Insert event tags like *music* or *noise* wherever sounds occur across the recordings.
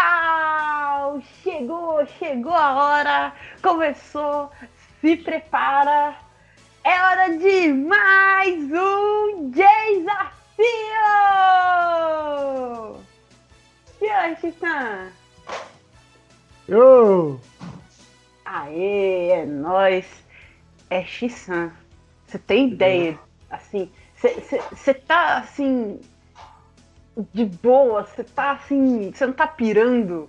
pessoal! Chegou, chegou a hora, começou, se prepara. É hora de mais um desafio! E aí, Chitan? Eu! Aê, é nóis. É Xissan. Você tem ideia? Assim, você tá assim. De boa, você tá assim. Você não tá pirando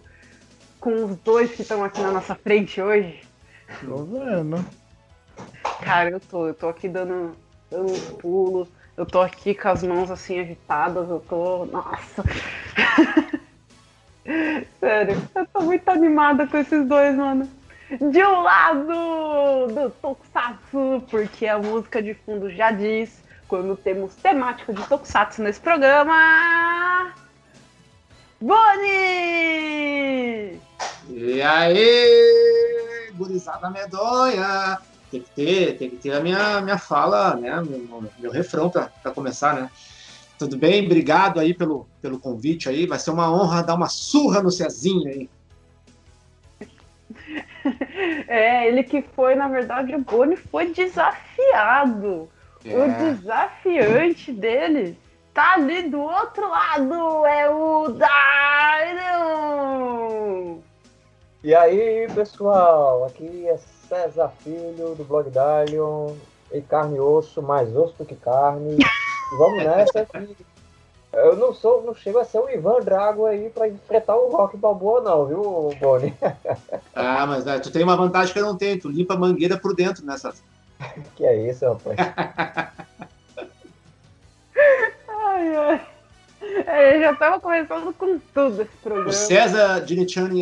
com os dois que estão aqui na nossa frente hoje? Tô vendo. Cara, eu tô, eu tô aqui dando, dando uns pulos, eu tô aqui com as mãos assim agitadas, eu tô. Nossa! *laughs* Sério, eu tô muito animada com esses dois, mano. De um lado do Tokusatsu, porque a música de fundo já diz, quando temos temático de Tokusatsu nesse programa. Boni! E aí, gurizada medonha! Tem que ter, tem que ter a minha, minha fala, né? Meu, meu refrão para começar, né? Tudo bem? Obrigado aí pelo, pelo convite aí. Vai ser uma honra dar uma surra no Cezinho aí. *laughs* É, ele que foi, na verdade, o Boni foi desafiado. É. O desafiante dele tá ali do outro lado, é o Dairon! E aí, pessoal, aqui é César Filho, do blog Dalion, e carne e osso, mais osso do que carne. *laughs* Vamos nessa aqui. Eu não sou, não chego a ser o Ivan Drago aí pra enfrentar o Rock Balboa, não, viu, Boni? *laughs* Ah, mas né, tu tem uma vantagem que eu não tenho. Tu limpa a mangueira por dentro nessa. *laughs* que é isso, rapaz? Ai, ai. É, já tava começando com tudo esse programa. O César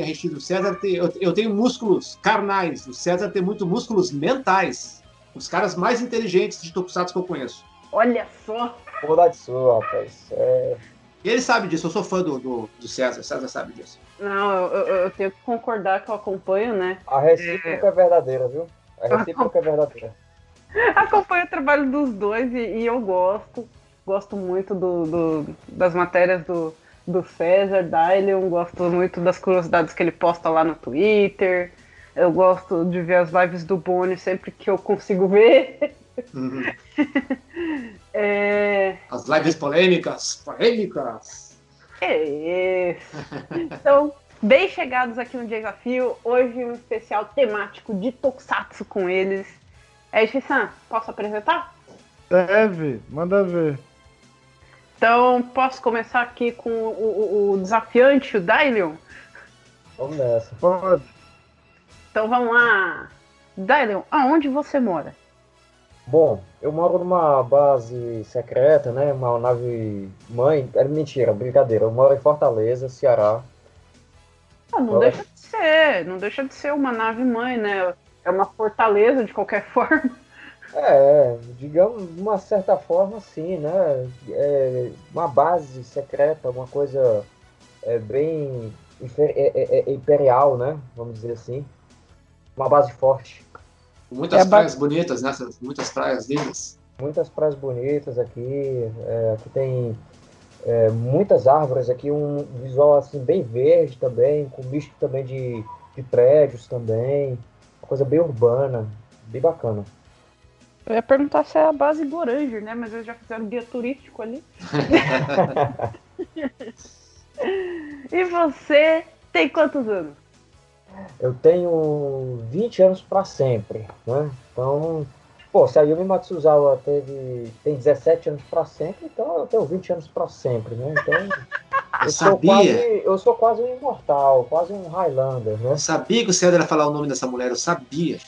é rechido. O César tem, eu, eu tenho músculos carnais. O César tem muito músculos mentais. Os caras mais inteligentes de Tokusatsu que eu conheço. Olha só. Verdade sua, rapaz. É... E ele sabe disso. Eu sou fã do, do, do César. O César sabe disso. Não, eu, eu- eu tenho que concordar que eu acompanho, né? A recíproca é verdadeira, viu? A recíproca é verdadeira. Acompanho o trabalho dos dois e, e eu gosto. Gosto muito do, do- das matérias do, do César, Dylion, gosto muito das curiosidades que ele posta lá no Twitter. Eu gosto de ver as lives do Boni sempre que eu consigo ver. Uhum. *laughs* É, As lives polêmicas. Polêmicas. é isso. Então, bem chegados aqui no desafio. Hoje um especial temático de Tokusatsu com eles. É Ishisan, posso apresentar? Deve, manda ver. Então, posso começar aqui com o, o- o desafiante, o Dylion? Vamos nessa. Pode. Então vamos lá. Dylion, aonde você mora? Bom, eu moro numa base secreta, né? Uma nave mãe. É mentira, brincadeira. Eu moro em Fortaleza, Ceará. Ah, não deixa de ser, não deixa de ser uma nave mãe, né? É uma fortaleza de qualquer *laughs* forma. É, digamos, de uma certa forma, sim, né? É uma base secreta, uma coisa é, bem é- é- é imperial, né? Vamos dizer assim. Uma base forte. Muitas É ba- praias bonitas, né? Muitas praias lindas. Muitas praias bonitas aqui. é, aqui tem é, muitas árvores aqui, um visual assim bem verde também, com misto também de, de prédios também. Coisa bem urbana, bem bacana. Eu ia perguntar se é a base do Oranger, né? Mas eles já fizeram guia turístico ali. *laughs* e você tem quantos anos? Eu tenho 20 anos para sempre, né? Então, pô, se a Yumi Matsuzawa teve, tem 17 anos para sempre, então eu tenho 20 anos para sempre, né? Então, Eu eu sou, sabia. quase, eu sou quase um imortal, quase um Highlander, né? Eu sabia que o César ia falar o nome dessa mulher. Eu sabia.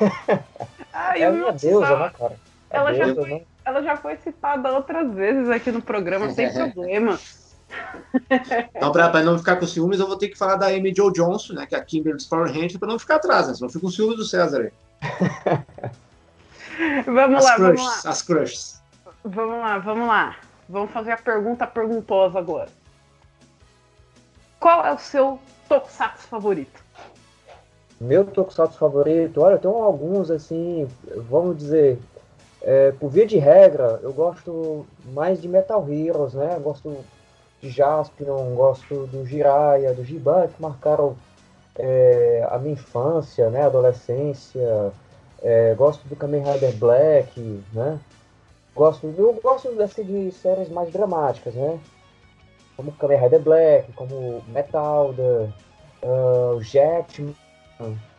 *laughs* Ah, É a eu minha deusa, né, cara? A Ela já deusa, foi- né? Ela já foi citada outras vezes aqui no programa, sem *laughs* problema. Então, pra, pra não ficar com ciúmes, eu vou ter que falar da Amy Jo Johnson, né? Que é a Kimberly dos Power Rangers, pra não ficar atrás, né? Senão eu fico com ciúmes do César aí. *laughs* Vamos As lá, vamos crushes, lá. as crushes. Vamos lá, vamos lá. Vamos fazer a pergunta perguntosa agora. Qual é o seu Tokusatsu favorito? Meu Tokusatsu favorito, olha, tenho alguns assim, vamos dizer, é, por via de regra, eu gosto mais de Metal Heroes, né? Eu gosto de Jaspion, gosto do Jiraiya, do Giban, que marcaram é, a minha infância, né, adolescência. É, gosto do Kamen Rider Black, né? Gosto, eu gosto assim, de séries mais dramáticas, né? Como Kamen Rider Black, como Metalda, uh, Jetman,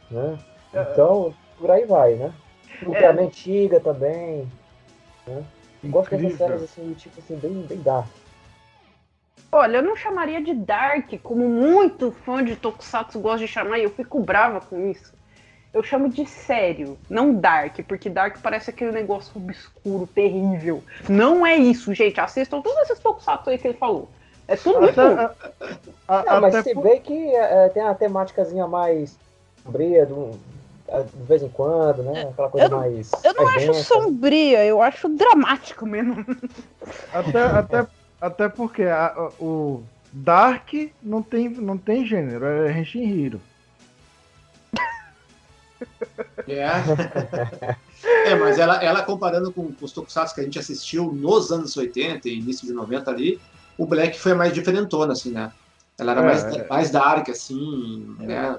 né? Então, por aí vai, né? Ultraman é. antiga também, né? Gosto dessas séries assim, tipo assim, bem, bem dark. Olha, eu não chamaria de dark, como muito fã de Tokusatsu gosta de chamar, e eu fico brava com isso. Eu chamo de sério, não dark, porque dark parece aquele negócio obscuro, terrível. Não é isso, gente. Assistam todos esses Tokusatsu aí que ele falou. É tudo muito a, a, Não, mas você por... vê que é, tem uma temáticazinha mais sombria, do, de vez em quando, né? Aquela coisa eu mais. Eu não acho densa. sombria, eu acho dramático mesmo. Até, até, até porque a, o Dark não tem, não tem gênero, é Henshin Hiro. *laughs* É. é, mas ela, ela comparando com, com os tokusatsu que a gente assistiu nos anos 80 e início de 90 ali, o Black foi mais diferentona, assim, né? Ela era é, mais, é. mais dark, assim, né?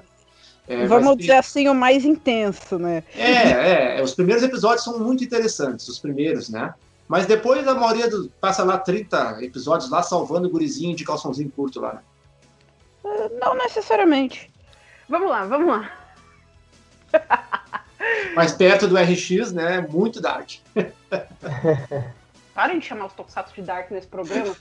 É, Vamos dizer assim, o mais intenso, né? É, é, os primeiros episódios são muito interessantes, os primeiros, né? Mas depois a maioria do, passa lá 30 episódios lá salvando o gurizinho de calçãozinho curto lá, né? Não necessariamente. Vamos lá, vamos lá. Mas perto do RX, né? Muito dark. *laughs* Parem de chamar os Tokusatsu de dark nesse programa,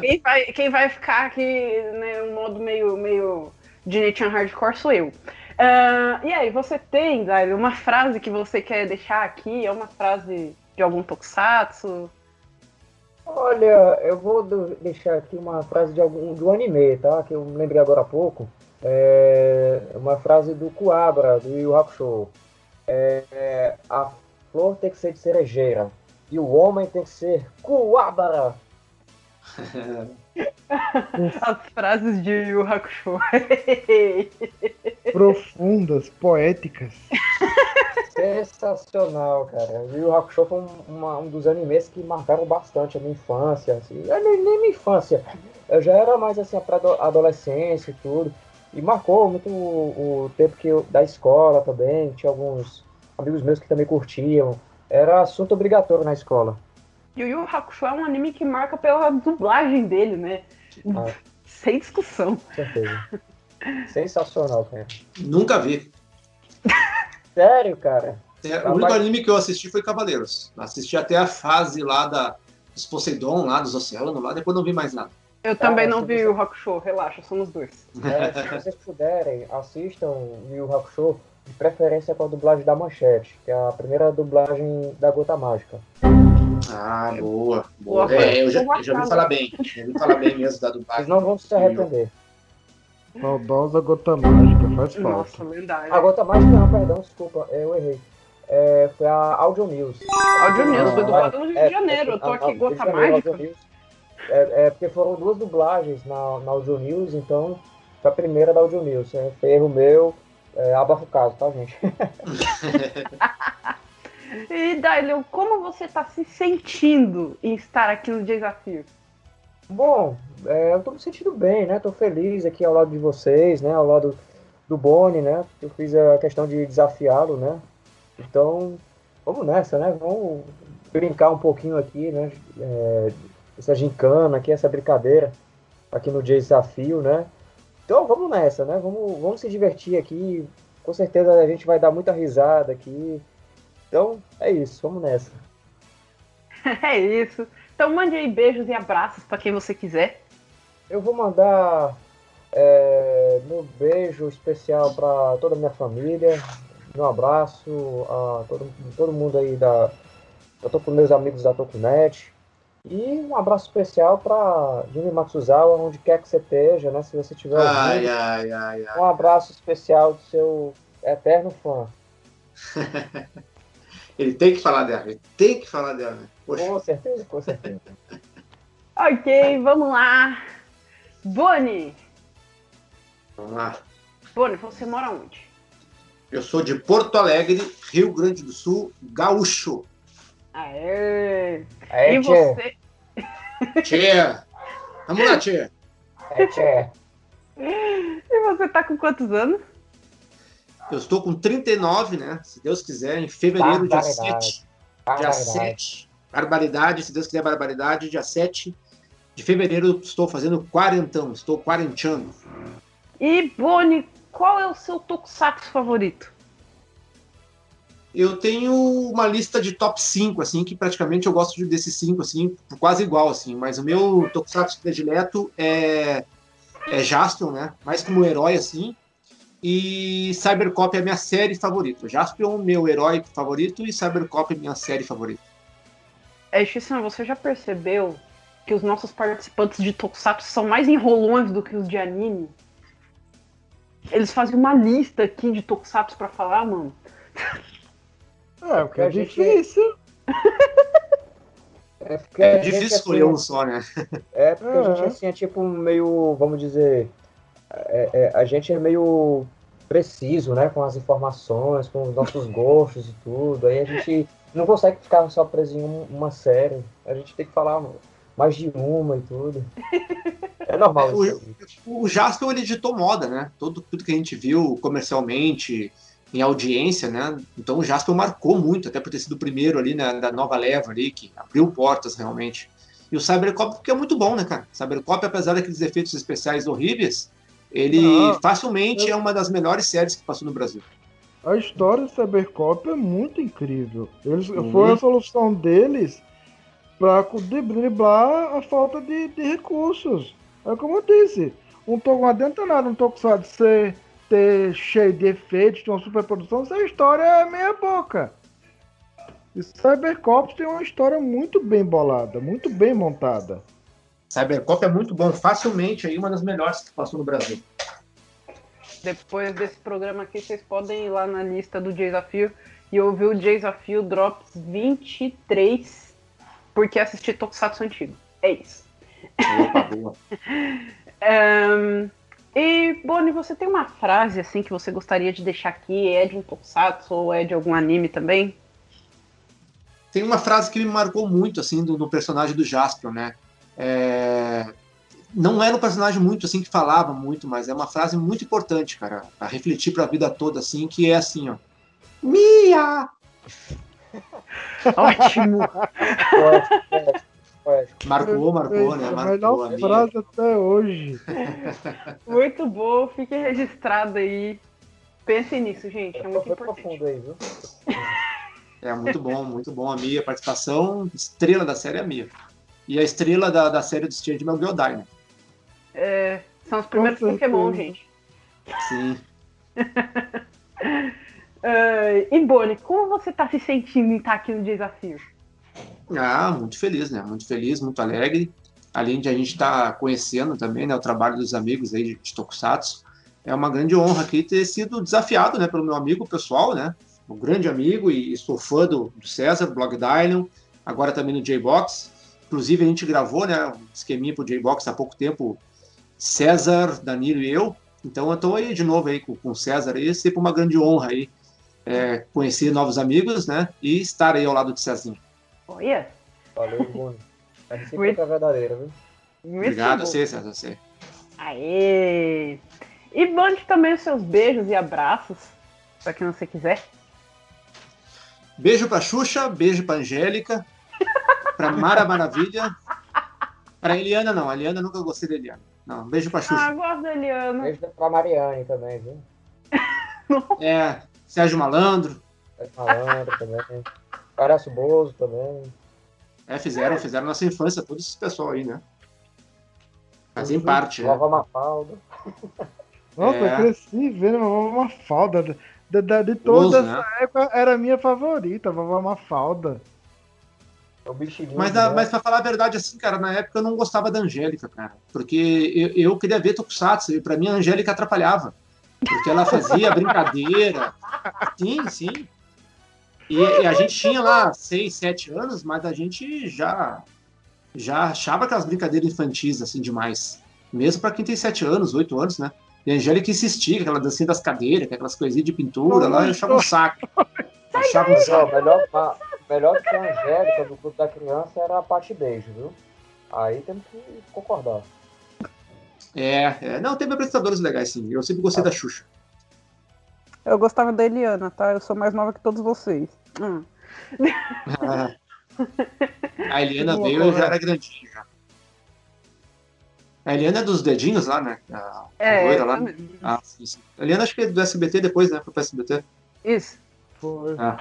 quem vai, quem vai ficar aqui, né, um modo meio, meio de Nichan Hardcore sou eu. Uh, e aí, você tem, Dario, uma frase que você quer deixar aqui? É uma frase de algum Tokusatsu? Olha, eu vou deixar aqui uma frase de algum do anime, tá? Que eu lembrei agora há pouco. É uma frase do Kuabra, do Yu Hakusho. É, a flor tem que ser de cerejeira e o homem tem que ser Kuabara. *laughs* As frases de Yu Hakusho. *laughs* Profundas, poéticas. Sensacional, cara. O Yu Hakusho foi um, uma, um, dos animes que marcaram bastante a minha infância. Assim. Nem, nem minha infância. Eu já era mais assim, para adolescência e tudo. E marcou muito o, o tempo que eu, da escola também. Tinha alguns amigos meus que também curtiam. Era assunto obrigatório na escola. E o Yu Hakusho é um anime que marca pela dublagem dele, né? Ah. Sem discussão. Com certeza. Sensacional, cara. Nunca vi. *laughs* Sério, cara? É, o único anime que eu assisti foi Cavaleiros. Assisti até a fase lá da, dos Poseidon, lá dos oceanos, lá, depois não vi mais nada. Eu também não vi o Hakusho, relaxa, somos dois. É, se vocês puderem, assistam o Yu Hakusho, de preferência com a dublagem da Manchete, que é a primeira dublagem da Gota Mágica. Ah, boa. boa. É, eu já, eu já ouvi falar bem. Já ouvi falar bem mesmo da dublagem. Vocês não vão se arrepender. Saudosa Gota Mágica, faz falta. Nossa, lendário. A Gota Mágica não, perdão, desculpa, eu errei. É, foi a Audio News. Audio News, foi dublada no Rio é, de Janeiro. Eu tô a, aqui, a, Gota Mágica. É, é, porque foram duas dublagens na, na Audio News, então foi a primeira da Audio News. É, foi erro meu, é, abafa o caso, tá, gente? *laughs* e Dailon, como você está se sentindo em estar aqui no desafio? Bom, é, eu estou me sentindo bem, né? Estou feliz aqui ao lado de vocês, né? Ao lado do Boni, né? Eu fiz a questão de desafiá-lo, né? Então, vamos nessa, né? Vamos brincar um pouquinho aqui, né? É, essa gincana aqui, essa brincadeira aqui no desafio, né? Então vamos nessa, né? Vamos, vamos se divertir aqui. Com certeza a gente vai dar muita risada aqui. Então é isso, vamos nessa. *laughs* é isso. Então mande aí beijos e abraços para quem você quiser. Eu vou mandar é, meu beijo especial para toda a minha família. Meu abraço a todo, todo mundo aí da. Eu tô com meus amigos da Tokunet. E um abraço especial para Jimmy Matsuzawa, onde quer que você esteja, né? Se você estiver ai, ai, ai, Um abraço especial do seu eterno fã. *laughs* ele tem que falar dela, ele tem que falar dela. Poxa. Com certeza, com certeza. *laughs* ok, vamos lá. Boni. Vamos lá. Boni, você mora onde? Eu sou de Porto Alegre, Rio Grande do Sul, gaúcho. Aê! Aê e você? Tia! Vamos lá, tia. É, tchê. E você tá com quantos anos? Eu estou com 39, né? Se Deus quiser, em fevereiro, dia Barbaridade. 7. Dia Barbaridade. 7. Barbaridade, se Deus quiser, barbaridade. Dia 7 de fevereiro, eu estou fazendo quarentão. Estou quarenteando. E, Boni, qual é o seu tokusatsu favorito? Eu tenho uma lista de top 5, assim, que praticamente eu gosto de- desses 5, assim, quase igual, assim. Mas o meu tokusatsu predileto é, é Jaspion, né? Mais como herói, assim. E Cybercop é a minha série favorita. Jaspion, meu herói favorito, e Cybercop é minha série favorita. É, Shissan, você já percebeu que os nossos participantes de tokusatsu são mais enrolões do que os de anime? Eles fazem uma lista aqui de tokusatsu pra falar, mano. *laughs* É, porque é a gente- difícil. É porque É gente, difícil assim, escolher um só, né? É, porque a É. gente assim, é tipo meio, vamos dizer, é- é, a gente é meio preciso, né, com as informações, com os nossos *laughs* gostos e tudo. Aí a gente não consegue ficar só preso em um- uma série. A gente tem que falar mais de uma e tudo. *laughs* É normal É, o-. O Jaspion, ele ditou moda, né? Tudo, tudo que a gente viu comercialmente, em audiência, né? Então o Jaspion marcou muito, até por ter sido o primeiro ali na, da nova leva ali, que abriu portas realmente. E o Cybercop, porque é muito bom, né, cara? Cybercop, apesar daqueles efeitos especiais horríveis, ele Não. facilmente é uma das melhores séries que passou no Brasil. A história do Cybercop é muito incrível. Eles, Uhum. Foi a solução deles para driblar a falta de, de recursos. É como eu disse, um to- não adianta nada um Tokusatsu ser ter cheio de efeitos, ter uma superprodução, se a história é meia boca. E Cybercops tem uma história muito bem bolada, muito bem montada. Cybercop é muito bom, facilmente aí uma das melhores que passou no Brasil. Depois desse programa aqui, vocês podem ir lá na lista do Desafio e ouvir o Desafio Drops 23, porque assisti Tokusatsu antigo. É isso. Opa, boa. *laughs* Ahn, e, Boni, você tem uma frase assim que você gostaria de deixar aqui? É de um Tokusatsu ou é de algum anime também? Tem uma frase que me marcou muito, assim, do, do personagem do Jaspion, né? É, Não era um personagem muito, assim, que falava muito, mas é uma frase muito importante, cara, pra refletir pra vida toda, assim, que é assim, ó. Mia! Ótimo! *laughs* Poético. Marcou, marcou, né? É a Marcou melhor frase até hoje. *laughs* Muito bom, fique registrado aí. Pensem nisso, gente, é muito importante. profundo aí, viu? É muito bom, muito bom. A Mia, participação, estrela da série é a Mia. E a estrela da, da série do Strange é o Giodai, né? É, são os primeiros Pokémon, gente. Sim. *laughs* Ah, e Boni, como você tá se sentindo em estar aqui no desafio? Ah, muito feliz, né? Muito feliz, muito alegre. Além de a gente estar conhecendo também né, o trabalho dos amigos aí de, Tokusatsu. É uma grande honra aqui ter sido desafiado né, pelo meu amigo pessoal, né? Um grande amigo e sou fã do, do César, do Blog Dylion, agora também no J-Box. Inclusive a gente gravou né, um esqueminha pro J-Box há pouco tempo, César, Danilo e eu. Então eu estou aí de novo aí com, com o César aí, sempre uma grande honra aí é, conhecer novos amigos, né? E estar aí ao lado de Cezinho. Olha, Valeu, Bruno. A recíproca é verdadeira, viu? muito Obrigado a você, César. a Você. Aê! E mande também os seus beijos e abraços, pra quem você quiser. Beijo pra Xuxa, beijo pra Angélica, pra Mara Maravilha, pra Eliana não, a Eliana nunca gostei da Eliana. Não, beijo pra Ah, Xuxa. gosto da Eliana. Beijo pra Mariane também, viu? *laughs* É, Sérgio Malandro, É malandro também. Parece Bozo também. é, fizeram, fizeram nossa infância, todo esse pessoal aí, né? Fazem Uhum. parte, né? Lava Mafalda. *laughs* Nossa, É. eu cresci vendo a Vovó Mafalda. De, de, de, toda né? essa época, era a minha favorita, a Vovó Mafalda. É o bichinho. Mas, na- mas pra falar a verdade, assim, cara, na época eu não gostava da Angélica, cara. Porque eu, eu queria ver Tokusatsu, e pra mim a Angélica atrapalhava. Porque ela fazia brincadeira. Sim, sim. E, e a gente tinha lá seis, sete anos, mas a gente já já achava aquelas brincadeiras infantis, assim, demais. Mesmo pra quem tem sete anos, oito anos, né? E a Angélica insistia, aquela dancinha das cadeiras, com aquelas coisinhas de pintura lá, eu achava um saco. *laughs* Achava um Não, saco. melhor, melhor que a Angélica do Clube da Criança era a Pati Beijo, viu? Aí temos que concordar. É, é. Não, teve apresentadores legais, sim. Eu sempre gostei da Xuxa. Eu gostava da Eliana, tá? Eu sou mais nova que todos vocês. Hum. *laughs* A Eliana veio e já era grandinha. A Eliana é dos dedinhos lá, né? A, É, a loira lá. Ah, sim, sim. A Eliana acho que é do SBT depois, né? Foi pro SBT. Isso. Foi. Ah.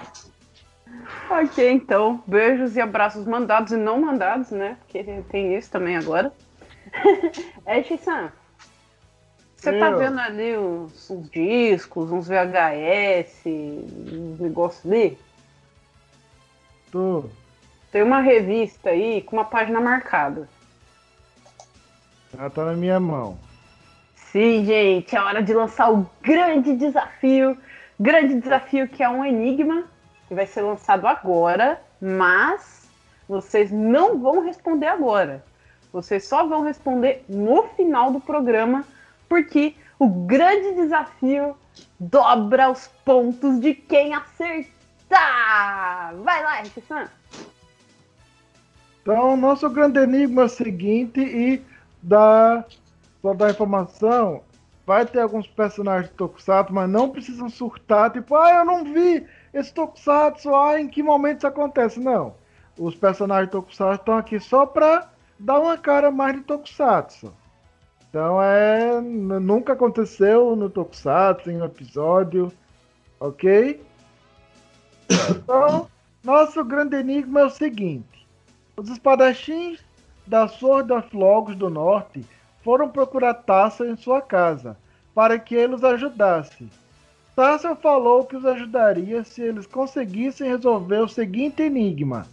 Ok, então. Beijos e abraços mandados e não mandados, né? Porque tem isso também agora. *laughs* é, Shissan. Você tá vendo ali uns, uns discos, uns VHS, uns negócios ali? Tô. Tem uma revista aí com uma página marcada. Ela tá na minha mão. Sim, gente, é hora de lançar o grande desafio. Grande desafio que é um enigma, que vai ser lançado agora, mas vocês não vão responder agora. Vocês só vão responder no final do programa, porque o grande desafio dobra os pontos de quem acertar. Vai lá, Rick-san. Então, nosso grande enigma é o seguinte, e dá, só dar informação, vai ter alguns personagens de Tokusatsu, mas não precisam surtar, tipo, ah, eu não vi esse Tokusatsu, ah, em que momento isso acontece? Não. Os personagens de Tokusatsu estão aqui só pra dar uma cara mais de Tokusatsu. Então, é, nunca aconteceu no Tokusatsu, em um episódio, ok? Então, nosso grande enigma é o seguinte. Os espadachins da Sword of Logos do Norte foram procurar Tassel em sua casa, para que ele os ajudasse. Tassel falou que os ajudaria se eles conseguissem resolver o seguinte enigma.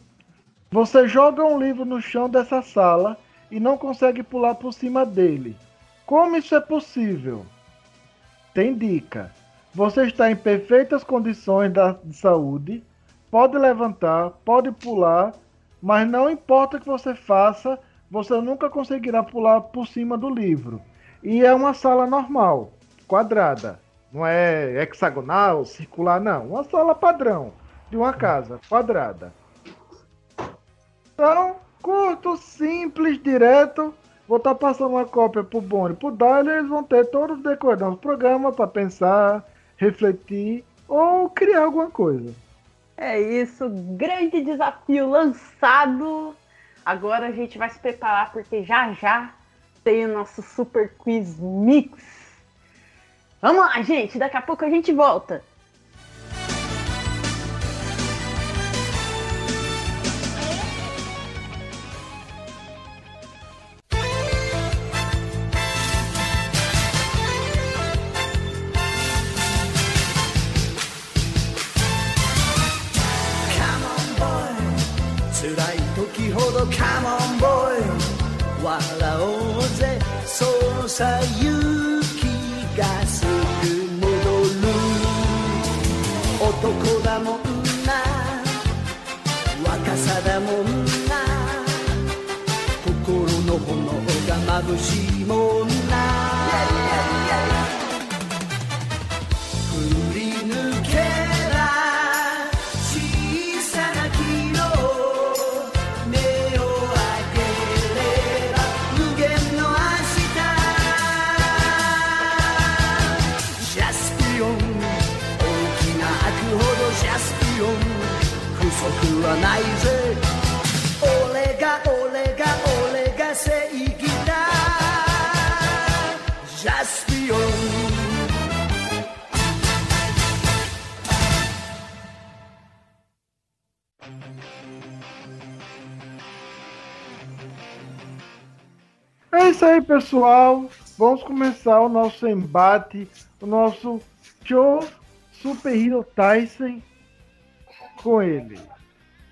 Você joga um livro no chão dessa sala e não consegue pular por cima dele. Como isso é possível? Tem dica. Você está em perfeitas condições de saúde, pode levantar, pode pular, mas não importa o que você faça, você nunca conseguirá pular por cima do livro. E é uma sala normal, quadrada. Não é hexagonal, circular, não. Uma sala padrão de uma casa, quadrada. Então, curto, simples, direto. Vou estar passando uma cópia pro Boni pro Dali, eles vão ter todos os decorando o programa para pensar, refletir ou criar alguma coisa. É isso, grande desafio lançado. Agora a gente vai se preparar porque já já tem o nosso Super Quiz Mix. Vamos lá, gente, daqui a pouco a gente volta. É isso aí, pessoal. Vamos começar o nosso embate, o nosso show Super Hero Tyson com ele.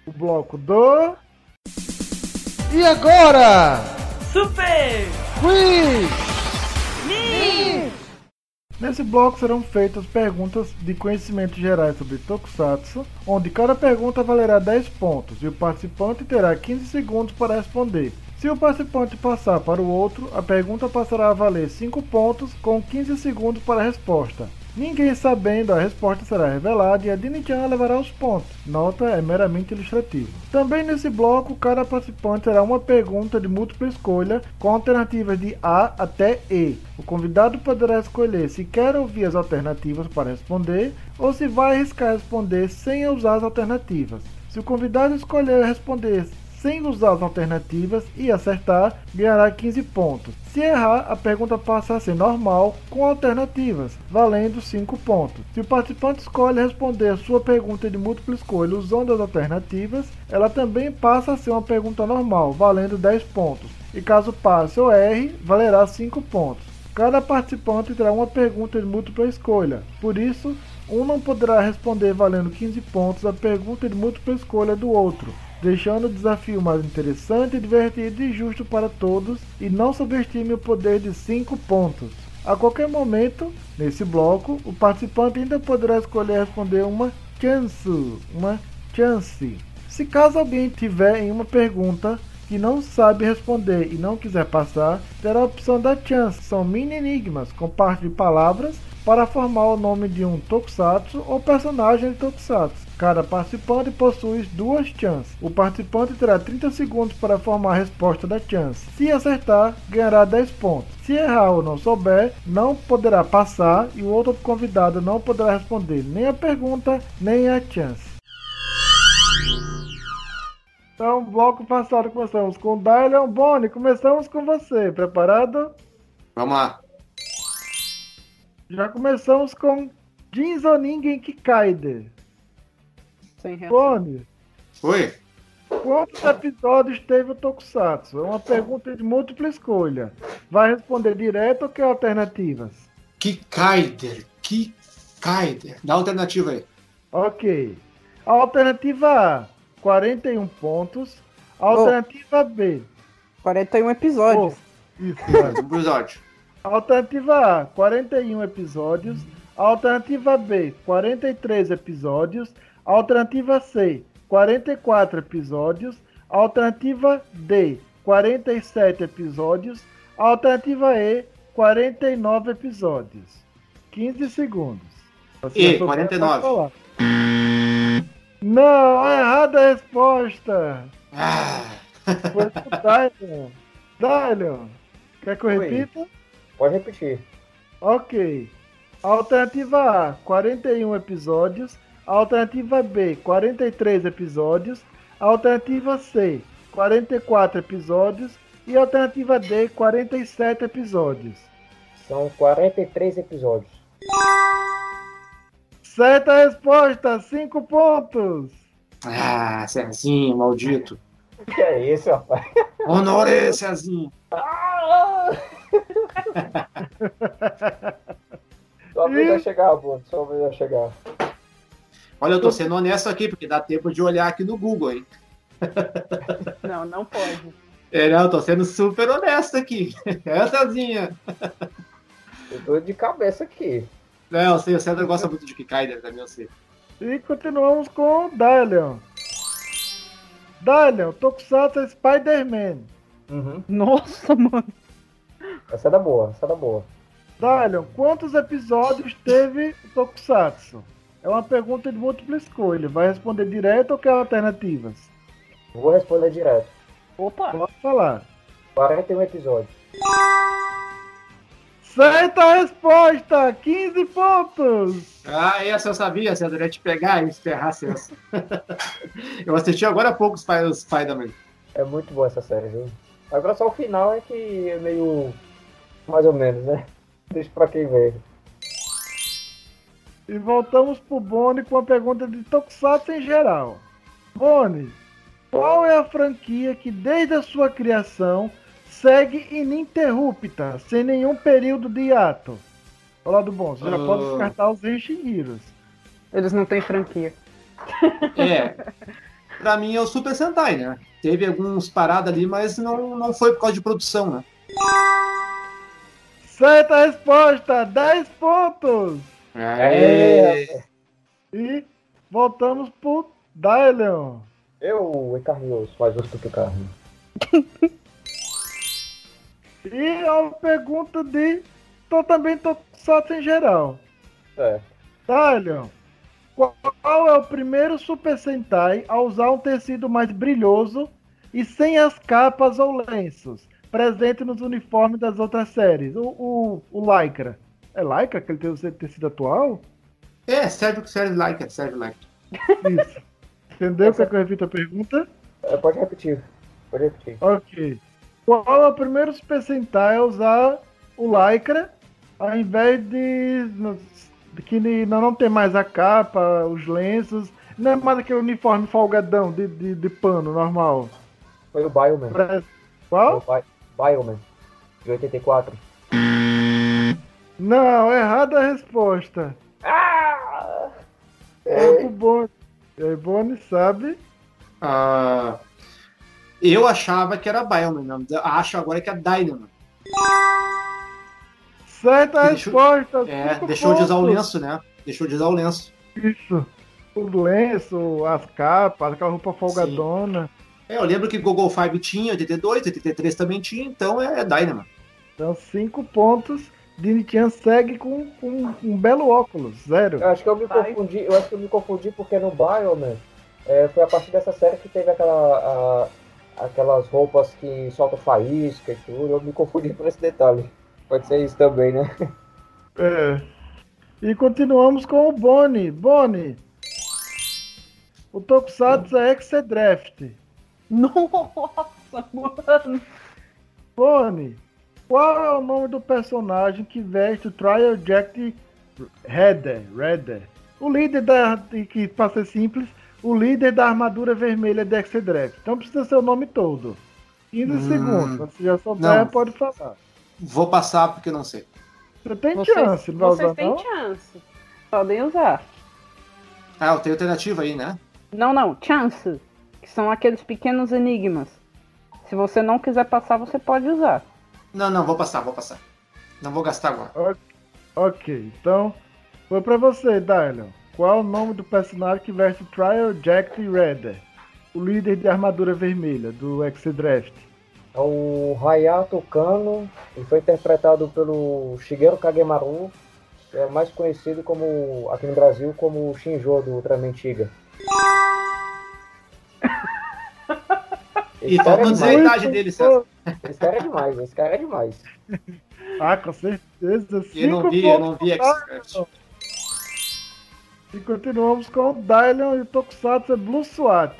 O bloco do. E agora? Super Quiz! Nesse bloco serão feitas perguntas de conhecimentos gerais sobre Tokusatsu, onde cada pergunta valerá 10 pontos e o participante terá 15 segundos para responder. Se o participante passar para o outro, a pergunta passará a valer 5 pontos com 15 segundos para a resposta. Ninguém sabendo a resposta será revelada e a Dini-chan levará os pontos. Nota é meramente ilustrativo. Também nesse bloco, cada participante terá uma pergunta de múltipla escolha com alternativas de A até E. O convidado poderá escolher se quer ouvir as alternativas para responder ou se vai arriscar responder sem usar as alternativas. Se o convidado escolher responder sem usar as alternativas e acertar, ganhará 15 pontos. Se errar, a pergunta passa a ser normal com alternativas, valendo 5 pontos. Se o participante escolhe responder a sua pergunta de múltipla escolha usando as alternativas, ela também passa a ser uma pergunta normal, valendo 10 pontos. E caso passe ou erre, valerá 5 pontos. Cada participante terá uma pergunta de múltipla escolha, por isso, um não poderá responder valendo 15 pontos a pergunta de múltipla escolha do outro deixando o desafio mais interessante, divertido e justo para todos, e não subestime o poder de 5 pontos. A qualquer momento, nesse bloco, o participante ainda poderá escolher responder uma chance, uma chance. Se caso alguém tiver em uma pergunta que não sabe responder e não quiser passar, terá a opção da chance. São mini enigmas com parte de palavras para formar o nome de um tokusatsu ou personagem de tokusatsu. Cada participante possui duas chances. O participante terá 30 segundos para formar a resposta da chance. Se acertar, ganhará 10 pontos. Se errar ou não souber, não poderá passar e o outro convidado não poderá responder nem a pergunta nem a chance. Então, bloco passado começamos com Dylan Boni. Começamos com você. Preparado? Vamos lá. Já começamos com Jinzo Ningen Kikaide. Sem. Boni, Oi. quantos episódios teve o Tokusatsu? É uma pergunta de múltipla escolha. Vai responder direto ou quer alternativas? Kikaider. Kikaider. Dá alternativa aí. Ok. A alternativa A, 41 pontos. A alternativa B. 41 episódios. Oh, isso, vai. Um *laughs* episódio. Alternativa A, 41 episódios. Alternativa B, 43 episódios. Alternativa C, 44 episódios. Alternativa D, 47 episódios. Alternativa E, 49 episódios. 15 segundos. Você E, acertou, 49. pode falar. Não, errada a resposta. Ah. Foi pro Dylion. Dylion, quer que eu Oi. repita? Pode repetir. Ok. Alternativa A, 41 episódios. Alternativa B, 43 episódios. Alternativa C, 44 episódios. E alternativa D, 47 episódios. São 43 episódios. Certa resposta, 5 pontos. Ah, Cezinho, maldito. O que é isso, rapaz? Honore, Cezinho. Sua vez vai chegar, Bruno. Sua vai chegar. Olha, eu tô sendo honesto aqui, porque dá tempo de olhar aqui no Google, hein? *laughs* Não, não pode. É, não, eu tô sendo super honesto aqui. *laughs* É, Cezinha. Eu tô de cabeça aqui. Não, eu sei, o César gosta muito de Kikaider também, eu sei. E continuamos com o Dylion. Dylion, Tokusatsu é Spider-Man. Uhum. Nossa, mano. Essa é da boa, essa é da boa. Dylion, quantos episódios teve o Tokusatsu? É uma pergunta de múltipla escolha. Vai responder direto ou quer alternativas? Vou responder direto. Opa. Pode falar. 41 episódios. Certa resposta! 15 pontos! Ah, essa eu sabia, César, eu ia te pegar e ferrar essa. *laughs* eu assisti agora há pouco os Spider-Man. É muito boa essa série, viu? Agora só o final é que é meio. mais ou menos, né? Deixa pra quem ver. E voltamos pro Boni com a pergunta de Tokusatsu em geral. Boni, qual é a franquia que desde a sua criação segue ininterrupta, sem nenhum período de hiato? Olá do bom, você já Ah. pode descartar os Genshin Eles não têm franquia. *laughs* É. Pra mim é o Super Sentai, né? Teve alguns paradas ali, mas não, não foi por causa de produção, né? Certa resposta, 10 pontos! É. E voltamos pro Dylion. Eu carne e osso, mais osso que carne. *laughs* E é uma pergunta de tô também Tokusatsu em geral. certo. Dalion, qual é o primeiro Super Sentai a usar um tecido mais brilhoso e sem as capas ou lenços, presente nos uniformes das outras séries? O, o, o Lycra. É Lycra que ele tem o tecido atual? É, serve, serve like, serve like. Isso. Entendeu? Quer que eu repita a pergunta? É, pode repetir. Pode repetir. Ok. Qual é o primeiro Super Sentai a usar o Lycra ao invés de. de que não, não tem mais a capa, os lenços, não é mais aquele uniforme folgadão de, de, de pano normal. Foi o Bioman. Parece- Foi Qual? o Bi- Bioman. De 84. Não, errada a resposta. Ah! Ponto Boni. E aí, Boni sabe? Ah, eu achava que era Bioman, acho agora que é Dynamo. Certa Deixou- resposta. É, deixou de usar o pontos. lenço, né? Deixou de usar o lenço. Isso. O lenço, as capas, aquela roupa folgadona. É, eu lembro que Google Five tinha, 82, 83 também tinha, então é Dynamo. Então, cinco pontos. Dinitian segue com, com um belo óculos, zero. Eu acho que eu me confundi, eu acho que eu me confundi porque no Bioman é, foi a partir dessa série que teve aquela, a- aquelas roupas que soltam faísca e tudo. Eu me confundi por esse detalhe. Pode ser isso também, né? *laughs* É. E continuamos com o Boni. Boni. O Tokusatsu é Exedraft. Nossa, mano. Boni. Qual é o nome do personagem que veste o Trial Jack Redder? Redder. O líder da. Que, para ser simples, o líder da armadura vermelha de Exedraft. Então precisa ser o nome todo. 15 Hum, segundos. Se já souber, não. pode falar. Vou passar porque não sei. Você tem Vocês, chance, não vocês têm não? chance. Podem usar. Ah, eu tenho alternativa aí, né? Não, não, chance. Que são aqueles pequenos enigmas. Se você não quiser passar, você pode usar. Não, não, vou passar, vou passar. Não vou gastar agora. Ok, então foi pra você, Dylan. Qual é o nome do personagem que veste Trial Jack Redder? O líder de armadura vermelha do Exedraft. É o Hayato Kano e foi interpretado pelo Shigeru Kagemaru, que é mais conhecido como aqui no Brasil como Shinjo do Ultraman Tiga. E faltou é dizer a idade dele, César. esse cara é demais, esse cara é demais. *laughs* Ah, com certeza. Eu não vi, eu não vi Expert. E continuamos com o Dylan e o Tokusatsu é Blue SWAT.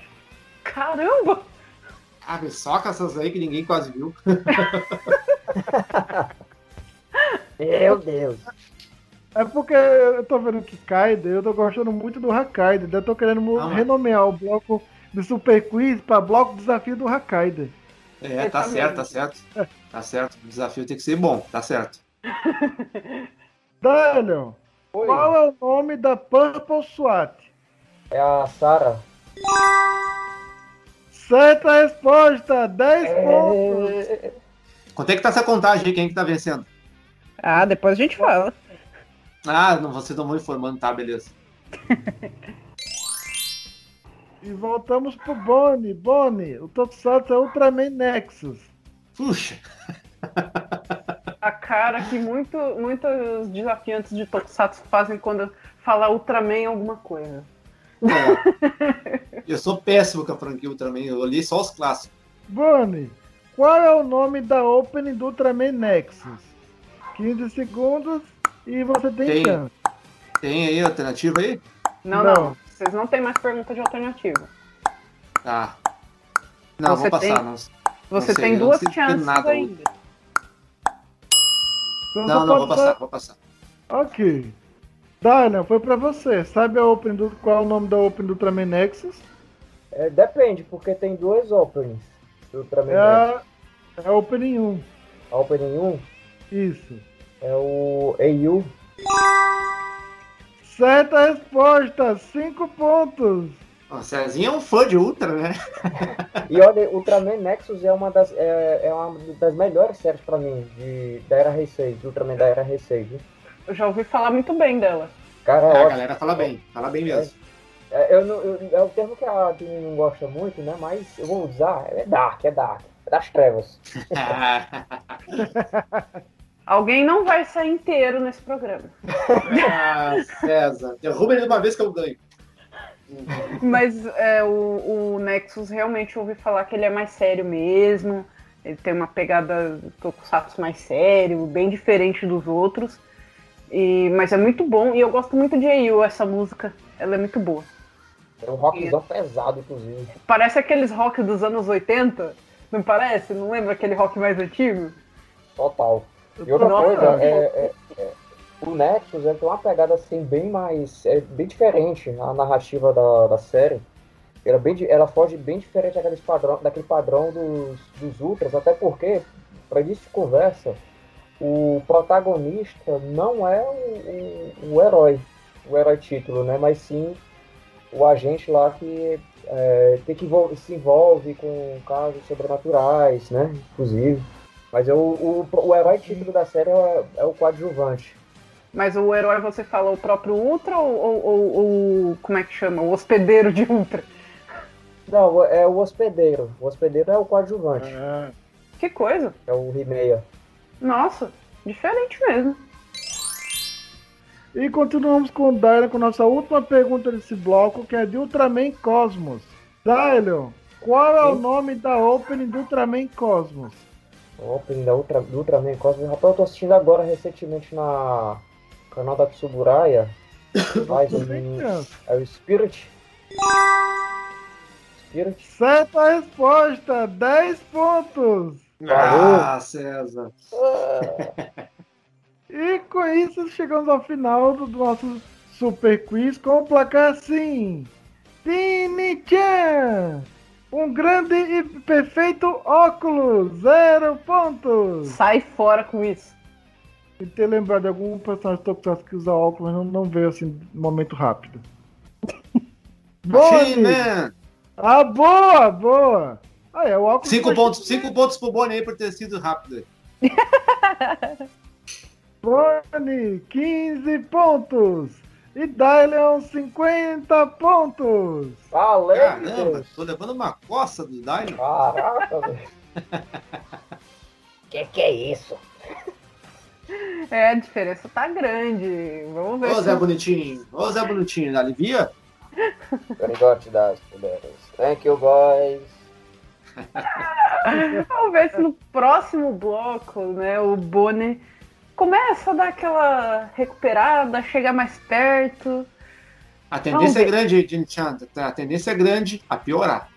Caramba! Abre só com essas aí que ninguém quase viu. *laughs* Meu Deus. É porque eu tô vendo que Kaiden, eu tô gostando muito do Hakaiden. daí Eu tô querendo Ah, renomear o bloco do Super Quiz pra bloco desafio do Hakaiden. É, É, tá certo, tá certo. Tá certo. O desafio tem que ser bom, tá certo. *laughs* Dylan, Oi, qual é o nome da Purple SWAT? é a Sarah. Certa resposta, 10 pontos. É... Quanto é que tá essa contagem aí? Quem é que tá vencendo? Ah, depois a gente fala. Ah, não, vocês não vão informando, tá, beleza. *laughs* E voltamos pro Bonnie. Bonnie, o Tokusatsu é Ultraman Nexus. Puxa, *laughs* A cara que muito, muitos desafiantes de Tokusatsu fazem quando fala Ultraman em alguma coisa. é. eu sou péssimo com a franquia Ultraman, eu olhei só os clássicos. Bonnie, qual é o nome da opening do Ultraman Nexus? 15 segundos e você tem, Tem. chance. Tem aí alternativa aí? Não, Não. não, Vocês não têm mais pergunta de alternativa. Tá. Não, Você vou passar. tem- Não, Você sei, tem eu não duas chances nada ainda. Então não, não, vou passar, vou passar. Ok. Dylan, foi pra você. Sabe a opening do, qual é o nome da opening do Ultraman Nexus? É, depende, porque tem dois openings do Ultraman É Nexus. a, é a opening 1. A opening 1 Isso. é o AU. Certa resposta, 5 pontos. O Cezinho é um fã de Ultra, né? *laughs* E olha, Ultraman Nexus é uma das, é, é uma das melhores séries pra mim, de, da Era Heisei, de Ultraman da Era Heisei? Eu já ouvi falar muito bem dela. Cara, é a galera fala bem, fala bem mesmo. É, eu não, eu- é o termo que a Tini não gosta muito, né? Mas eu vou usar. É dark, é dark. É das trevas. *laughs* *laughs* Alguém não vai sair inteiro nesse programa. Ah, César. Derruba ele de uma vez que eu ganho. Mas é, o, o Nexus realmente eu ouvi falar que ele é mais sério mesmo. Ele tem uma pegada tokusatsu mais sério, bem diferente dos outros. E, mas é muito bom e eu gosto muito de AU, essa música. Ela é muito boa. É um rockzão pesado, inclusive. Parece aqueles rock dos anos 80, não parece? Não lembra aquele rock mais antigo? Total. E outra Nossa. coisa, é, é- é- o Nexus ele tem uma pegada assim bem mais. É bem diferente a narrativa da, da série. Ela, é bem, ela foge bem diferente daqueles padrão, daquele padrão dos, dos Ultras, até porque, para início de conversa, o protagonista não é o, o, o herói, o herói título, né? Mas sim o agente lá que é, tem que se envolve com casos sobrenaturais, né? Inclusive. Mas é o, o, o herói título da série é, é o coadjuvante. Mas o herói você fala o próprio Ultra ou, ou- ou- ou- como é que chama? O hospedeiro de Ultra? Não, é o hospedeiro. O hospedeiro é o coadjuvante. É. Que coisa! É o Rimeia. Nossa, diferente mesmo. E continuamos com o Dylan com nossa última pergunta desse bloco, que é de Ultraman Cosmos. Dylan, qual é o nome da opening do Ultraman Cosmos? O opening da Ultra, do Ultraman Cosmos. Rapaz, eu tô assistindo agora recentemente na canal da Tsuburaya. *coughs* Faz um, é o Spirit. Spirit. Certa resposta, 10 pontos. Ah, César. *laughs* E com isso chegamos ao final do nosso Super Quiz com o placar assim. Tini-chan! Um grande e perfeito óculos, zero pontos. Sai fora com isso. E ter lembrado de algum personagem tokusatsu que usa óculos não, não veio assim no momento rápido. *laughs* Machine Boni! Man. Ah, boa, boa! Ah, é o óculos. Cinco pontos, cinco pontos pro Boni aí por ter sido rápido. *laughs* Boni, 15 pontos. E Dylion, 50 pontos. Valeu, Caramba, Deus. tô levando uma coça do Dino. Caraca, *laughs* velho. Que que é isso? É, a diferença tá grande. Vamos ver Ô Zé se... Bonitinho, ô Zé Bonitinho, alivia? Very good, das mulheres. Thank you, boys. *laughs* Vamos ver se no próximo bloco, né, o Bonnie começa a dar aquela recuperada, chegar mais perto. A tendência é grande, Jin-chan. A tendência é grande a piorar.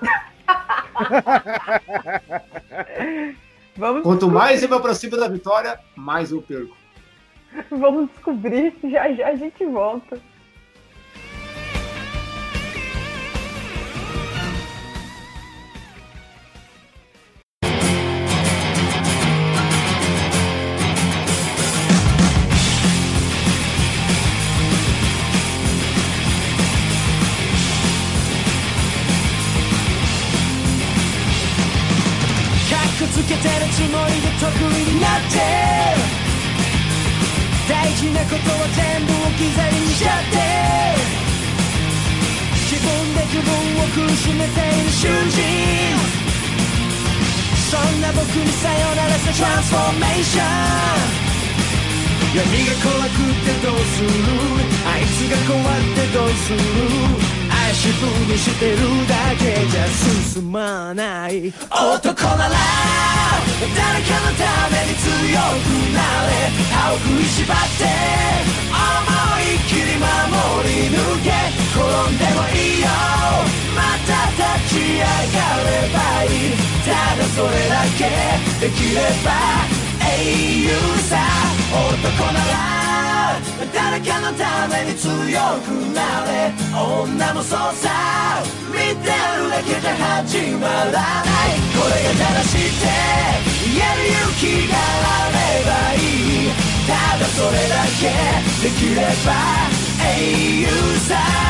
*laughs* Vamos, Quanto mais eu me aproximo da vitória, mais eu perco. vamos descobrir. Já já a gente volta. で得意になって大事なことは全部置き去りにしちゃって自分で自分を苦しめている囚人。そんな僕にさよならさトランスフォーメーション闇が怖くてどうする？あいつが怖ってどうする？足踏みしてるだけじゃ進まない。男なら誰かのために強くなれ。歯を食いしばって思いっきり守り抜け。転んでもいいよ。また立ち上がればいい。ただそれだけできれば。英雄さ男なら誰かのために強くなれ。女もそうさ。見てるだけじゃ始まらない。これが正しいって。言える勇気があればいい。ただそれだけ。できれば。英雄さ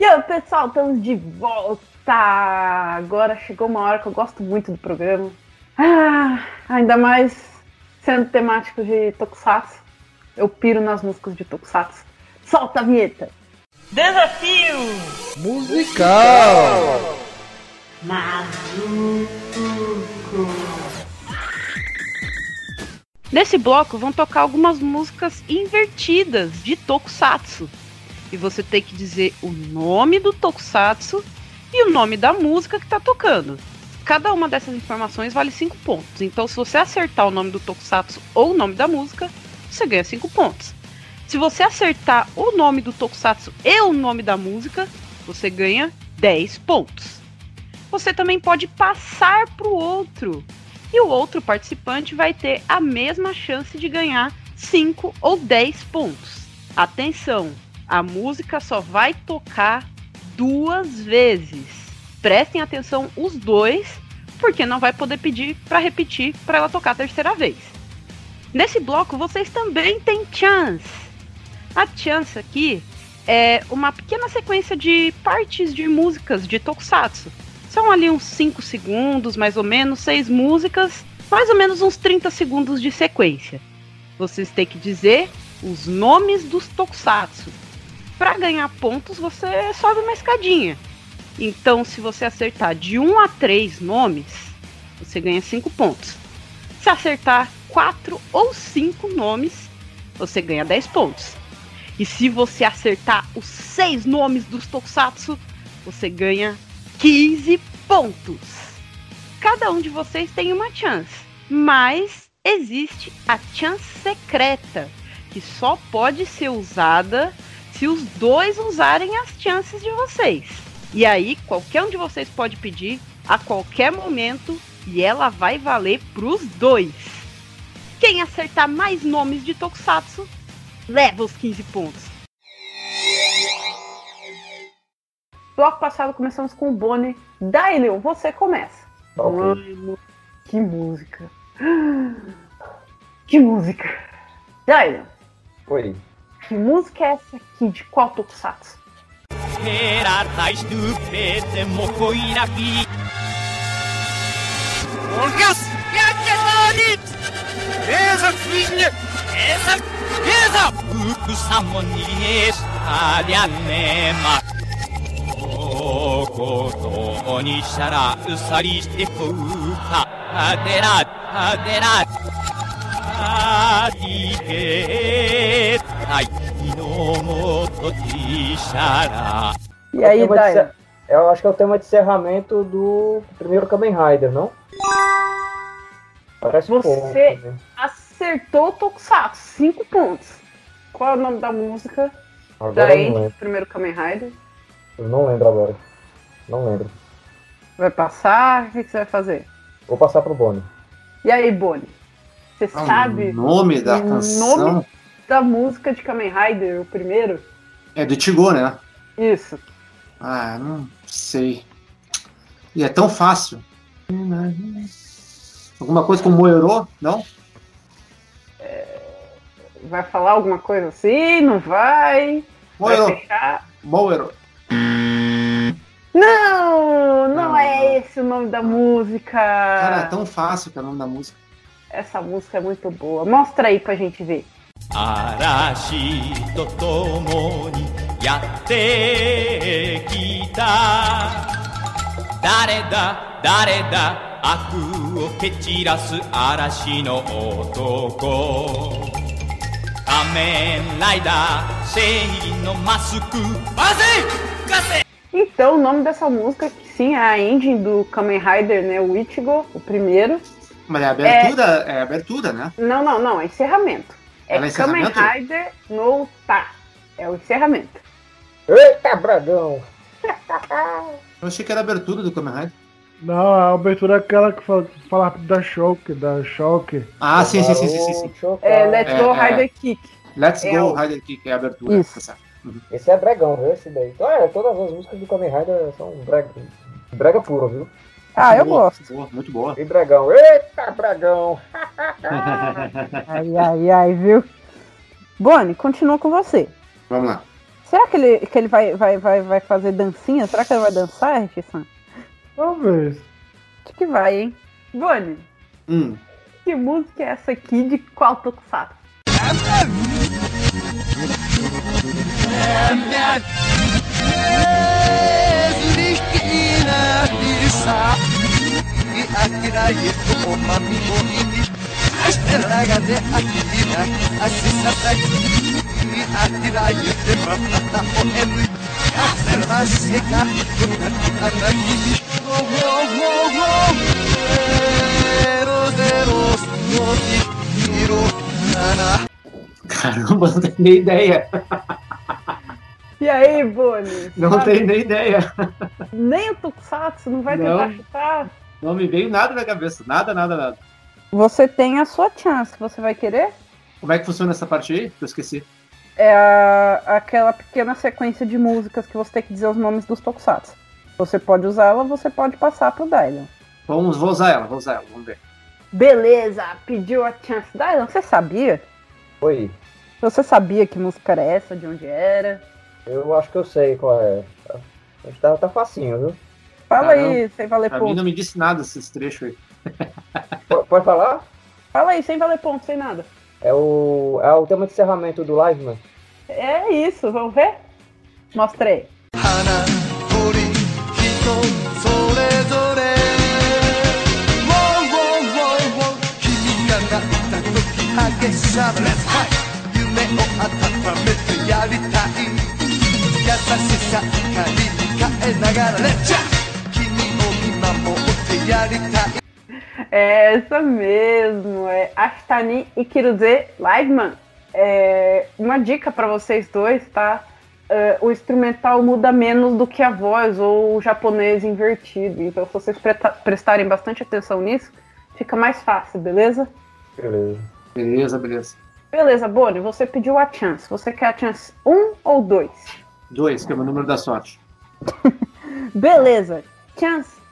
E aí, pessoal, estamos de volta! Agora chegou uma hora que eu gosto muito do programa. Ah, ainda mais sendo temático de Tokusatsu. Eu piro nas músicas de Tokusatsu. Solta a vinheta! Desafio Musical. Nesse bloco vão tocar algumas músicas invertidas de Tokusatsu. E você tem que dizer o nome do Tokusatsu e o nome da música que tá tocando. Cada uma dessas informações vale 5 pontos. Então, se você acertar o nome do Tokusatsu ou o nome da música, você ganha 5 pontos. Se você acertar o nome do Tokusatsu e o nome da música, você ganha 10 pontos. Você também pode passar para o outro. E o outro participante vai ter a mesma chance de ganhar 5 ou 10 pontos. Atenção, a música só vai tocar duas vezes. Prestem atenção os dois, porque não vai poder pedir para repetir para ela tocar a terceira vez. Nesse bloco vocês também têm chance. A chance aqui é uma pequena sequência de partes de músicas de Tokusatsu. São ali uns 5 segundos, mais ou menos, seis músicas, mais ou menos uns 30 segundos de sequência. Vocês têm que dizer os nomes dos Tokusatsu. Para ganhar pontos, você sobe uma escadinha. Então, se você acertar de 1 a 3 nomes, você ganha 5 pontos. Se acertar 4 ou 5 nomes, você ganha 10 pontos. E se você acertar os 6 nomes dos Tokusatsu, você ganha 15 pontos. Cada um de vocês tem uma chance, mas existe a chance secreta, que só pode ser usada se os dois usarem as chances de vocês. E aí, qualquer um de vocês pode pedir a qualquer momento e ela vai valer pros dois. Quem acertar mais nomes de Tokusatsu leva os 15 pontos. Bloco passado começamos com o Bonnie. Daileu, você começa. Mano, que música. *gasps* Que música. Daileu, Oi. Que música é essa aqui? De qual Tokusatsu? E aí, É Daileu? encer- Eu acho que é o tema de encerramento do primeiro Kamen Rider, não? Parece um Você- pouco. né? Acertou o Tokusatsu, 5 pontos. Qual é o nome da música? Agora Da eu não End, lembro. primeiro Kamen Rider. Eu não lembro agora. Não lembro. Vai passar? O que você vai fazer? Vou passar pro Bonnie. E aí, Bonnie? Você Ah, sabe O nome da o canção nome- da música de Kamen Rider, o primeiro? é do Tigo, né? Isso. Ah, não sei. E é tão fácil. Alguma coisa com Moerô? Não? Vai falar alguma coisa assim? Não vai? Vai Moerô. fechar? Moerô. Não, não Não, é esse o nome da música. Cara, é tão fácil que é o nome da música. Essa música é muito boa. Mostra aí pra gente ver. 嵐とともにやってきた誰だ誰だ悪を蹴散らす嵐の男仮面ライダー正義のマスクバゼガセ Então, o nome dessa música, que sim, é a engine do Kamen Rider, né? O Ichigo, o primeiro. Mas é abertura, é, abertura, né? Não, não, não, é encerramento. É é Kamen encerramento? Rider no Tá. É o encerramento. Eita, Bragão! *laughs* Eu achei que era abertura do Kamen Rider. Não, a abertura é aquela que fala, fala da Shock, da Shock. Ah, sim, sim, sim, sim, sim, É. Let's É, Go é. Rider Kick. Let's É Go o- Rider Kick é a abertura. Isso. tá certo. Esse é Bregão, viu? Esse daí. Então, é, todas as músicas do Kamen Rider são brega, brega puro, viu? Ah, eu boa, gosto. Boa, muito boa. E Dragão. Eita, Dragão! ai, ai, ai, viu? Bonnie, continua com você. Vamos lá. Será que ele, que ele vai, vai, vai, vai fazer dancinha? Será que ele vai dançar, Richardson? Talvez. Acho que vai, hein? Bonnie. Hum. Que música é essa aqui de qual tokusatsu? Esquina de sal akirayi oma mihoni Esteragade akirina asisataki akirayi emamata ohemi Aseraseka anakili Oh oh oh oh Eros eros noti hiro nana Caramba, não tenho nem ideia. E aí, Boni? Não tenho nem ideia. Nem o Tuxatsu não vai não. tentar chutar? Não me veio nada na cabeça. Nada, nada, nada. Você tem a sua chance. Você vai querer? Como é que funciona essa parte aí? Que eu esqueci. É a- aquela pequena sequência de músicas que você tem que dizer os nomes dos Tokusatsu. Você pode usar ela, você pode passar pro Dylan. Vamos, vou usar ela, vou usar ela. Vamos ver. Beleza, pediu a chance. Dylan, você sabia? Oi, Você sabia que música era essa, de onde era? eu acho que eu sei qual é. Acho que Tá, tá facinho, viu? Fala Caramba, aí, sem valer Pra mim ponto. não me disse nada esses trechos aí. Pode falar? Fala aí, sem valer ponto, sem nada. É o, é o tema de encerramento do live, mano. É isso, vamos ver? Mostra aí. 花 É essa mesmo, é Ashtani Ikiruze Liveman. É uma dica pra vocês dois, tá? É, o instrumental muda menos do que a voz ou o japonês invertido. Então, se vocês prestarem bastante atenção nisso, fica mais fácil, beleza? Beleza. Beleza, beleza. Beleza, Boni, você pediu a chance. Você quer a chance 1 ou 2? Dois, que é o meu número da sorte. *laughs* Beleza, chance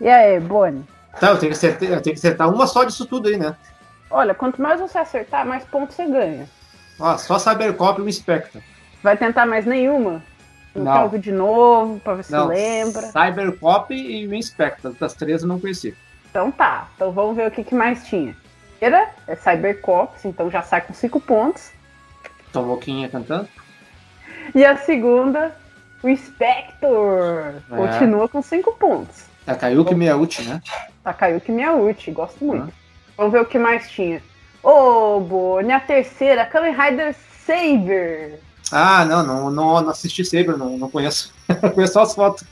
E aí, Boni? Tá, eu tenho, que acertar, eu tenho que acertar uma só disso tudo aí, né? Olha, quanto mais você acertar, mais pontos você ganha. Ó, só Cybercop e o Spectre. Vai tentar mais nenhuma? Ouvir de novo, pra ver se Não, lembra. Cybercop e o Inspector. Das três eu não conheci. Então tá, então vamos ver o que, que mais tinha. A primeira é Cybercops, então já sai com 5 pontos. Tom Louquinha cantando. E a segunda, o Spector. É. Continua com 5 pontos. Takayuki Miyauchi, né? Takayuki Miyauchi, gosto muito. Uhum. Vamos ver o que mais tinha. Ô, Boni, a terceira, Kamen Rider Saber. Ah, não, não, não, não assisti Saber, não, não conheço. *laughs* conheço só as fotos.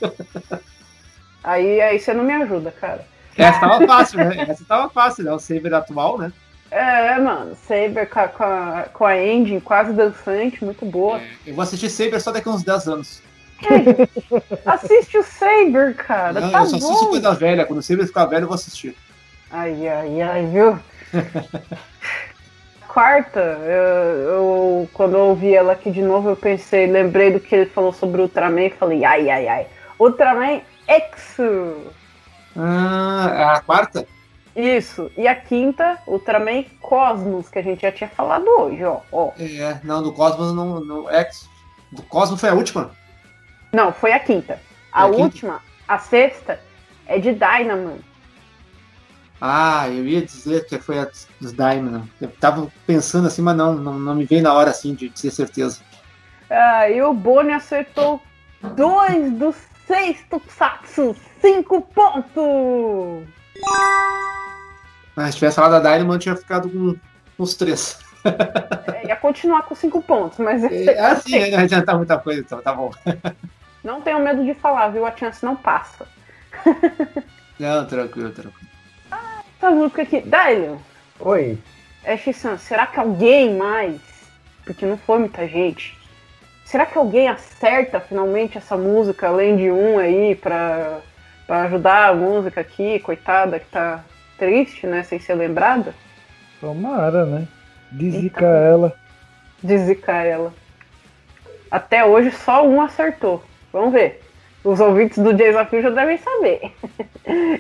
Aí, aí você não me ajuda, cara. Essa tava fácil, né? Essa tava fácil, né? O Saber atual, né? É, mano, Saber com a, com a, com a engine quase dançante, muito boa. Eu vou assistir Saber só daqui a uns 10 anos. Assiste o Saber, cara, não, tá eu só assisto bom. coisa velha. Quando o Saber ficar velho, eu vou assistir. Ai, ai, ai, viu? *laughs* Quarta, eu, eu- quando eu ouvi ela aqui de novo, eu pensei, lembrei do que ele falou sobre o Ultraman e falei, ai, ai, ai. Ultraman Exo. Ah, é a quarta? Isso. E a quinta, Ultraman Cosmos, que a gente já tinha falado hoje, ó. ó. É, não, do Cosmos não. não X. Do Cosmos foi a última? Não, foi a quinta. A, a quinta? última, a sexta, é de Dynaman. Ah, eu ia dizer que foi a dos Diamond. Eu tava pensando assim, mas não, não, não me veio na hora assim de ter certeza. Ah, e o Boni acertou dois dos seis Tokusatsu. Cinco pontos! Mas se tivesse falado da Dynamo, eu tinha ficado com uns três. É, ia continuar com cinco pontos, mas É, assim, *laughs* não adiantar muita coisa, então tá bom. Não tenho medo de falar, viu? A chance não passa. *laughs* Não, tranquilo, tranquilo. Essa música aqui, Dylion, Oi. é X-San, será que alguém mais, porque não foi muita gente, será que alguém acerta finalmente essa música, além de um aí, pra, pra ajudar a música aqui, coitada, que tá triste, né, sem ser lembrada? Tomara, né? Dezica ela. De zicar ela. Até hoje só um acertou. Vamos ver. Os ouvintes do desafio já devem saber.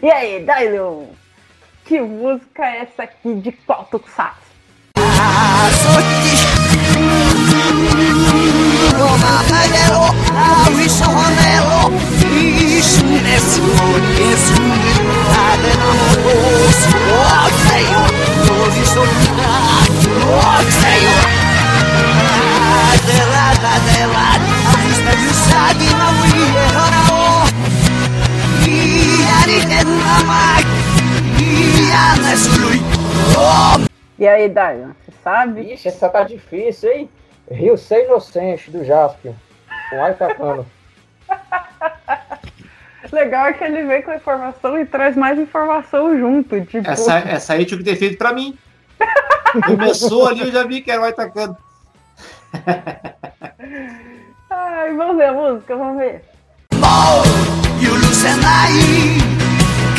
E aí, Dylan? Que música é essa aqui de qual Tokusatsu? E aí, Dai? você sabe? Ixi, essa tá difícil, hein? Rio Sem Inocente, do Jaspion. Com ar tacando. *laughs* Legal é que ele vem com a informação e traz mais informação junto. Tipo... Essa, essa aí tinha que ter feito pra mim. Começou ali, eu já vi que era o atacando. Ai, vamos ver a música, vamos ver. Ball, you lose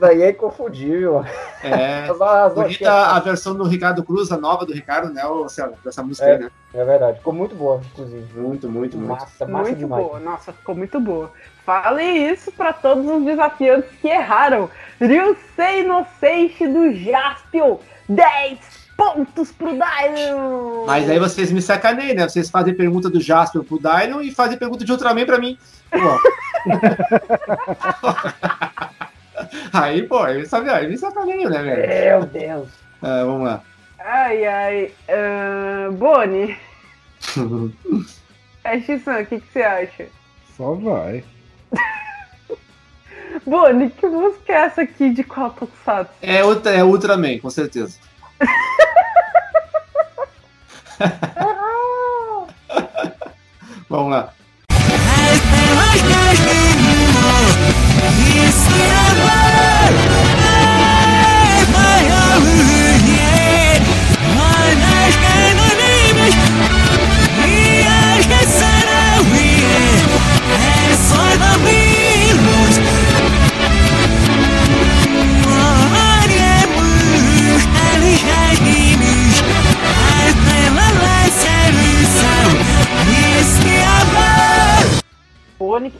daí é inconfundível. é. *laughs* As- as Bonita a versão do Ricardo Cruz, a nova do Ricardo, né, ô, César, dessa música aí, né? É verdade, ficou muito boa, inclusive. Muito, muito, muito. Massa, massa muito demais. boa, nossa, ficou muito boa. Fale isso pra todos os desafiantes que erraram. Ryusei Inocente do Jaspion, 10 pontos pro Dylan. Mas aí vocês me sacaneiam, né? Vocês fazem pergunta do Jasper pro Dylan e fazem pergunta de Ultraman pra mim. *laughs* Pô. *laughs* aí, pô, aí, sabe, aí me sacaneiam, né, velho? Meu Deus. *laughs* Ah, vamos lá. Ai, ai. ahn, Boni, *laughs* é X-San, o que, que você acha? Só vai. Boni, que música é essa aqui de qual Tokusatsu? É, Ultra, é Ultraman, com certeza. Vamos lá.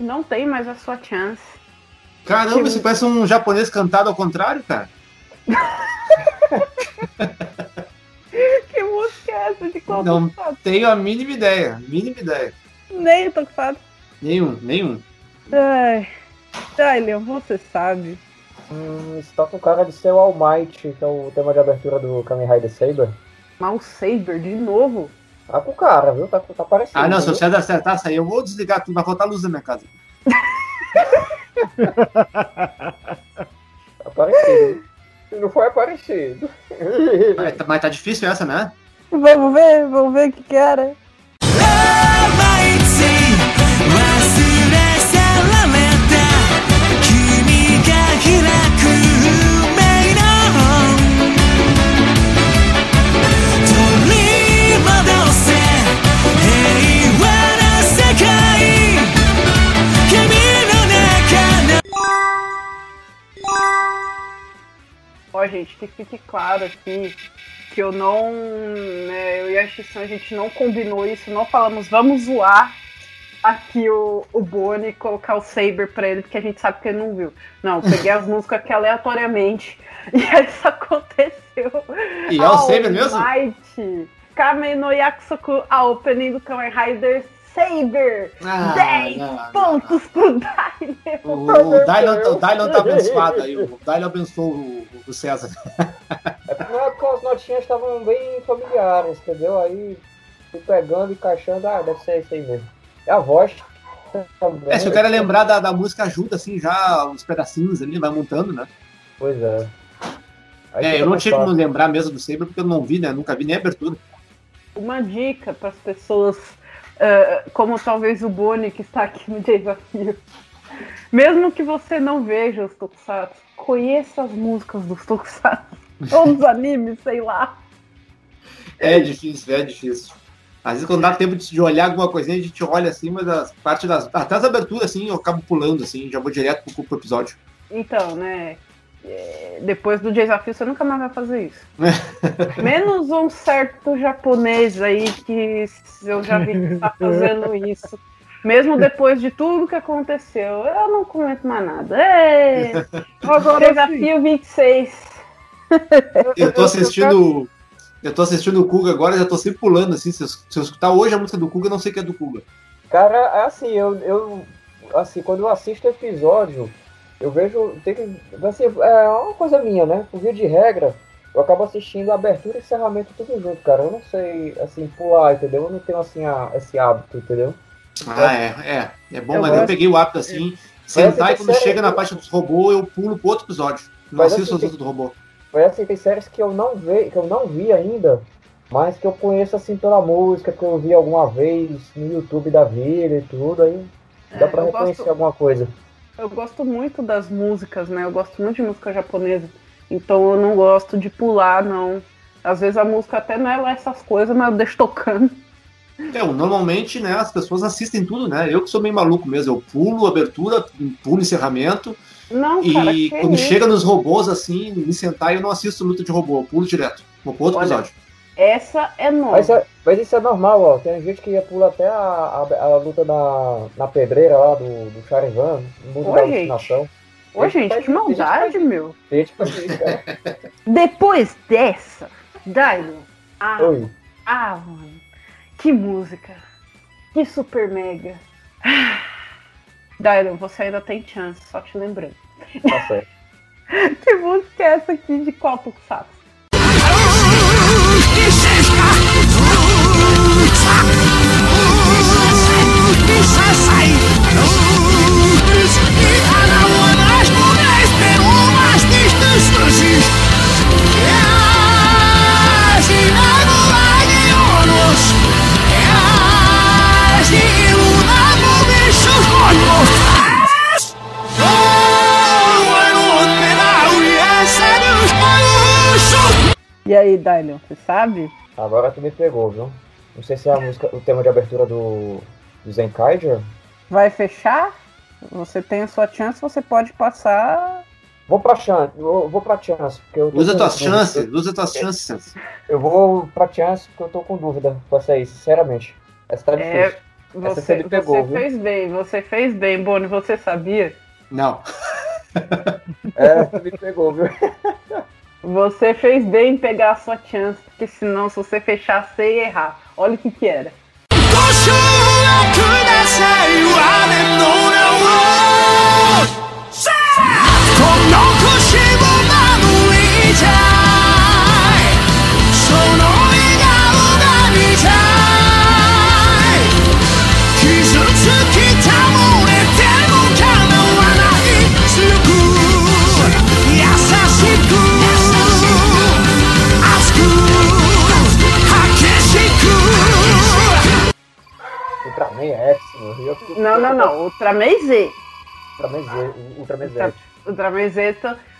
Que não tem mais a sua chance. Caramba, isso parece um japonês cantado ao contrário, cara. *laughs* Que música é essa de qual Não. Tenho a mínima ideia, mínima ideia. Nem Tokusatsu. Nenhum, nenhum. Ai, Dylan, você sabe. Hum, isso tá com cara de ser o All Might, que é o tema de abertura do Kamen Rider Saber. Mal Saber de novo. Tá com cara, viu? Tá, tá parecendo. Ah, não, se o viu? César acertar essa aí, eu vou desligar tudo, vai faltar luz na minha casa. *laughs* *laughs* Parecido. Se não foi, é parecido. *laughs* Mas, tá- mas tá difícil essa, né? Vamos ver, vamos ver o que que Ó, gente, que fique claro aqui que eu não. Né, eu e a Xissan, a gente não combinou isso, não falamos, vamos zoar aqui o, o Boni e colocar o Saber pra ele, porque a gente sabe que ele não viu. Não, peguei as *laughs* músicas aqui aleatoriamente *laughs* e isso aconteceu. E é o Saber mesmo? Might, Kamen no Yakusoku, a opening do Kamen Rider Saber. Ah, 10 não, não, pontos pro Dylan. O, o, Dylan, o Dylan tá abençoado aí, o Dylan abençoou o, o César. É *laughs* porque não é porque as notinhas estavam bem familiares, entendeu? Aí fui pegando e encaixando, ah, deve ser isso aí mesmo. É a voz. também. É, se o cara lembrar da, da música, ajuda assim já uns pedacinhos ali, vai montando, né? Pois é. Aí É, eu não tinha como lembrar mesmo do Saber porque eu não vi, né? Nunca vi nem a abertura. Uma dica para as pessoas ah, como talvez o Boni que está aqui no desafio. Mesmo que você não veja os Tokusatsu, conheça as músicas dos Tokusatsu. *laughs* Ou dos animes, sei lá. É difícil, é difícil. Às vezes quando dá tempo de olhar alguma coisinha, a gente olha assim, mas as partes das. Até as aberturas, assim, eu acabo pulando, assim, já vou direto pro, pro episódio. Então, né? É, Depois do desafio, você nunca mais vai fazer isso. *laughs* Menos um certo japonês aí que eu já vi que está fazendo isso. Mesmo depois de tudo que aconteceu, eu não comento mais nada. Agora sim. desafio 26. Eu tô assistindo. Eu tô assistindo o Kuga agora, já tô sempre pulando, assim. Se eu, se eu escutar hoje a música do Kuga, eu não sei que é do Kuga. Cara, é assim, eu, eu assim, quando eu assisto episódio, eu vejo. Tem que, assim, é uma coisa minha, né? Por via de regra, eu acabo assistindo abertura e encerramento tudo junto, cara. Eu não sei, assim, pular, entendeu? Eu não tenho, assim, a- esse hábito, entendeu? Ah, é, é. É bom, Eu mas eu peguei o hábito assim. Sentar e quando sério, chega na parte dos robôs, eu pulo pro outro episódio. Não Mas assisto assim, os outros do robô. Mas assim, tem séries que eu não vi, que eu não vi ainda, mas que eu conheço assim pela música, que eu vi alguma vez no YouTube da vida e tudo, aí dá É, pra eu reconhecer gosto- alguma coisa. Eu gosto muito das músicas, né? Eu gosto muito de música japonesa. Então eu não gosto de pular, não. Às vezes a música até não é lá essas coisas, mas eu deixo tocando. É, normalmente, né, as pessoas assistem tudo, né? Eu que sou meio maluco mesmo. Eu pulo abertura, pulo encerramento. Não, cara, E quando isso? chega nos robôs, assim, me sentar, eu não assisto luta de robô. Eu pulo direto. Vou pro outro Olha, episódio. Essa é nova. Mas, é- mas isso é normal, ó. Tem gente que pula até a, a, a luta na, na pedreira lá do, do Charivan, no mundo Ô, da gente. alucinação. Ô, gente, que maldade, meu. Gente isso, cara. *laughs* Depois dessa, Dylan. Ah, Oi. ah, mano. Que música. Que super mega. *sighs* Ah. Você ainda tem chance, só te lembrando. Tá certo. *laughs* Que música é essa aqui de qual Tokusatsu? E aí, Dylan, você sabe? Agora tu me pegou, viu? Não sei se é a música, o tema de abertura do, do Zenkaiger. Vai fechar? Você tem a sua chance, você pode passar. Vou pra chance, vou, vou pra chance, porque eu Usa tuas chances, usa tuas chances. Eu vou pra chance porque eu tô com dúvida com essa aí, sinceramente. Essa tá É, difícil. Essa Você, você me pegou, você fez bem, você fez bem, Boni, você sabia? Não. É, você me pegou, viu? *laughs* Você fez bem em pegar a sua chance, porque senão, se você fechar, você ia errar. Olha o que que era. Ultraman X. Eu fico- Não, não, não. Ultraman Z. Ultraman Z, Ultraman Z. Ultra- Ultraman Z,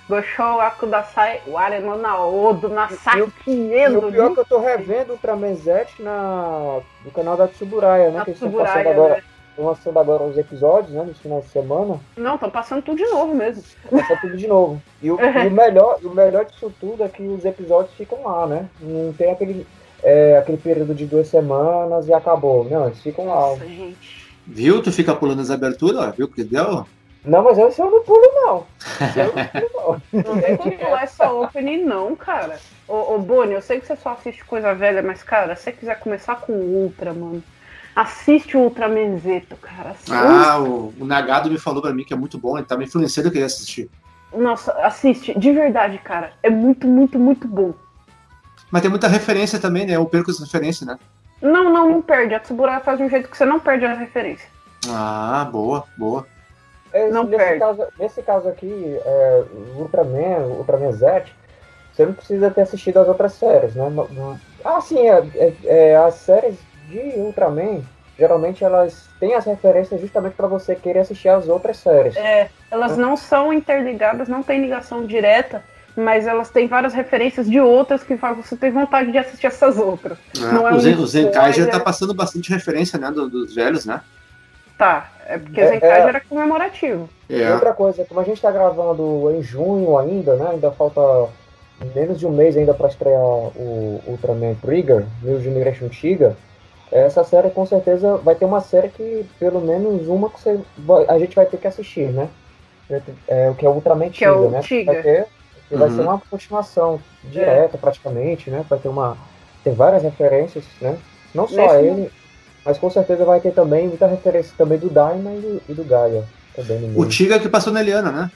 Goshou Akudasai, Wareno Naodo, E o pior é que eu tô revendo Ultraman Z na, no canal da Tsuburaya, né? Que eles estão passando agora, né? estão lançando agora os episódios, né? Nos finais de semana. Não, estão passando tudo de novo mesmo. Passa tudo de novo. E o, e o *laughs* melhor, o melhor disso tudo é que os episódios ficam lá, né? Não tem aquele, é, aquele período de duas semanas e acabou. Não, eles ficam lá. Nossa, gente. Viu? Tu fica pulando as aberturas, ó. Viu o que deu? Não, mas esse eu não pulo, não. Esse eu não pulo, não. Não tem como pular essa opening, não, cara. Ô, ô Boni, eu sei que você só assiste coisa velha, mas, cara, se você quiser começar com o Ultra, mano, assiste o Ultraman Zeto, cara. Assiste. Ah, o, o Nagado me falou pra mim que é muito bom, ele tá me influenciando eu queria assistir. Nossa, assiste, de verdade, cara. É muito, muito, muito bom. Mas tem muita referência também, né? Eu perco essa referência, né? Não, não, não perde. A Tsuburaya faz de um jeito que você não perde a referência. Ah, boa, boa. Esse- Não nesse, perde. caso, nesse caso aqui, é, Ultraman, Ultraman Z, você não precisa ter assistido as outras séries, né? Não- não- Ah, sim, é, é- é, as séries de Ultraman, geralmente elas têm as referências justamente para você querer assistir as outras séries. É, elas não são interligadas, não tem ligação direta, mas elas têm várias referências de outras que fazem você ter vontade de assistir essas outras. É, Não é o, Zen, o Zenkai já spoiler. tá passando bastante referência, né, do- dos velhos, né? Tá, é porque É, Zenkai é. era comemorativo. E É. outra coisa, como a gente está gravando em junho ainda, né? Ainda falta menos de um mês ainda para estrear o Ultraman Trigger, New Generation Tiga. Essa série com certeza vai ter uma série que pelo menos uma que você vai- a gente vai ter que assistir, né? É, o que é o Ultraman é Tiga, né? Tiga. Vai ter, vai Uhum. ser uma continuação direta praticamente, né? Vai ter uma tem várias referências, né? Não só Nesse ele, mas com certeza vai ter também muita referência também do Daima e do, e do Gaia também O. Tiga que passou na Eliana, né?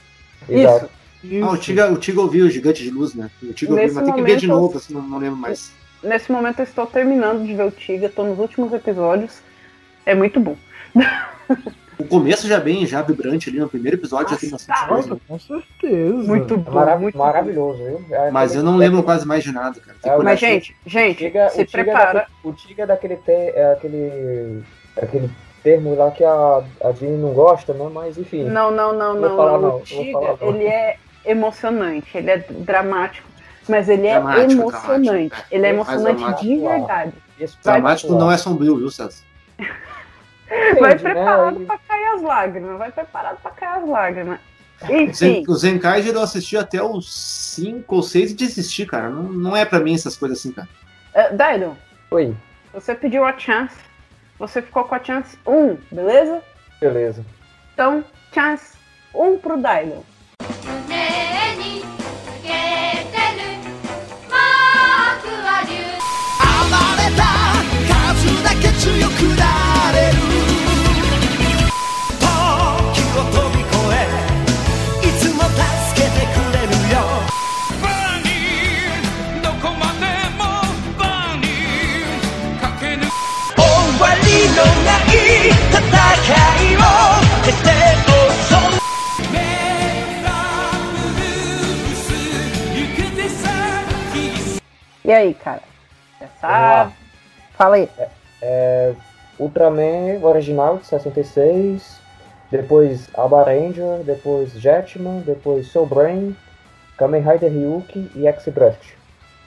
Exato. Isso. Ah, o Tiga, o Tiga ouviu o Gigante de Luz, né? O Tiga ouviu, mas tem que ver de momento- novo, assim, não, não lembro mais. Nesse momento eu estou terminando de ver o Tiga, tô nos últimos episódios. É muito bom. *laughs* O começo já bem, já vibrante ali, no primeiro episódio já tem bastante coisa. Nossa, com certeza. Muito É bom. marav- muito maravilhoso, viu? É Mas aquele- eu não lembro quase mais de nada, cara. Tem É, Mas, gente, gente, Tiga, se é prepara. daquele, o Tiga é daquele, te, é aquele, aquele termo lá que a, a Jean não gosta, né? Mas enfim. Não, não, não, Não não. falar não. não, O Tiga, ele é emocionante, ele é dramático, mas ele é Dramático, emocionante. dramático, é. ele é emocionante dramático. de verdade. Dramático não é sombrio, viu, César? *laughs* Vai Depende, né? preparado Aí- pra cair as lágrimas, vai preparado pra cair as lágrimas. Enfim, O Zenkai eu assisti até os 5 ou 6 e desisti, cara. Não, não é pra mim essas coisas assim, cara. uh, Daidon, Oi, você pediu a chance, você ficou com a chance 1, beleza? beleza. Então, chance 1 pro Daidon. 胸 E aí, cara? Sabe? Fala aí. É, Ultraman original de 66, depois Aba Ranger, depois Jetman, depois Soul Brain, Kamen Rider Ryuki e X-Draft.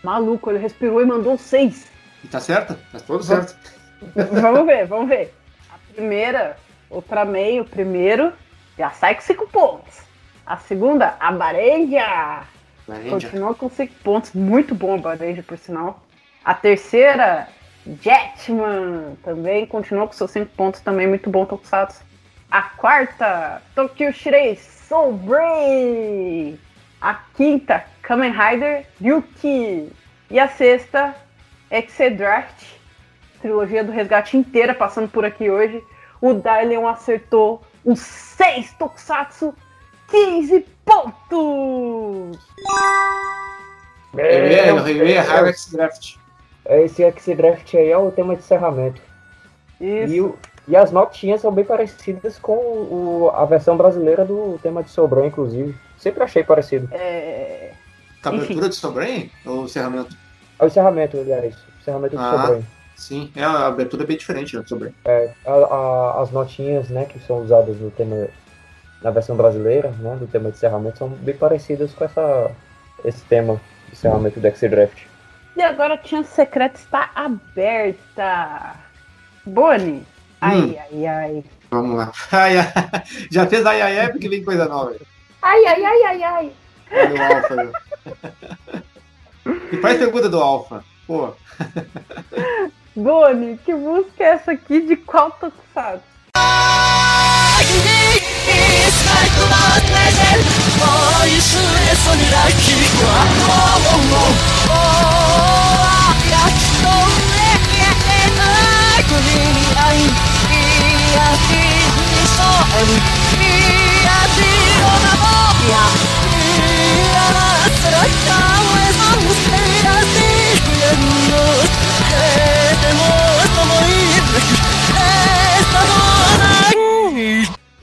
Maluco, ele respirou e mandou seis. E tá certo? Tá tudo certo. Vamos ver, vamos ver. A primeira, Ultraman, o primeiro, já sai com cinco pontos. A segunda, a. Laranja. Continua com cinco pontos. Muito bom a Barendia, por sinal. A terceira, Jetman. Também continua com seus cinco pontos. Também muito bom, Tokusatsu. A quarta, Tokyo Shirei Soul Brain. A quinta, Kamen Rider Ryuki. E a sexta, Exedraft. Trilogia do Resgate inteira passando por aqui hoje. O Dylion acertou os seis Tokusatsu. 15 pontos! É, o Rei Hyrix Draft. Esse X-Draft aí é o tema de encerramento. Isso. E, o- e as notinhas são bem parecidas com o- a versão brasileira do tema de Sobrão, inclusive. Sempre achei parecido. É, Abertura de Sobren? Ou encerramento? É o encerramento, aliás. Encerramento do Ah. Sobrão. Sim, é, a abertura é bem diferente do Sobren. A- a- as notinhas, né, que são usadas no tema, na versão brasileira, né, do tema de encerramento, são bem parecidas com essa, esse tema de encerramento do X-Draft. E agora a chance secreta está aberta. Boni. Ai, Hum. ai, ai. Vamos lá. *laughs* Ai, ai, já fez ai ai ai porque vem coisa nova. Ai, ai, ai, ai, ai. Olha o Alpha aí. *laughs* E faz pergunta do Alpha. Pô, *laughs* Boni, que música é essa aqui? De qual Tokusatsu?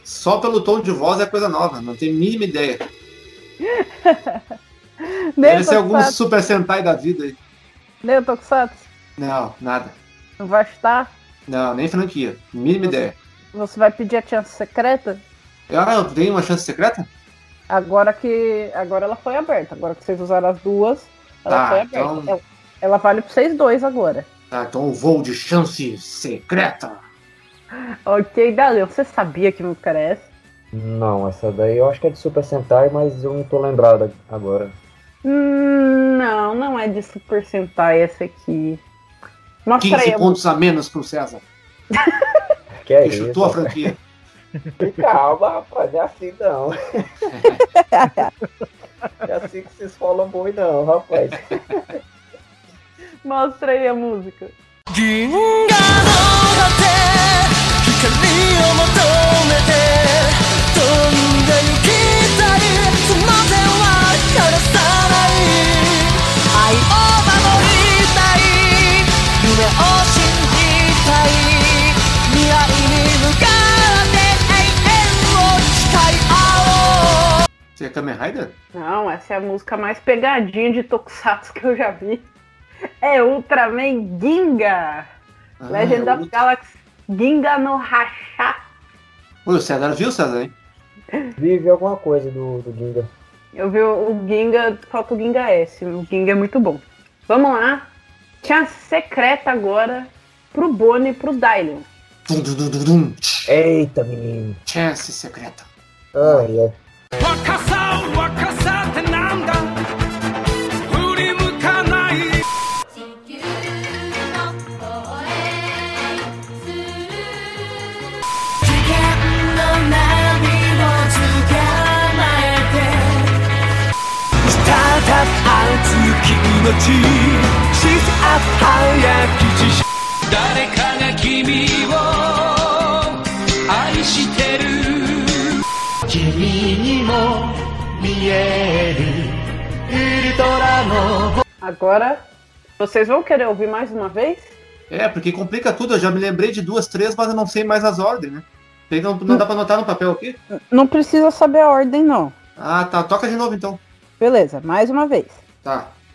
Só pelo tom de voz é coisa nova, não tenho a mínima ideia. *laughs* Nem Deve ser algum? Super Sentai da vida aí. Nem o Tokusatsu? Não, nada. Não vai estar? Não, nem franquia. Mínima ideia. Você vai pedir a chance secreta? Ah, eu tenho uma chance secreta? Agora que. Agora ela foi aberta. Agora que vocês usaram as duas, ela Tá, foi aberta. então- Ela, ela vale pra vocês dois agora. Então eu vou de chance secreta. Ok, Daleu, você sabia que música era essa? Não, essa daí eu acho que é de Super Sentai, mas eu não tô lembrado agora. Hum, não, não é de Super Sentai essa aqui. Mostra 15 aí a pontos a menos pro César. *laughs* Que é Que isso? chutou a franquia. *laughs* Calma, rapaz, é assim não. *laughs* é assim que vocês falam boi não, rapaz. Mostra aí a música. Você é Kamen Rider? Não, essa é a música mais pegadinha de Tokusatsu que eu já vi. É Ultraman Ginga! Ah, Legend é of Galaxy Ginga no Hacha. Oi, o César viu, César, hein? Vive alguma coisa do, do Ginga. Eu vi o Ginga, falta o Ginga S. O Ginga é muito bom. Vamos lá. Chance secreta agora pro Boni e pro Dylion. Dum, dum, dum. Eita, menino. Chance secreta. Ai, é. 若 き命シスアップ早き知識誰かが君を愛してる君にも見えるウルトラの Agora, vocês vão querer ouvir mais uma vez? É, porque complica tudo. Eu já me lembrei de duas, três, mas eu não sei mais as ordens, né? Tem- Não, não dá pra anotar no papel aqui? Não precisa saber a ordem, não. Ah, tá. Toca de novo então. Beleza, mais uma vez. Tá.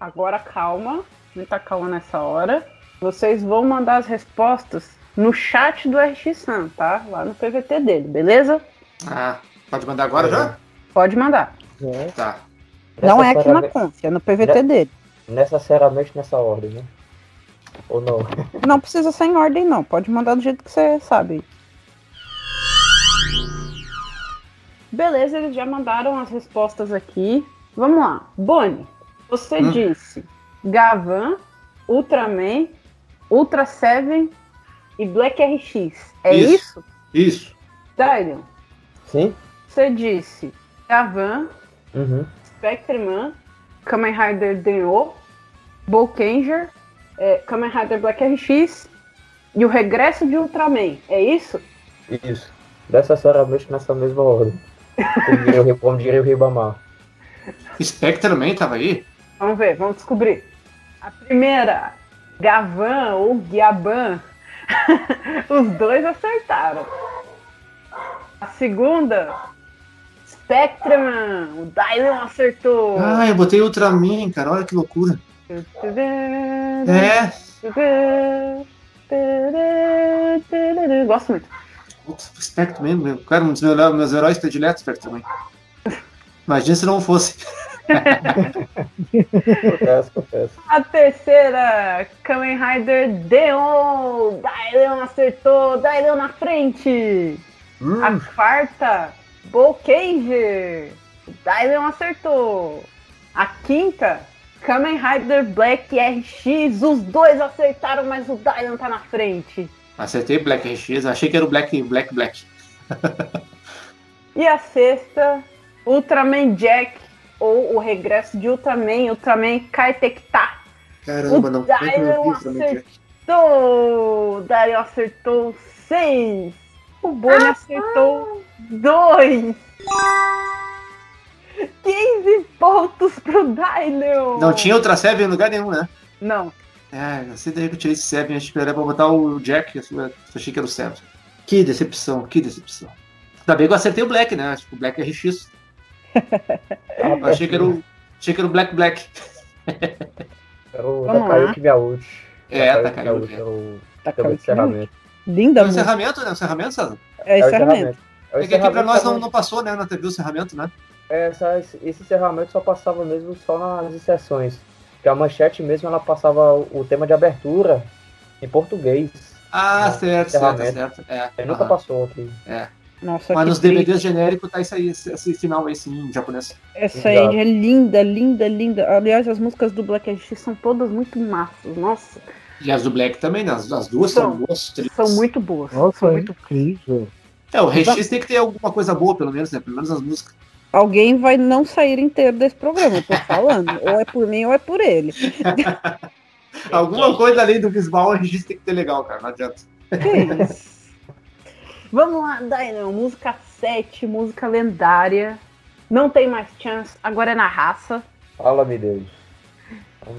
Agora calma, muita tá calma nessa hora. Vocês vão mandar as respostas no chat do RX Sam, tá? Lá no PVT dele, beleza? Ah, pode mandar agora é. já? Pode mandar. É. Tá. Não é aqui na confia, é no PVT ne né? dele. Necessariamente nessa ordem, né? Ou não? Não precisa ser em ordem, não. Pode mandar do jeito que você sabe. Beleza, eles já mandaram as respostas aqui. Vamos lá. Boni, você Hum. disse Gavan, Ultraman, Ultra Seven e Black RX. É Isso. isso? Isso. Dylion, Sim? você disse Gavan, Uhum. Spectreman, Kamen Rider Denô, Bolkanger, é, Kamen Rider Black RX e o regresso de Ultraman. É isso? Isso. Necessariamente nessa mesma ordem. Como diria o- Como diria o Ribamar. Spectre também tava aí? Vamos ver, vamos descobrir. A primeira, Gavan ou Guiaban, *laughs* os dois acertaram. A segunda, Spectreman, o Dylan acertou. Ah, eu botei Ultraman, cara. Olha que loucura. É. Gosto muito. Putz, Spectre mesmo. meu. Cara, um dos meus, meus heróis prediletos, também. Imagina se não fosse. A terceira, Kamen Rider Deon. Dylan acertou. Dylan na frente. A quarta, Bolkanger. Dylan acertou. A quinta, Kamen Rider Black RX. Os dois acertaram, mas o Dylan tá na frente. Acertei Black RX. Achei que era o Black Black Black. *laughs* E a sexta, Ultraman Jack ou o regresso de Ultraman, Ultraman Kaitecta. Caramba, não. Como é que eu Dylan acertou! O acertou seis. O Boni acertou dois. 15 pontos pro Dylan. Não tinha outra Seven em lugar nenhum, né? Não. É, não sei daí que eu tirei esse Seven, acho que era pra botar o Jack, eu achei que era o Seven. Que decepção, que decepção. Ainda bem que eu acertei o Black, né? Acho que o Black é RX. *laughs* Eu achei que era o, achei que era o Black Black. Era o Vamos lá. Takayuki Miyauchi. É, Takayuki era o Tá encerramento. Linda É o encerramento, né? O encerramento, César? É É o encerramento. É o É que aqui pra nós não, não passou, né? Na TV o encerramento, né? É, esse encerramento só passava mesmo só nas inserções. Porque a manchete mesmo ela passava o tema de abertura em português. Ah, Não, certo, certo, certo. É, Ele nunca passou aqui. Nossa, Mas que nos triste. DVDs genéricos tá isso aí, esse, esse final aí sim, em japonês. Essa aí é linda, linda, linda. Aliás, as músicas do Black RX são todas muito massas. Nossa, E as do Black também, né? As, as duas são São. boas. trilhas. são muito boas. Nossa, são é muito... incrível. É, o RX tem que ter alguma coisa boa, pelo menos, né? Pelo menos as músicas. Alguém vai não sair inteiro desse programa, eu tô falando. *laughs* ou é por mim ou é por ele. *laughs* Alguma coisa além do visual, o RX tem que ter legal, cara. Não adianta. Que isso? *laughs* Vamos lá, Dainan. Música 7, música lendária. Não tem mais chance, agora é na raça. Fala, meu Deus.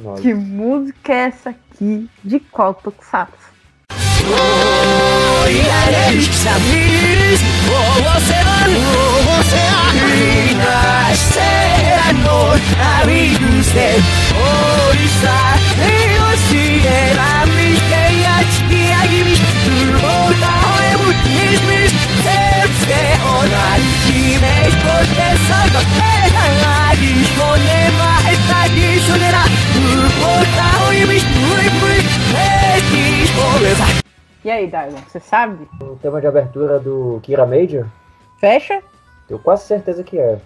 Nós. Que música é essa aqui? De qual Tokusatsu? 追いやれ Please, oh, oh, seven, oh, oh, seven I say, I know, I will use it Oh, it's a day I miss the edge, the edge, me Through the whole world, it's me Save the whole world, he makes for I'm a dish, I say, I should never Through the whole world, it's me Save the whole world, E aí, Dailan, você sabe? O tema de abertura do Kira Major, Fecha? tenho quase certeza que é.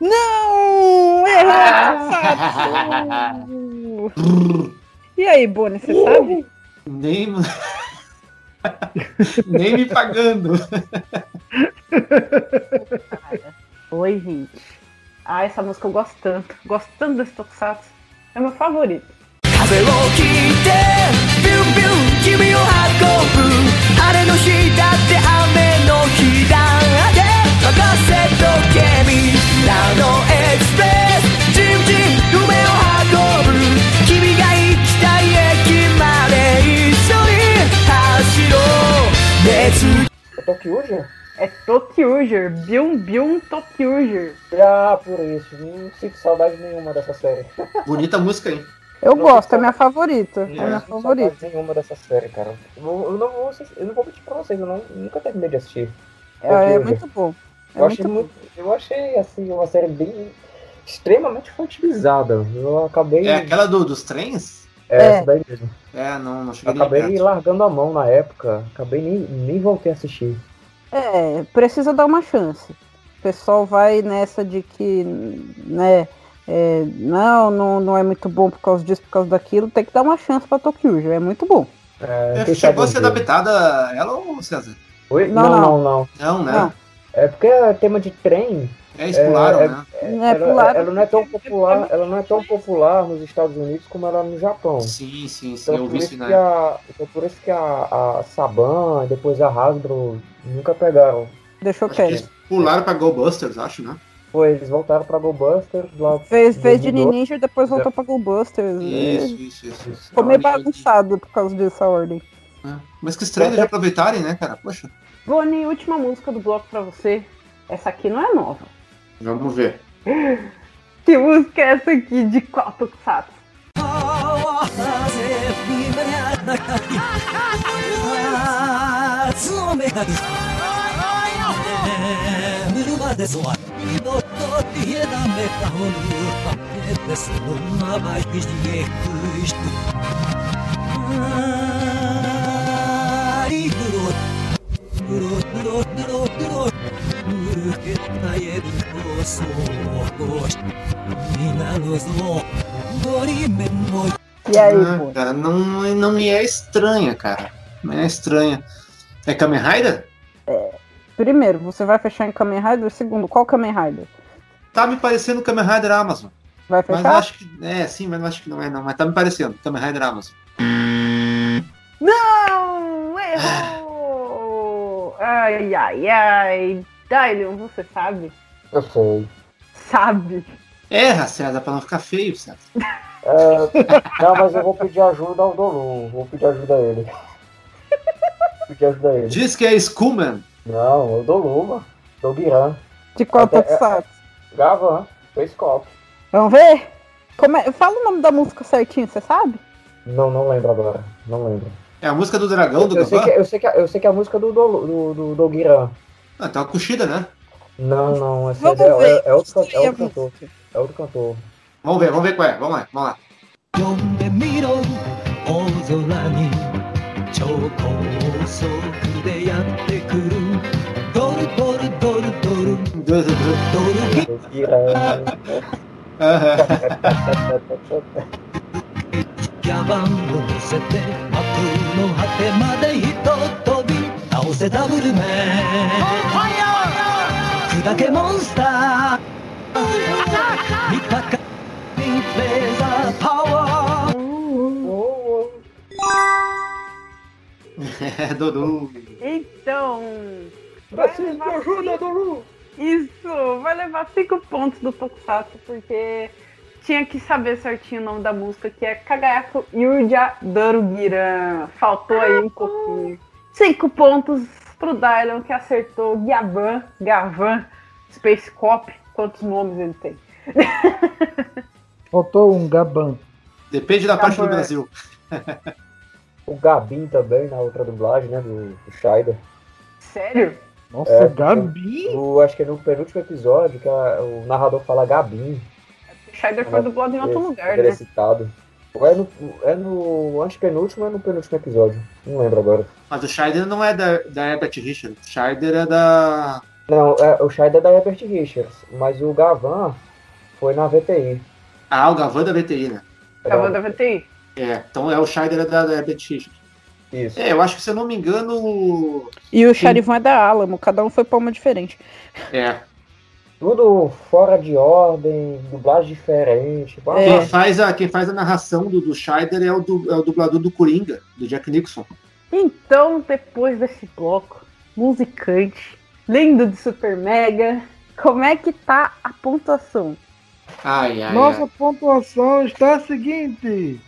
Não! Errado! e aí, Boni, você sabe? Nem. *laughs* Nem me pagando. Oi, gente. Ah, essa música eu gosto tanto. Gosto tanto desse Tokusatsu. É meu favorito. 風を切ってビュンビュン君を運ぶ晴れの日だって雨の日だって任せとけみらのエクスプレスじんじん夢を運ぶ君が行きたい駅まで一緒に走ろう熱 É Tokyuja? É Tokyuger. Bium Bium Tokyuger. Ah, por isso. Não sinto saudade nenhuma dessa série. Bonita música, hein? Eu Não, gosto, é minha favorita. É, É, minha favorita. nenhuma dessa série, cara. Eu, não- eu não vou, eu não vou mentir pra vocês, eu não, nunca terminei de assistir. É, é muito bom. É Eu achei, muito bom. muito, eu achei assim, uma série bem extremamente infantilizada. Eu acabei. É aquela do, dos trens? É, É. essa daí mesmo. É, não, não Eu cheguei nem acabei perto. largando a mão na época. Acabei nem, nem voltei a assistir. É, precisa dar uma chance. O pessoal vai nessa de que, né, é, não, não, não é muito bom por causa disso, por causa daquilo. Tem que dar uma chance pra Tokyuger, é muito bom. É, É, chegou a ser adaptada ela ou César? Oi? Não, Não, não. não, não. Né? Não. É porque é tema de trem. É, eles pularam, É, né? Não é ela, pular, ela não é tão popular. Ela não é tão popular nos Estados Unidos como ela é no Japão. Sim, sim, sim. Então eu por, vi isso né? a, então por isso que a, a Saban e depois a Hasbro nunca pegaram. Deixou quieto. eles pularam pra Go Busters, acho, né? Foi, eles voltaram pra Go Busters lá. Fez, fez de 2012. Ninja e depois voltou pra Go Busters. Isso, isso, isso. isso. Ficou meio bagunçado por causa disso a ordem. É. Mas que estranho de aproveitarem, né, cara? Poxa, Boni, última música do bloco pra você. Essa aqui não é nova. vamos ver. *laughs* Que música é essa aqui? De qual Tokusatsu? ぬる e aí. Ah, cara, não, não me é estranha, cara. Não é estranha. É Kamen Rider? É. Primeiro, você vai fechar em Kamen Rider? Segundo, qual Kamen Rider? tá me parecendo Kamen Rider Amazon. Vai Mas fechar? acho que. É, sim, mas acho que não é, não. Mas tá me parecendo. Kamen Rider Amazon. Não! Errou! Ai, ai, ai. Dylion, você sabe? Eu sei. Sabe. Erra, César, pra não ficar feio, César. É, não, mas eu vou pedir ajuda ao Dolu. Vou pedir ajuda a ele. Vou pedir ajuda a ele. Diz que é Skullman. Não, o Dolu, mano. Dogiran. De qual Até- Tokusatsu? Gavan. Face Cop. Vamos ver? Como é- Fala o nome da música certinho, você sabe? Não, não lembro agora. Não lembro. É a música do dragão do Eu sei, Gavan? que, eu, sei que, eu sei que é a música do, do, do, do Dogiran. Ah, então a Kushida, né? Não, não. Essa Vamos é, é, ver. é outro, can- E é a outro cantor. música? É outro cantor. Vamos ver, vamos ver qual é. Vamos lá, vamos lá. 呼んでみろ大空に超高速 でやってくるドルドルドルドルドルギ Dogiran. Aham. ャバンを乗せて幕の果てまでひと飛び倒せダブルメン砕けモンスター見たかレーザーパワー É, Doru. Então. Vai levar ajuda, Dolu! Isso, vai levar cinco pontos do Tokusatsu, porque tinha que saber certinho o nome da música, que é Kagayako Yurja Darugiran. Faltou aí um pouquinho. Cinco pontos pro Dylan, que acertou Gavan, Gavan, Space Cop. Quantos nomes ele tem? *laughs* Faltou um Gaban. Depende da parte do Gavan. Brasil. *laughs* O Gabin também, na outra dublagem, né? Do, do. Sério? Nossa, É, Gabi? No, acho que é no penúltimo episódio que a- o narrador fala Gabin. O Scheider foi dublado em outro lugar, ele é né? citado. Ou é no, é no antepenúltimo ou é no penúltimo episódio? Não lembro agora. Mas o Scheider não é da, da Herbert Richard. O Scheider é da. Não, é, o Shaider é da Herbert Richards, mas o Gavan foi na VTI. Ah, o Gavan da VTI, né? Tava da VTI. É, então é o Scheider é da, da Herbert Richard. Isso. É, eu acho que se eu não me engano. E o Charivan é da Alamo, cada um foi pra uma diferente. É. Tudo fora de ordem, dublagem diferente. blá, É. Quem, faz a, quem faz a narração do, do Scheider é o, du- é o dublador do Coringa, do Jack Nixon. Então, depois desse bloco musicante, lindo de Super Mega, como é que tá a pontuação? Ai, ai, Nossa ai. pontuação está a seguinte: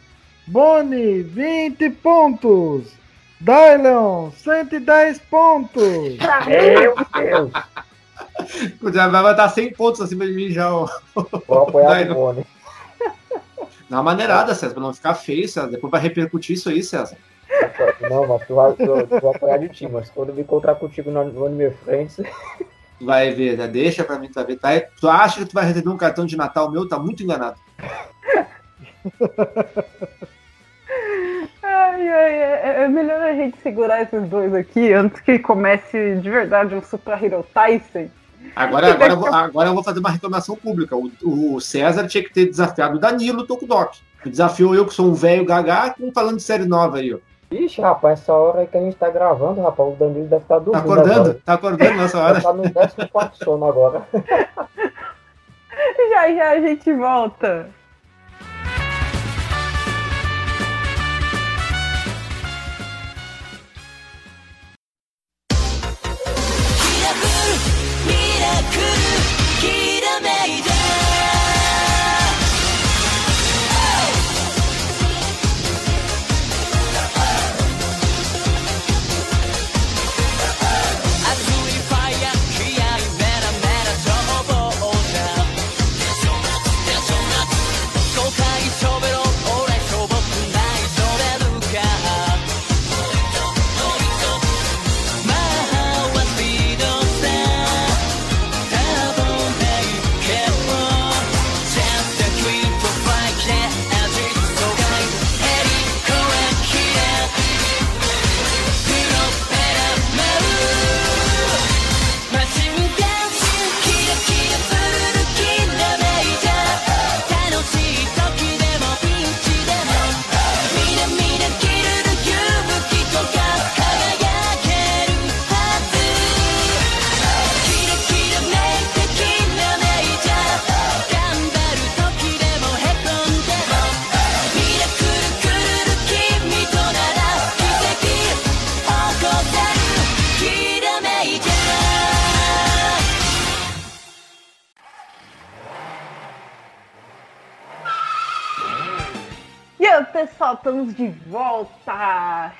Boni, 20 pontos. Dylion, 110 pontos. Meu Deus! Já *laughs* vai botar 100 pontos acima de mim já. ó. Vou apoiar o. Boni. Dá uma maneirada, César, pra não ficar feio, César. Depois vai repercutir isso aí, César. Não, mas tu vai, tu, tu vai apoiar de ti, mas quando eu me encontrar contigo no, no Anime Friends, Vai ver, já deixa pra mim, tu vai ver. Tá? Tu acha que tu vai receber um cartão de Natal meu? Tá muito enganado. *laughs* Ai, ai, é, é melhor a gente segurar esses dois aqui antes que comece de verdade um Super Hero Tyson. Agora, agora, eu vou- agora eu vou fazer uma reclamação pública. O, o César tinha que ter desafiado o Danilo o Tokudok. Desafiou eu, que sou um velho gaga, com falando de série nova aí, ó. Ixi, rapaz, essa hora aí que a gente tá gravando, rapaz, o Danilo deve estar Tá dormindo acordando? agora. Tá acordando nessa hora? estar no 14 sono agora. *laughs* Já já a gente volta.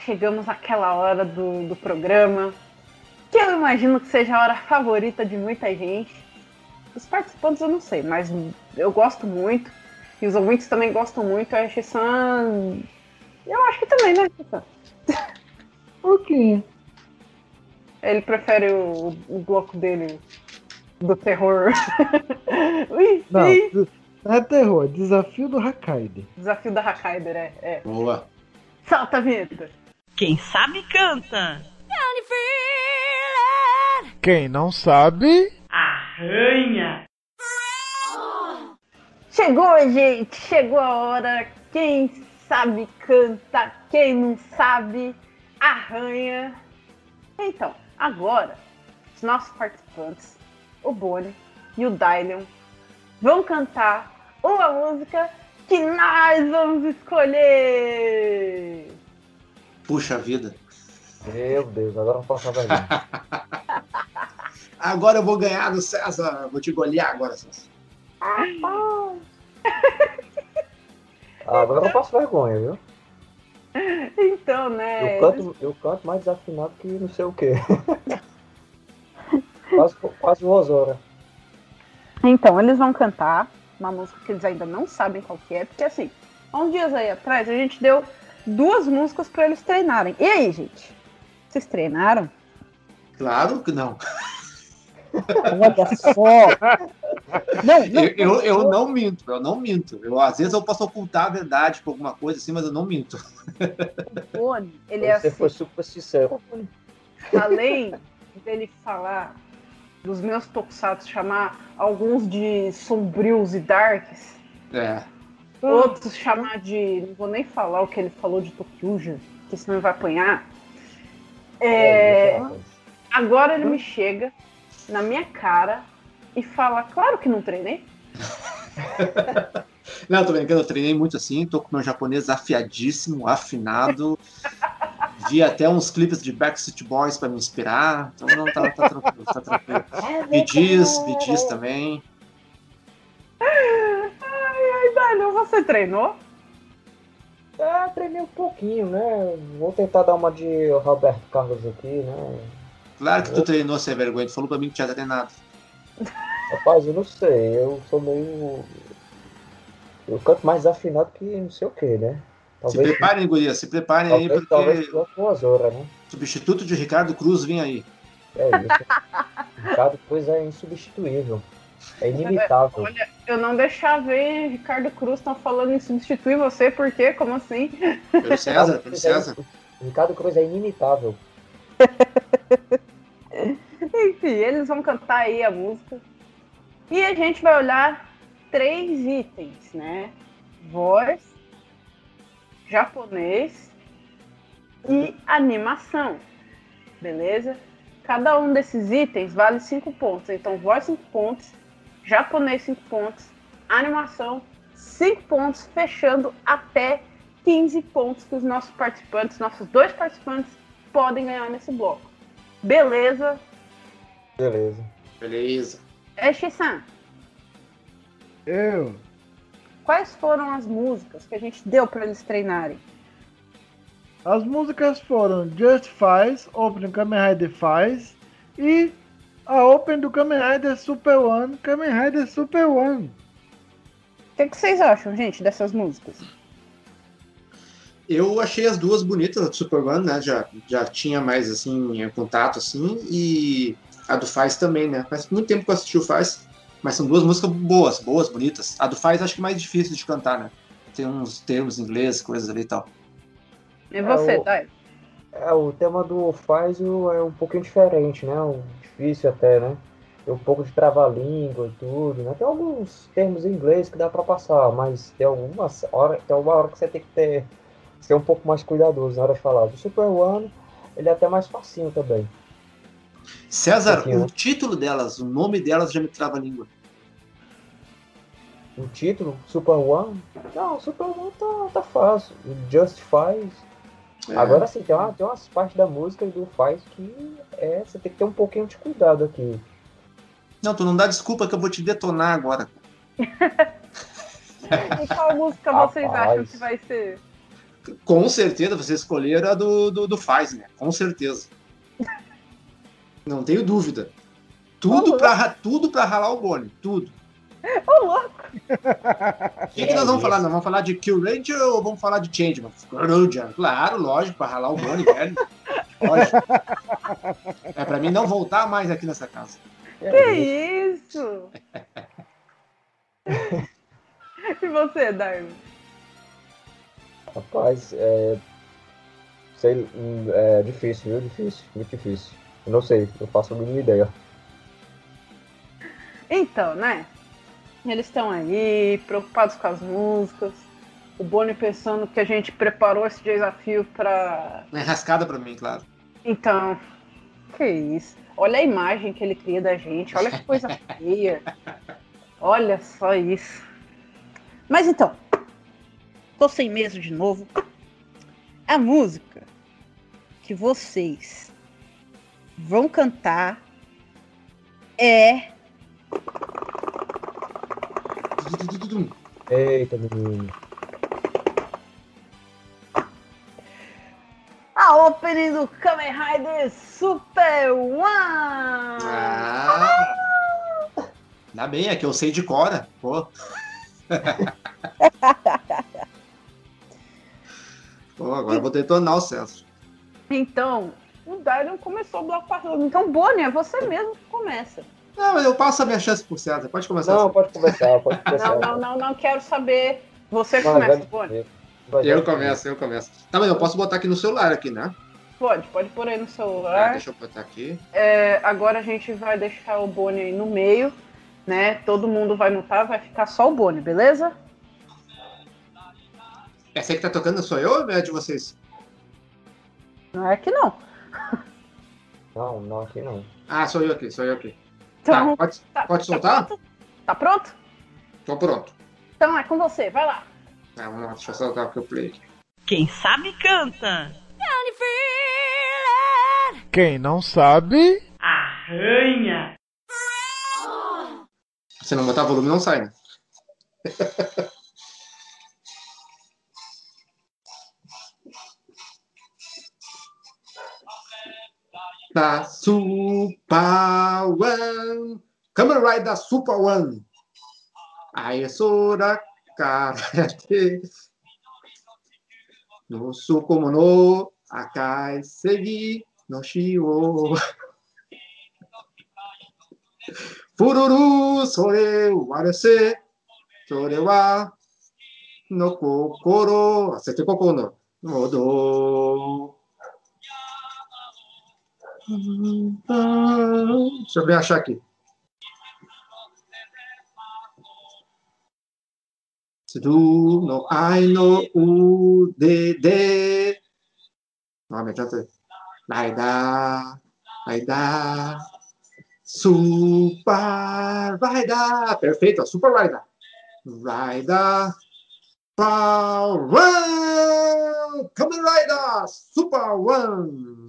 Chegamos àquela hora do, do programa que eu imagino que seja a hora favorita de muita gente. Os participantes eu não sei, mas eu gosto muito. E os ouvintes também gostam muito. A Xissan. Eu acho que também, né, Xissan? Por *laughs* quê? Ele prefere o, o bloco dele do terror. *laughs* Não, não é terror, é desafio do Hakaider. Desafio da Hakaider, é, é. Boa. Solta a vinheta! Quem sabe canta. Quem não sabe, Arranha. Chegou, gente! Chegou a hora. Quem sabe canta, quem não sabe arranha. Então, agora, os nossos participantes, o Boni e o Dylion, vão cantar uma música que nós vamos escolher. Puxa vida. Meu Deus, agora eu vou passar vergonha. *laughs* Agora eu vou ganhar do César. Vou te golear agora, César. Ah, agora eu passo vergonha, viu? Então, né? Eu canto, eu canto mais desafinado que não sei o quê. *laughs* quase, quase o Rosora. Então, eles vão cantar uma música que eles ainda não sabem qual que é, porque assim, há uns dias aí atrás a gente deu duas músicas para eles treinarem. E aí, gente? Vocês treinaram? Claro que não. Olha só! Não, não, Eu, eu, eu não minto, eu não minto. Eu, às vezes eu posso ocultar a verdade por alguma coisa assim, mas eu não minto. o Boni, ele é Você assim, foi super sincero. além dele falar dos meus tokusatsu, chamar alguns de sombrios e darks, É. outros chamar de. Não vou nem falar o que ele falou de Tokyuja, que senão ele vai apanhar. É, rapaz. agora ele me chega na minha cara e fala, claro que não treinei. *laughs* Não, tô brincando, eu treinei muito assim, tô com meu japonês afiadíssimo, afinado. *laughs* Vi até uns clipes de Backstreet Boys pra me inspirar. Então não, tá, tá tranquilo, tá tranquilo. Bidis, Bidis também. Ai, ai, Daniel, você treinou? É, treinei um pouquinho, né? Vou tentar dar uma de Roberto Carlos aqui, né? Claro que tu treinou sem vergonha, tu falou pra mim que tinha treinado. Rapaz, eu não sei, eu sou meio. Eu canto mais desafinado que não sei o que, né? Se preparem, guria, se preparem aí, talvez, talvez porque que o Azora, né? substituto de Ricardo Cruz vem aí. É isso. *laughs* Ricardo Cruz é insubstituível. É inimitável. Olha, eu não deixava hein, Ricardo Cruz estão falando em substituir você, por quê? Como assim? Pelo *laughs* César, pelo César. Ricardo Cruz é inimitável. *laughs* Enfim, eles vão cantar aí a música. E a gente vai olhar três itens, né? Voz, japonês e animação. Beleza? Cada um desses itens vale 5 pontos. Então, voz 5 pontos, japonês 5 pontos, animação 5 pontos, fechando até 15 pontos que os nossos participantes, nossos dois participantes, podem ganhar nesse bloco. Beleza? Beleza. Beleza. É, Shisan, Eu. quais foram as músicas que a gente deu para eles treinarem? As músicas foram Just Faz, Open Kamen Rider Faz e a Open do Kamen Rider Super One, Kamen Rider Super One. O que, que vocês acham, gente, dessas músicas? Eu achei as duas bonitas, a do Super One, né? Já, já tinha mais assim, contato, assim, e a do Faz também, né? Faz muito tempo que eu assisti o Faz, mas são duas músicas boas, boas, bonitas. A do Faz acho que é mais difícil de cantar, né? Tem uns termos em inglês, coisas ali e tal. E você, É, o- Dai? É, o tema do Fazio é um pouquinho diferente, né? Um, difícil até, né? Tem um pouco de trava-língua e tudo, né? Tem alguns termos em inglês que dá pra passar, mas tem algumas hora, tem uma hora que você tem que ter ser um pouco mais cuidadoso na hora de falar. Do Super One, ele é até mais facinho também. César, pouquinho, o título delas, o nome delas já me trava a língua. O título, Super One, não, Super One tá, tá fácil. O Just Faz. É. Agora sim, tem, uma, tem umas partes da música do Faz que é, você tem que ter um pouquinho de cuidado aqui. Não, tu não dá desculpa que eu vou te detonar agora. *laughs* E qual música vocês Rapaz. acham que vai ser? Com certeza, vocês escolheram a do, do, do Faz, Com certeza. *laughs* Não tenho dúvida. Tudo Ô, pra, ra- tudo pra ralar o Boni, tudo. *laughs* Ô, louco! O que, que nós vamos falar? Nós vamos falar de Kill Ranger ou vamos falar de Changeman? Ranger, claro, lógico, pra ralar o Boni, velho. Lógico. É pra mim não voltar mais aqui nessa casa. Que isso? e você, Darwin? Rapaz, é. Sei, é difícil, viu? Difícil, muito difícil. Eu não sei, eu faço a mínima ideia. Então, né? Eles estão aí, preocupados com as músicas. O Boni pensando que a gente preparou esse desafio pra. É rascada pra mim, claro. Então, que isso. Olha a imagem que ele cria da gente, olha que coisa *laughs* feia. Olha só isso. Mas então, tô sem mesa de novo. A música que vocês vão cantar é Eita, menino. a opening do Kamen Rider Super One! Ah! Ainda bem, é que eu sei de cora. Pô. *laughs* Pô, agora eu vou detonar o César. Então, o Darion começou o bloco passado. Então, Bonnie, é você mesmo que começa. Não, eu passo a minha chance pro César. Pode começar. Não, César. pode começar, pode começar. Não, não, não, não quero saber. Você começa. Vai Eu começo, eu começo. Tá, mas eu posso botar aqui no celular aqui, né? Pode, pode pôr aí no Ah, celular. deixa eu botar aqui. É, agora a gente vai deixar o Bonnie aí no meio, né? Todo mundo vai mutar, vai ficar só o Bonnie, beleza? Essa aí que tá tocando sou eu ou é de vocês? Não é que não. Não, não, aqui não. Ah, sou eu aqui, sou eu aqui. Então, Tá, pode, tá- pode tá soltar? pronto? Tá pronto? Tô pronto. Então é com você, vai lá. Ah, vamos lá, deixa eu soltar o play aqui. Quem sabe canta. Quem não sabe, Arranha. Se não botar volume, não sai, *laughs* da Super One. Kamen Rider Super One. Aí sora karate. No sukomo no akai segi no shio. Fururu sore warese. Sore wa no kokoro. Sete kokoro no modo. Deixa eu ver achar aqui. Tsudu no ai no u de de. Ah, me adianta. Raida, Raida, Super Raida. Perfeito, ó, Super Raida. Raida, Power One! Kamen Rider Super One!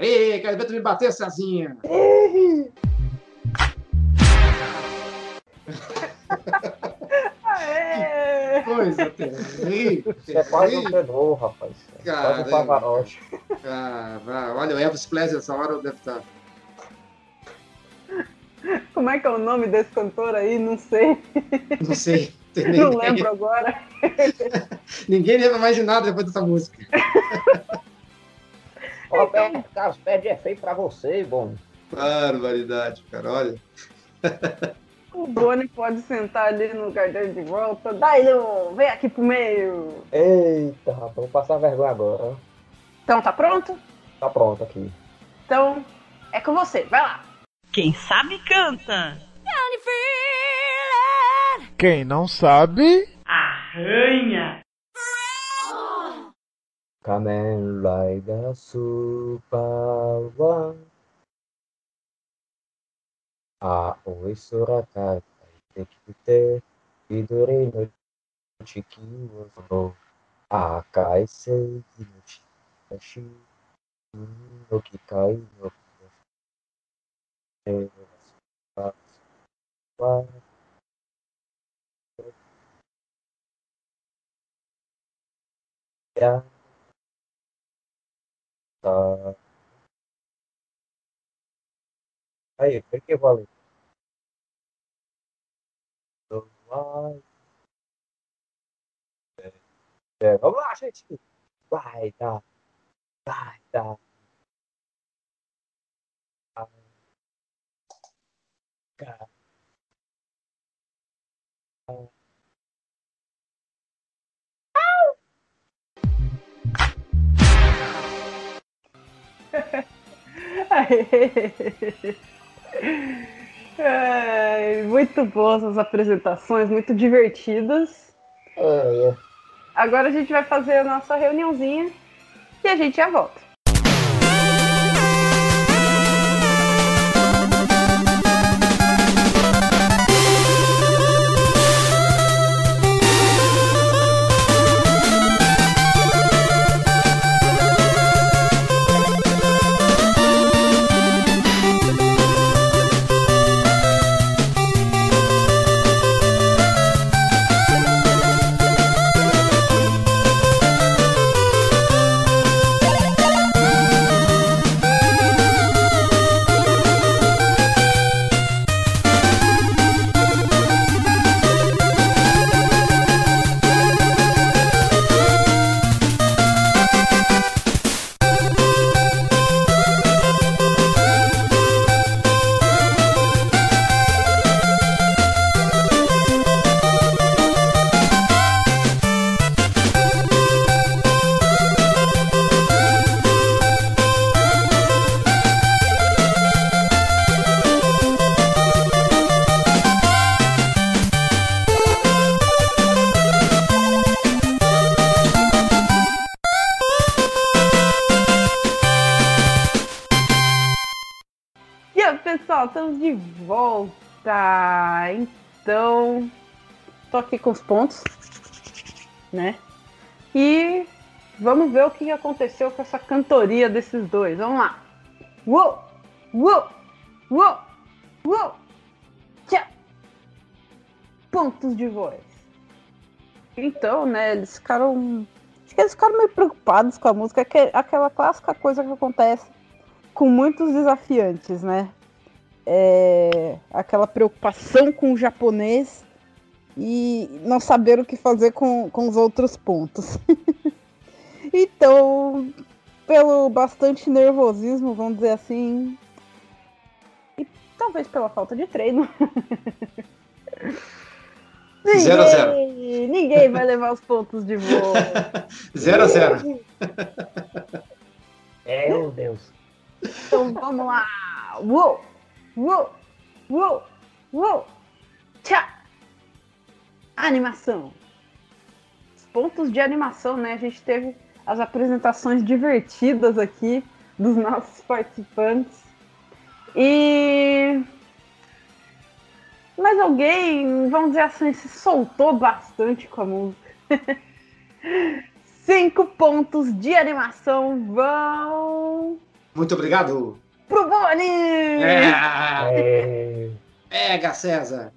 Aê, quero ver tu me bater, Cezinha. Aê! *laughs* Coisa terrível. Isso é quase um tenor, rapaz. É Quase Caramba. um Pavarotti. Vá. Olha, o Elvis Presley essa hora deve estar. Como é que é o nome desse cantor aí? Não sei. Não sei. *laughs* Não lembro agora. *laughs* ninguém lembra mais de nada depois dessa música. Ó, perde, cara, perde é feio pra você, bom. Barbaridade, cara. Olha. *laughs* O Boni pode sentar ali no lugar dele de volta. Dailo, vem aqui pro meio. Eita, rapaz, vou passar vergonha agora. Então, tá pronto? Tá pronto aqui. Então, é com você. Vai lá. Quem sabe canta. quem não sabe, Arranha. Kamen Rider Super One A o isura ka te kite Idori no chiki wo A kai se no chiki No ki kai no kite E o isura ka te Tá. Aí, por que valeu? Vai. É, é, vamos lá, gente. Vai, tá. Vai, tá. Cara. Ai, muito boas as apresentações, muito divertidas. É, é. Agora a gente vai fazer a nossa reuniãozinha e a gente já volta. Volta. Então, tô aqui com os pontos, né? E vamos ver o que aconteceu com essa cantoria desses dois. Vamos lá. Uou! Uou! Uou! Uou! Tchau! Pontos de voz. Então, né, eles ficaram. Acho que eles ficaram meio preocupados com a música, que é aquela clássica coisa que acontece com muitos desafiantes, né? É, aquela preocupação com o japonês e não saber o que fazer com, com os outros pontos. *laughs* então, pelo bastante nervosismo, vamos dizer assim, e talvez pela falta de treino. *laughs* Zero a zero. Ninguém- Ninguém vai levar os pontos de volta. 0 *laughs* a 0 Meu Deus. Então vamos lá! Uou! Uou! Uou! Uou! Tchá! Animação. Os pontos de animação, né? A gente teve as apresentações divertidas aqui dos nossos participantes. E. Mas alguém, vamos dizer assim, se soltou bastante com a música. *laughs* Cinco pontos de animação vão Muito obrigado. Pro Boni! É, pega, César.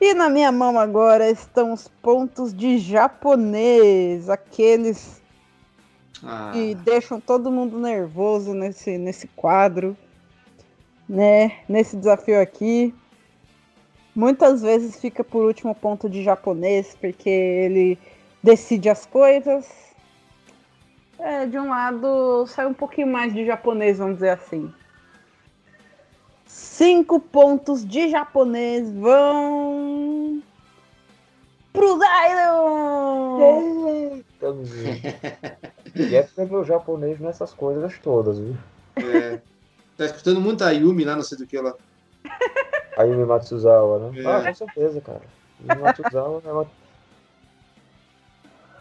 E na minha mão agora estão os pontos de japonês, aqueles Ah, que deixam todo mundo nervoso nesse, nesse quadro, né? Nesse desafio aqui. Muitas vezes fica por último ponto de japonês, porque ele decide as coisas. É, de um lado sai um pouquinho mais de japonês, vamos dizer assim. Cinco pontos de japonês vão pro Dylan! Estamos E é porque meu japonês nessas coisas todas, viu? é, tá escutando muito a Yumi lá, não sei do que lá. *laughs* A Yumi Matsuzawa, né? É. Ah, com certeza, cara. Yumi Matsuzawa é uma... *laughs*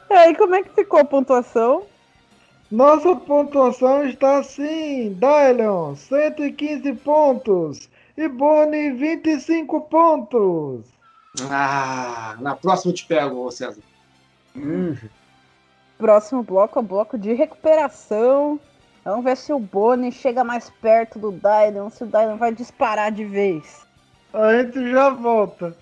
E aí, como é que ficou a pontuação? Nossa pontuação está assim: Dylion, 115 pontos. E Boni, 25 pontos. Ah, na próxima eu te pego, César. Próximo bloco é o bloco de recuperação. Vamos ver se o Boni chega mais perto do Dylan, se o Dylan vai disparar de vez. A gente já volta.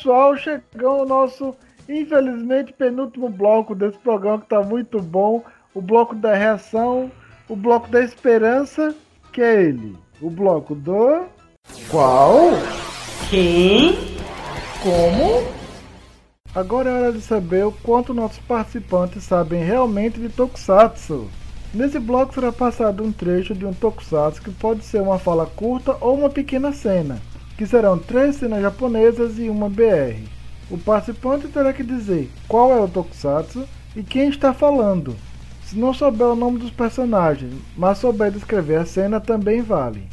Pessoal. Chegamos ao nosso, infelizmente, penúltimo bloco desse programa que tá muito bom. O bloco da reação, o bloco da esperança, que é ele. O bloco do. Qual? Quem? Como? Agora é hora de saber o quanto nossos participantes sabem realmente de Tokusatsu. Nesse bloco será passado um trecho de um Tokusatsu que pode ser uma fala curta ou uma pequena cena, que serão três cenas japonesas e uma BR. O participante terá que dizer qual é o Tokusatsu e quem está falando. Se não souber o nome dos personagens, mas souber descrever a cena, também vale.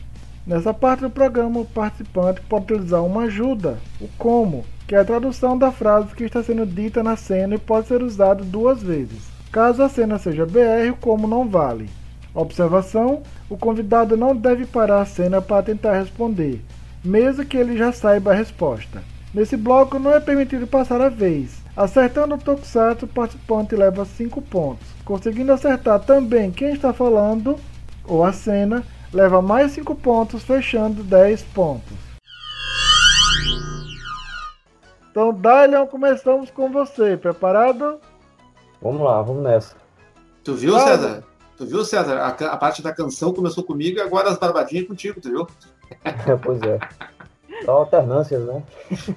Nessa parte do programa, o participante pode utilizar uma ajuda, o como, que é a tradução da frase que está sendo dita na cena e pode ser usado duas vezes. Caso a cena seja BR, o como não vale. Observação: o convidado não deve parar a cena para tentar responder, mesmo que ele já saiba a resposta. Nesse bloco não é permitido passar a vez. Acertando o Tokusatsu, o participante leva 5 pontos. Conseguindo acertar também quem está falando ou a cena, leva mais 5 pontos, fechando 10 pontos. Então, Dylion, começamos com você. Preparado? Vamos lá, vamos nessa. Tu viu. César? Tu viu, César? A, a parte da canção começou comigo e agora as barbadinhas contigo, tu viu? Pois é. Só alternâncias, né?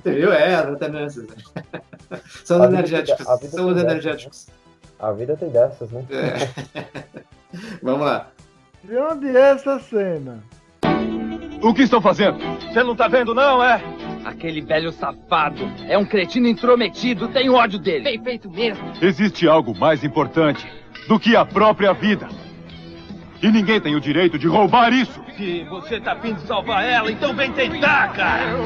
Viu? É, as alternâncias. São energéticos. a vida São os tem dessas, energéticos. A vida tem dessas, né? É. *laughs* Vamos lá. De onde é essa cena? O que estão fazendo? Você não tá vendo, não, é? Aquele velho safado é um cretino intrometido, tenho ódio dele. Bem feito mesmo. Existe algo mais importante do que a própria vida. E ninguém tem o direito de roubar isso. Se você tá afim de salvar ela, então vem tentar, cara.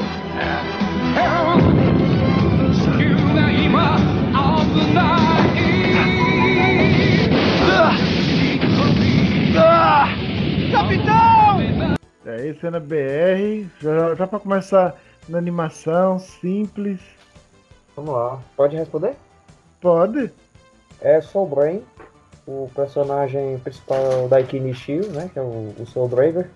E aí, cena BR, já, já para começar na animação, simples. Vamos lá. Pode responder? Pode? É Brain, o personagem principal da Ikini Shio, né? Que é o, o Soul Draver.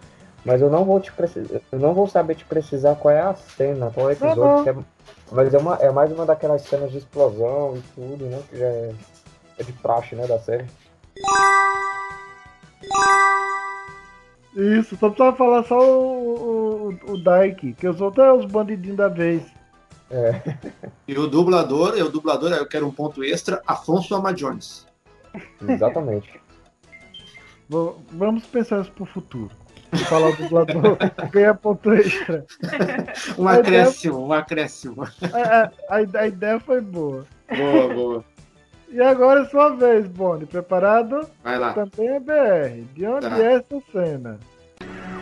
Mas eu não vou te precisar. Eu não vou saber te precisar qual é a cena, qual é o episódio. que é- mas é, uma, é mais uma daquelas cenas de explosão e tudo, né? Que já é, é de praxe, né, da série. Isso, só precisava falar só o, o, o Daiki, que eu sou até os bandidinhos da vez. É. E o dublador, e o dublador, eu quero um ponto extra, Afonso Ama Jones. Exatamente. *laughs* Vou- vamos pensar isso pro futuro. Falar o dublador, ganha *laughs* ponto extra. Um acréscimo, um acréscimo. A, a- a ideia foi boa. Boa, boa. E agora é sua vez, Boni. Preparado? Vai lá. Também é BR. De onde Tá. é essa cena?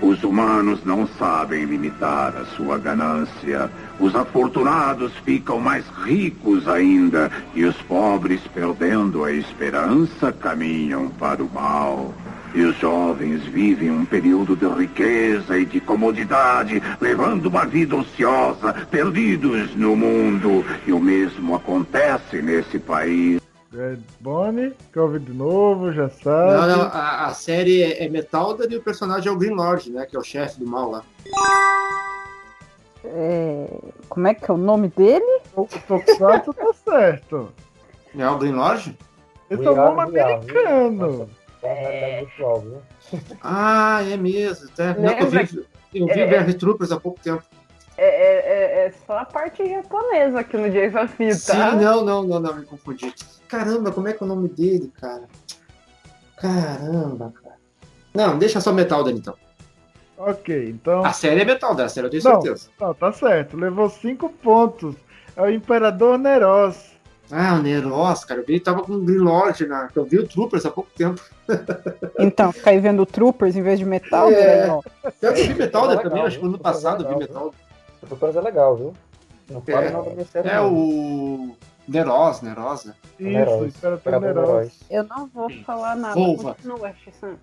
Os humanos não sabem limitar a sua ganância. Os afortunados ficam mais ricos ainda e os pobres, perdendo a esperança, caminham para o mal. E os jovens vivem um período de riqueza e de comodidade, levando uma vida ociosa, perdidos no mundo. E o mesmo acontece nesse país. É Boni, que ouve de novo, já sabe. Não, não, a, a série é, é Metalder e o personagem é o Green Lord, né? Que é o chefe do mal lá. É, como é que é o nome dele? O Tokusatsu tá certo. É o Green Lord? Esse é o nome americano. É? Ah, é mesmo. Tá? Não, eu vi, eu vi É, VR Troopers há pouco tempo. É, é, é, é só a parte japonesa aqui no Desafio, tá? Sim, não, não, não, não, me confundi. Caramba, como é que é o nome dele, cara? Caramba, cara. Não, deixa só Metal dele então. Ok, então. A série é Metal da série, eu tenho Não, certeza. não, tá certo. Levou cinco pontos. É o Imperador Neros. Ah, o Neros, cara, eu vi, tava com o Green Lord, né? Eu vi o Troopers há pouco tempo. *laughs* Então, fica aí vendo Troopers em vez de Metal, É. né? Eu vi Metal É né, também, acho que ano passado eu vi Metal. O Troopers é legal, viu? Não fala É, não da minha série, É não. o Neros, Neros, né? Isso, Neros. Imperador Imperador Neros. Neros. Eu não vou falar nada. Volva. Continua, Shisan.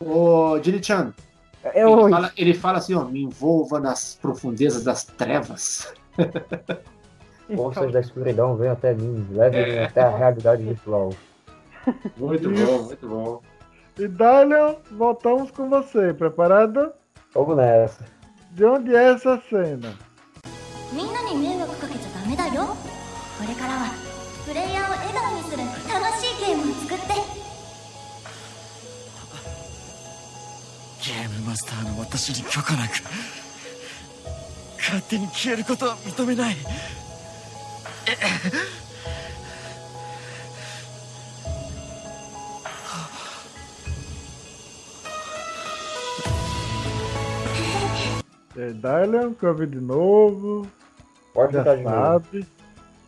Ô, Jiri-chan, Eu, ele fala, ele fala assim, ó, me envolva nas profundezas das trevas. *laughs* Forças da escuridão vêm até mim, levem-me É. até a realidade virtual. Muito bom, muito bom. E Dalion, voltamos com você. Preparado? Vamos nessa. De onde é essa cena? みんなに迷惑かけちゃダメだよ。これからはプレイヤーを笑顔にする楽しいゲームを作って。ゲームマスターの私に許可なく勝手に消えることは認めない。E aí, Dalion, que eu vi de novo. Pode Já botar de novo. sabe.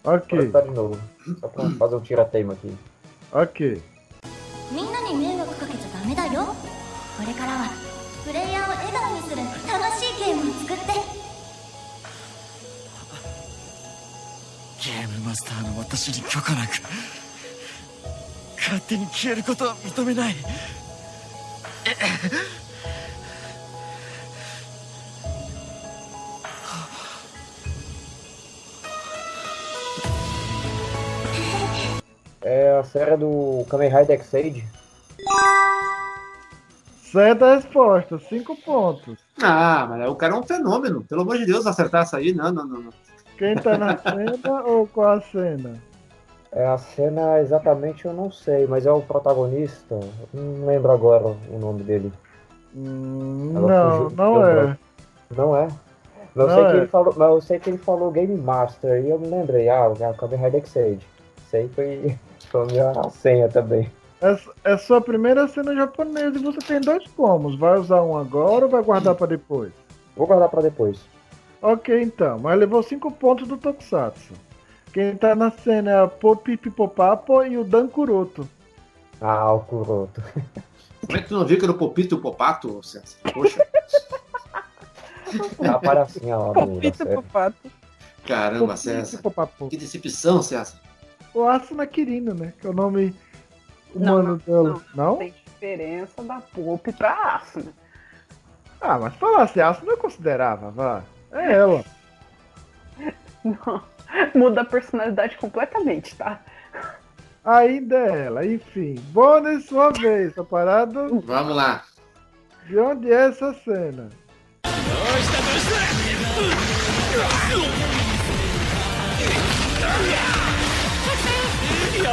Pode Ok, botar de novo. Só pra fazer um tira-teima aqui. ok. みんなに迷惑かけちゃダメだよこれからはプレイヤーを笑顔にする楽しいゲームを作ってゲームマスターの私に許可なく勝手に消えることは認めない「 É a série do Kamen Rider X-Aid. Certa é resposta, cinco pontos. Ah, mas o cara é um fenômeno. Pelo amor de Deus, acertar essa aí, não, não, não. não. Quem tá na *laughs* cena ou qual a cena? É a cena exatamente eu não sei, mas é o protagonista. Não lembro agora o nome dele. Hum, não, fugiu, não é. branco. Não é? Mas eu, Não sei que é. ele falou, mas eu sei que ele falou Game Master e eu me lembrei, ah, o Kamen Rider X-Aid. Aí foi, foi a minha senha também. É, é sua primeira cena japonesa e você tem dois pomos. Vai usar um agora ou vai guardar pra depois? Vou guardar pra depois. Ok, então. Mas levou cinco pontos do Tokusatsu. Quem tá na cena é a Popipipopapo e o Dan Kuroto. Ah, o Kuroto. *laughs* Como é que tu não viu que era o Popito e o Popato, César? Poxa, A palhacinha lá do, da Pita série. pro pato. caramba, César. Que decepção, César. O Asuna Kirino, né? Que é o nome Não, humano não, dela. Não? Tem diferença da Pop pra Aço, né? Ah, mas falasse Asuna eu considerava, vá. É ela. *laughs* Não. Muda a personalidade completamente, tá? Ainda é ela, enfim. Bônus sua vez, tá parado? Vamos lá. De onde é essa cena?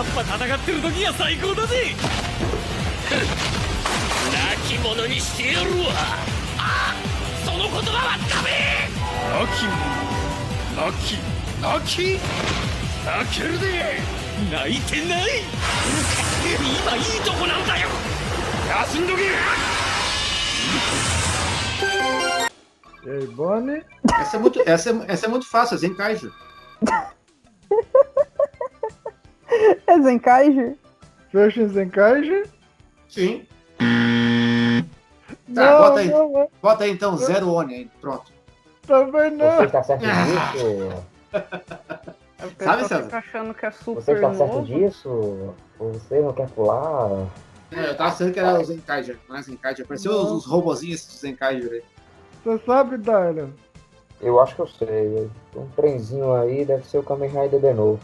やっぱ戦ってる時が最高だぜ。*laughs* 亡き者にしてやるわ。あその言葉はダメ。亡き者亡き泣き泣けるで。泣いてない。今いいとこなんだよ。休んどけ。E aí, Bonnie? Essa é muito, essa é, essa é muito fácil, é Zenkaijo. *laughs* É Zenkaiger? Fecha em Zenkaiger? Sim. Tá, não, bota aí. não é. Bota aí então, zero Oni aí. Pronto. Também Você não. está certo Ah. disso? A Sabe, César? fica achando que é Você super está certo novo. disso? Você não quer pular? É, eu tava achando que era o Zenkaiger, não é Zenkaiger. Pareceu os, os robozinhos do Zenkaiger aí. Você sabe, Dylan? Eu acho que eu sei. Um trenzinho aí deve ser o Kamen Rider de novo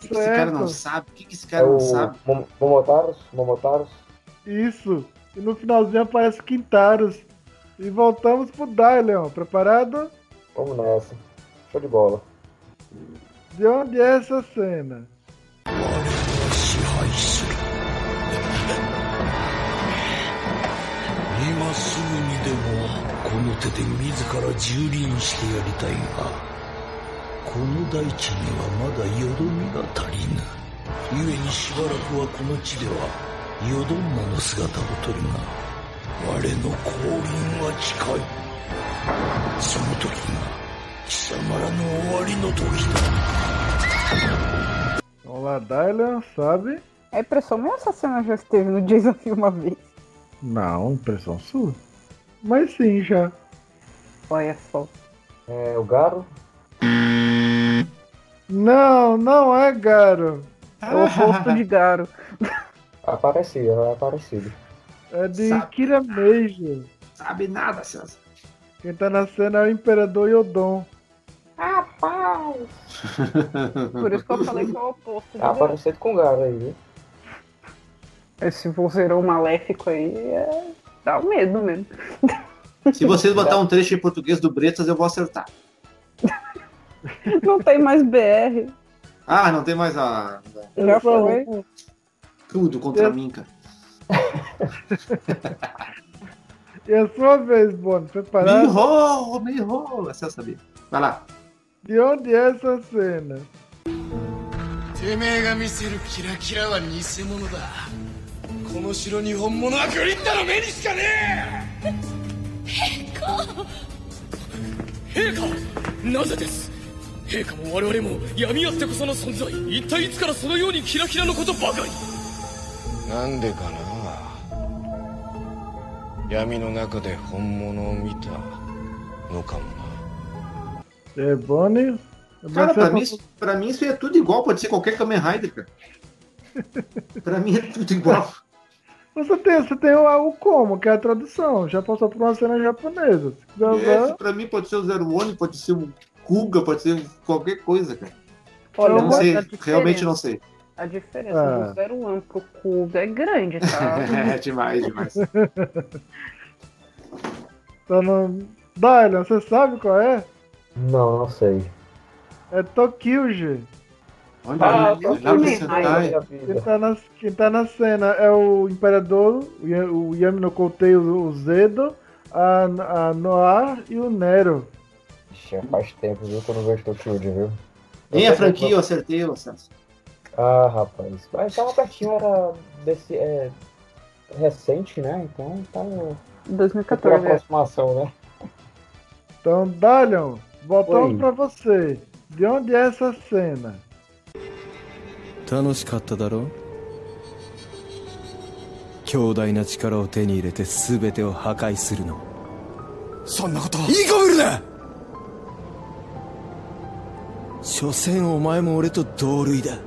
que, que esse cara não sabe? O que, que esse é cara é não sabe? Momotaros? Momotaros? Isso. E no finalzinho aparece Quintaros. E voltamos pro Dai, Preparado? Vamos nessa. Show de bola. De onde é essa cena? Agora, この大地にはまだよどみが足りぬ故にしばらくはこの地ではよどんまの姿をとるが我の降臨は近いその時が貴様らの終わりの時だ Vamos lá, Dylan, sabe? É impressão minha essa cena já esteve no desafio uma vez. Não, impressão sua. Mas sim, já. Olha só. É o Garo? Não, não é Garo. É o oposto de *laughs* Garo. Aparecido, é aparecido. É de Sabe. Kira Major. Sabe nada, César. Quem tá na cena é o Imperador Yodon. Rapaz! *laughs* Por isso que eu falei que é o oposto de Tá Garo. aparecido com o Garo aí, viu? Esse vozeirão maléfico aí é. dá um medo mesmo. Se vocês botar um trecho em português do Bretas, eu vou acertar. *laughs* Não tem mais BR. Ah, não tem mais a. Já foi. Tudo contra mim, cara. *laughs* E a sua vez, Bono, Me preparado? enrolo, me enrolo. Essa eu sabia. Vai lá. De onde é essa cena? てめえが見せるキラキラは偽物だこの城に本物はグリッタの目にしかねえ陛下陛下なぜです 陛下も我々も闇あってこその存在一体いつからそのようにキラキラのことばかりなんでかな闇の中で本物を見たのかもな É, Bonnie? Cara, Você- pra mim, isso- pra mim isso é tudo igual, pode ser qualquer Kamen Rider, cara. *laughs* pra mim é tudo igual. Você tem, você tem o, o como, que é a tradução. Já passou por uma cena japonesa. Se quiser Esse, usar, pra mim pode ser o Zero One, pode ser o Kuga, pode ser qualquer coisa, cara. Olha, não mas sei, realmente não sei. A diferença Ah. do Zero One pro Kuga é grande, tá? *laughs* É demais, demais. *laughs* tá no... Dylan, você sabe qual é? Não, não sei. É Tokyuji. Olha Ah, Kamen Sentai. Minha Quem tá, na, quem tá na cena é o Imperador, o Ya- o Yami no Koutei, o o Zedo, a, a Noir e o Nero. Ixi, faz tempo, viu, que eu não vejo Tokyo, viu? Nem a franquia eu acertei, ô Celso. Ah, rapaz. Mas tava pertinho, era desse. É, recente, né? Então tá no- por 2014. é. aproximação, né? Então, Dylan, voltamos Oi. pra você. De onde é essa cena? 楽しかっただろう強大な力を手に入れて全てを破壊するのそんなこといいかぶるな 所詮お前も俺と同類だ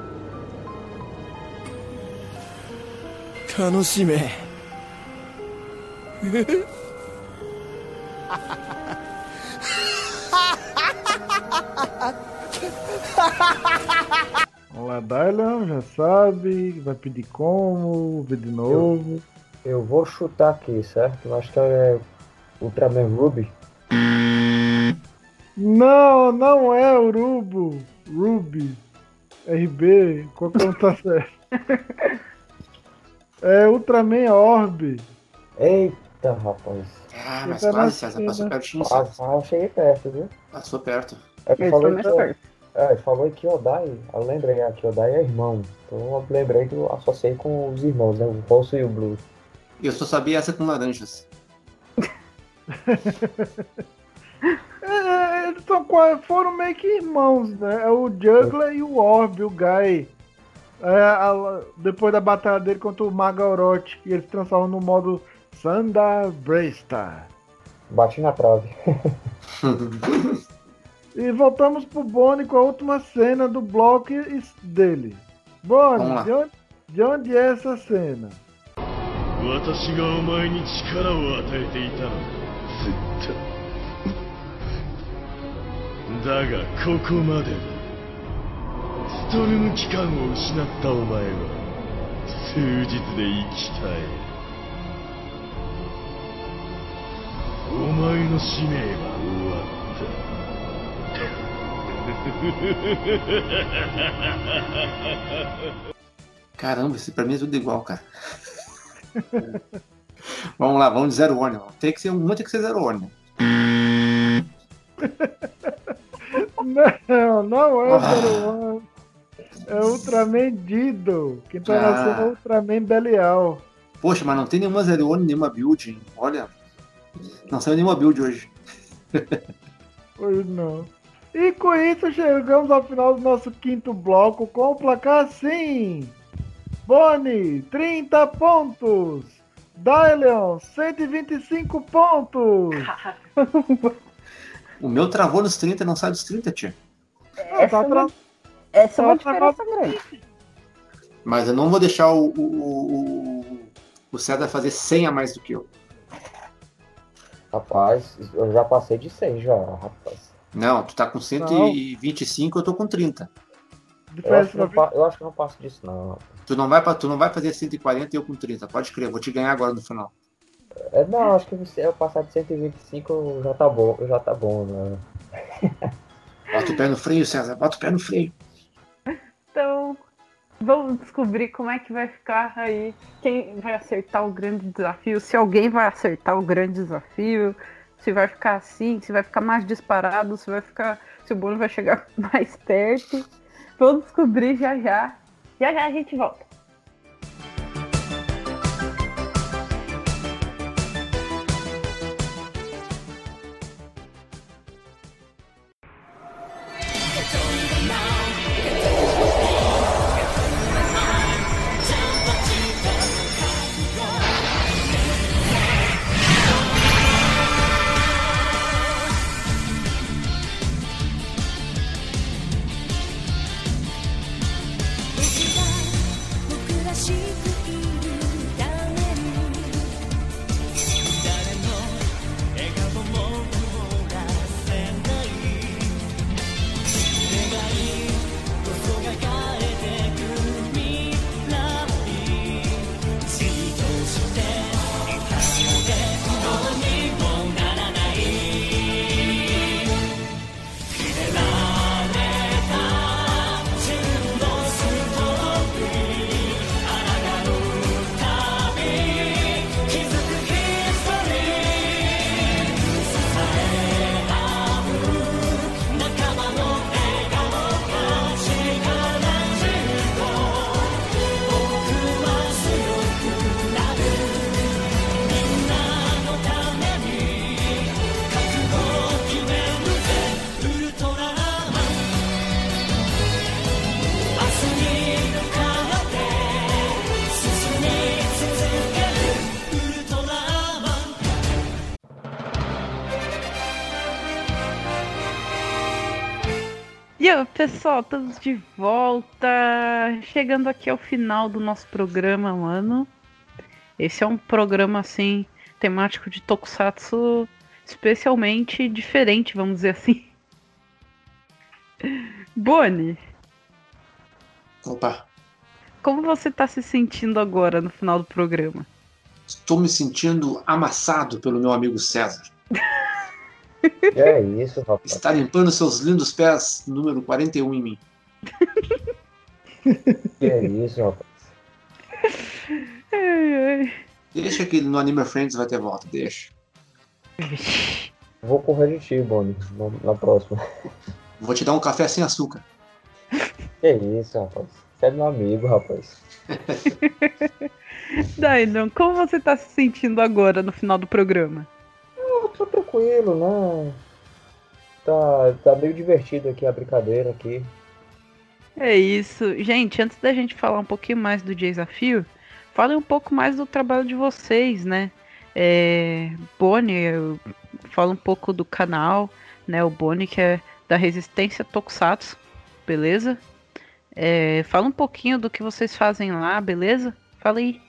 楽しめ Vamos lá, Dylan, já sabe, vai pedir como, ver de novo. Eu vou chutar aqui, certo? Eu acho que é Ultraman Ruby. Não, não é o Rubo. Ruby. RB, qualquer um tá *laughs* certo. É Ultraman Orb. Eita, rapaz. Ah, mas quase, César, cena. passou pertinho. Ah, César. ah, eu cheguei perto, viu? Passou perto. É que falou foi que, mais perto. é, falou que Kyodai, eu lembrei, a Kyodai é irmão. Então eu lembrei que eu associei com os irmãos, né? O Rosso e o Blue. E eu só sabia essa com laranjas. É, *laughs* eles são, qua- foram meio que irmãos, né? É o Juggler e o Orb, o Guy. É, a- depois da batalha dele contra o Magoroth, que eles transformam no modo Sandar Braystar. Bati na trave. *laughs* E voltamos pro Bonnie com a última cena do bloco e- dele. Vamos lá. Bonnie, de onde, de onde é essa cena? 私がお前に力を与えていたの だがここまでだストルム機関を失ったお前は数日で生き絶えお前の使命は終わった Caramba, esse pra mim é tudo igual, cara. Vamos lá, vamos de zero one. ó. Tem que ser, um, tem que ser zero one. Não, não é Ah. o Zero One. É Ultraman Dido. Quem tá Ah. nascendo Ultraman Belial. Poxa, mas não tem nenhuma zero one, nenhuma build. hein? Olha, não saiu nenhuma build hoje. *laughs* Pois não. E com isso chegamos ao final do nosso quinto bloco com o placar assim. Boni, 30 pontos. Dylion, 125 pontos. *laughs* O meu travou nos 30 não sai dos 30, tia. Essa, tá é tra- essa é uma tá diferença grande. Mas eu não vou deixar o, o, o, o César fazer 100 a mais do que eu. Rapaz, eu já passei de 100 já, rapaz. Não, tu tá com 125, eu tô com 30. Eu acho, que não, eu acho que não passo disso, não. Tu não vai, tu não vai fazer 140 e eu com 30. Pode crer, vou te ganhar agora no final. É, não, acho que se eu passar de 125 já tá bom, já tá bom, né? Bota o pé no freio, César, bota o pé no freio. Então, vamos descobrir como é que vai ficar aí. Quem vai acertar o grande desafio? Se alguém vai acertar o grande desafio. Se vai ficar assim, se vai ficar mais disparado, se vai ficar. Se o bônus vai chegar *laughs* mais perto. Vamos descobrir já já. Já já a gente volta. Pessoal, estamos de volta. Chegando aqui ao final do nosso programa, mano. Esse é um programa assim, temático de Tokusatsu especialmente diferente, vamos dizer assim. *laughs* Boni, Opa, como você tá se sentindo agora no final do programa? estou me sentindo amassado pelo meu amigo César. *laughs* É isso, rapaz. Está limpando seus lindos pés, número 41 em mim. Que é isso, rapaz. Ai, ai. Deixa que no Anime Friends vai ter volta, deixa. Vou correr de ti, Boni, na- na próxima. Vou te dar um café sem açúcar. Que isso, rapaz. Você é meu amigo, rapaz. *laughs* Daí, não, como você tá se sentindo agora no final do programa? Tô tranquilo, né? Tá, tá meio divertido aqui a brincadeira aqui. É isso. Gente, antes da gente falar um pouquinho mais do desafio, falem um pouco mais do trabalho de vocês, né? É, Boni, eu falo um pouco do canal, né? O Boni, que é da Resistência Tokusatsu, beleza? É, fala um pouquinho do que vocês fazem lá, beleza? Fala aí.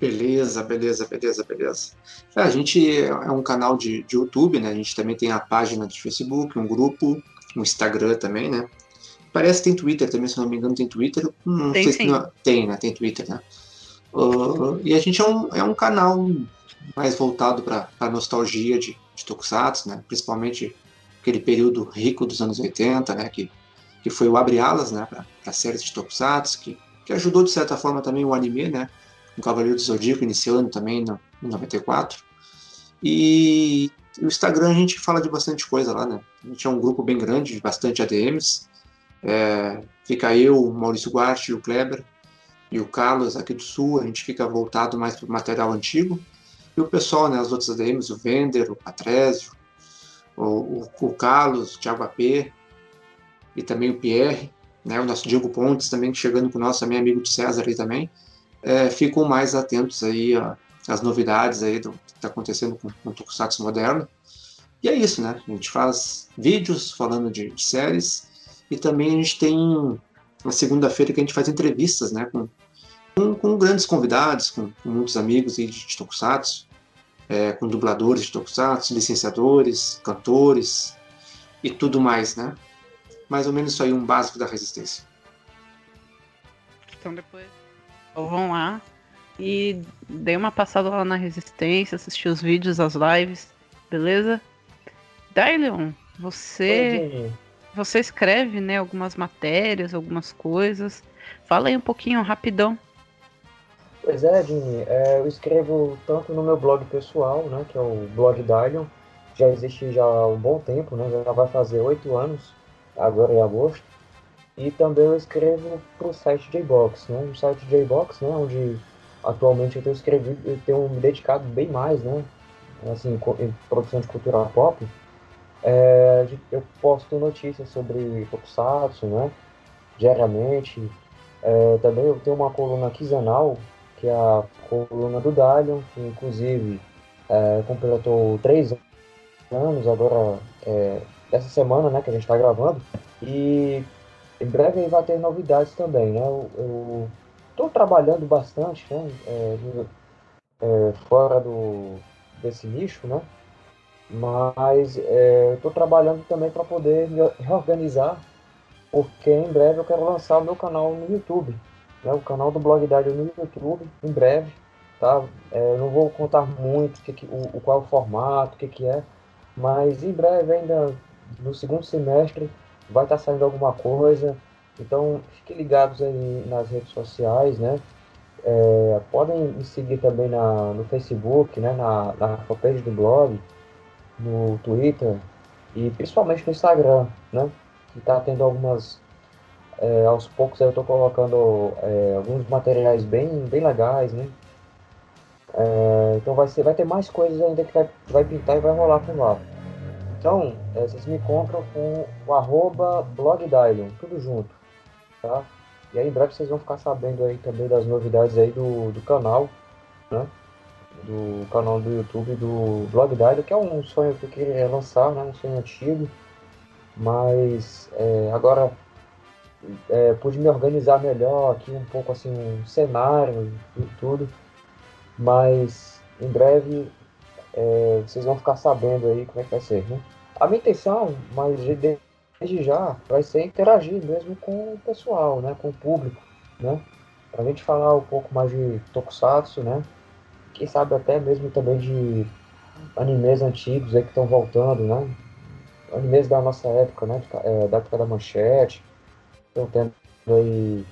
Beleza, beleza, beleza, beleza. É, a gente é um canal de, de YouTube, né? A gente também tem a página de Facebook, um grupo, um Instagram também, né? Parece que tem Twitter também, se não me engano, tem Twitter. Não Tem sei se sim. não- tem, né? Tem Twitter, né? Ah, e a gente é um, é um canal mais voltado para a nostalgia de, de Tokusatsu, né? Principalmente aquele período rico dos anos 80, né? Que, que foi o abre alas, né? Para séries de Tokusatsu, que, que ajudou de certa forma também o anime, né? No Cavaleiro do Zodíaco, iniciando também no, em 94. E no Instagram a gente fala de bastante coisa lá, né? A gente é um grupo bem grande, de bastante ADMs. É, fica eu, o Maurício Guarte o Kleber e o Carlos aqui do Sul, a gente fica voltado mais para o material antigo. E o pessoal, né, as outras ADMs, o Vender, o Patrésio, o, o, o Carlos, o Thiago AP e também o Pierre, né, o nosso Diego Pontes também chegando com o nosso amigo de César aí também, é, ficam mais atentos aí às novidades aí do que está acontecendo com, com o Tokusatsu moderno. E é isso, né? A gente faz vídeos falando de, de séries e também a gente tem uma segunda-feira que a gente faz entrevistas, né? Com, com, com grandes convidados, com, com, muitos amigos de, de Tokusatsu, é, com dubladores de Tokusatsu, licenciadores, cantores e tudo mais, né? Mais ou menos isso aí, um básico da resistência. Então depois vão lá e dei uma passada lá na resistência, assisti os vídeos, as lives, beleza? Dylion, você você escreve, né, algumas matérias, algumas coisas. Fala aí um pouquinho, rapidão. Pois é, Jimmy, é, eu escrevo tanto no meu blog pessoal, né, que é o blog Dylion, já existe já há um bom tempo, né, já vai fazer oito anos, agora em agosto, e também eu escrevo para o site Jbox, né, o site Jbox, né, onde atualmente eu tenho escrevido, eu tenho me dedicado bem mais, né, assim, em produção de cultura pop, é, eu posto notícias sobre Tokusatsu, né? Diariamente. É, também eu tenho uma coluna quinzenal, que é a coluna do Dalion, que inclusive é, completou três anos agora, é, essa semana, né, que a gente está gravando. E em breve vai ter novidades também, né? Eu estou trabalhando bastante, né? É, é, fora do, desse nicho, né? Mas é, estou trabalhando também para poder me reorganizar, porque em breve eu quero lançar o meu canal no YouTube, né, o canal do Blog Dádio no YouTube, em breve. Tá? É, não vou contar muito que, que, o, o, qual o formato, o que, que é, mas em breve, ainda no segundo semestre, vai estar tá saindo alguma coisa. Então fiquem ligados aí nas redes sociais, né? É, podem me seguir também na, no Facebook, né? na, na fanpage do blog no Twitter e principalmente no Instagram, né? Que tá tendo algumas. É, aos poucos eu tô colocando é, alguns materiais bem, bem legais, né? É, então vai, ser, vai ter mais coisas ainda que vai, vai pintar e vai rolar por lá. Então, é, vocês me encontram com o arroba tudo junto, tá? E aí em breve vocês vão ficar sabendo aí também das novidades aí do, do canal, né? do canal do YouTube do Blog Dido, que é um sonho que eu queria lançar, né? um sonho antigo, mas é, agora é, pude me organizar melhor aqui, um pouco assim, um cenário e tudo, mas em breve é, vocês vão ficar sabendo aí como é que vai ser, né? A minha intenção, mas desde já, vai ser interagir mesmo com o pessoal, né? Com o público, né? Pra gente falar um pouco mais de Tokusatsu, né? quem sabe até mesmo também de animes antigos aí que estão voltando, né? Animes da nossa época, né? É, da época da manchete. Estão tendo aí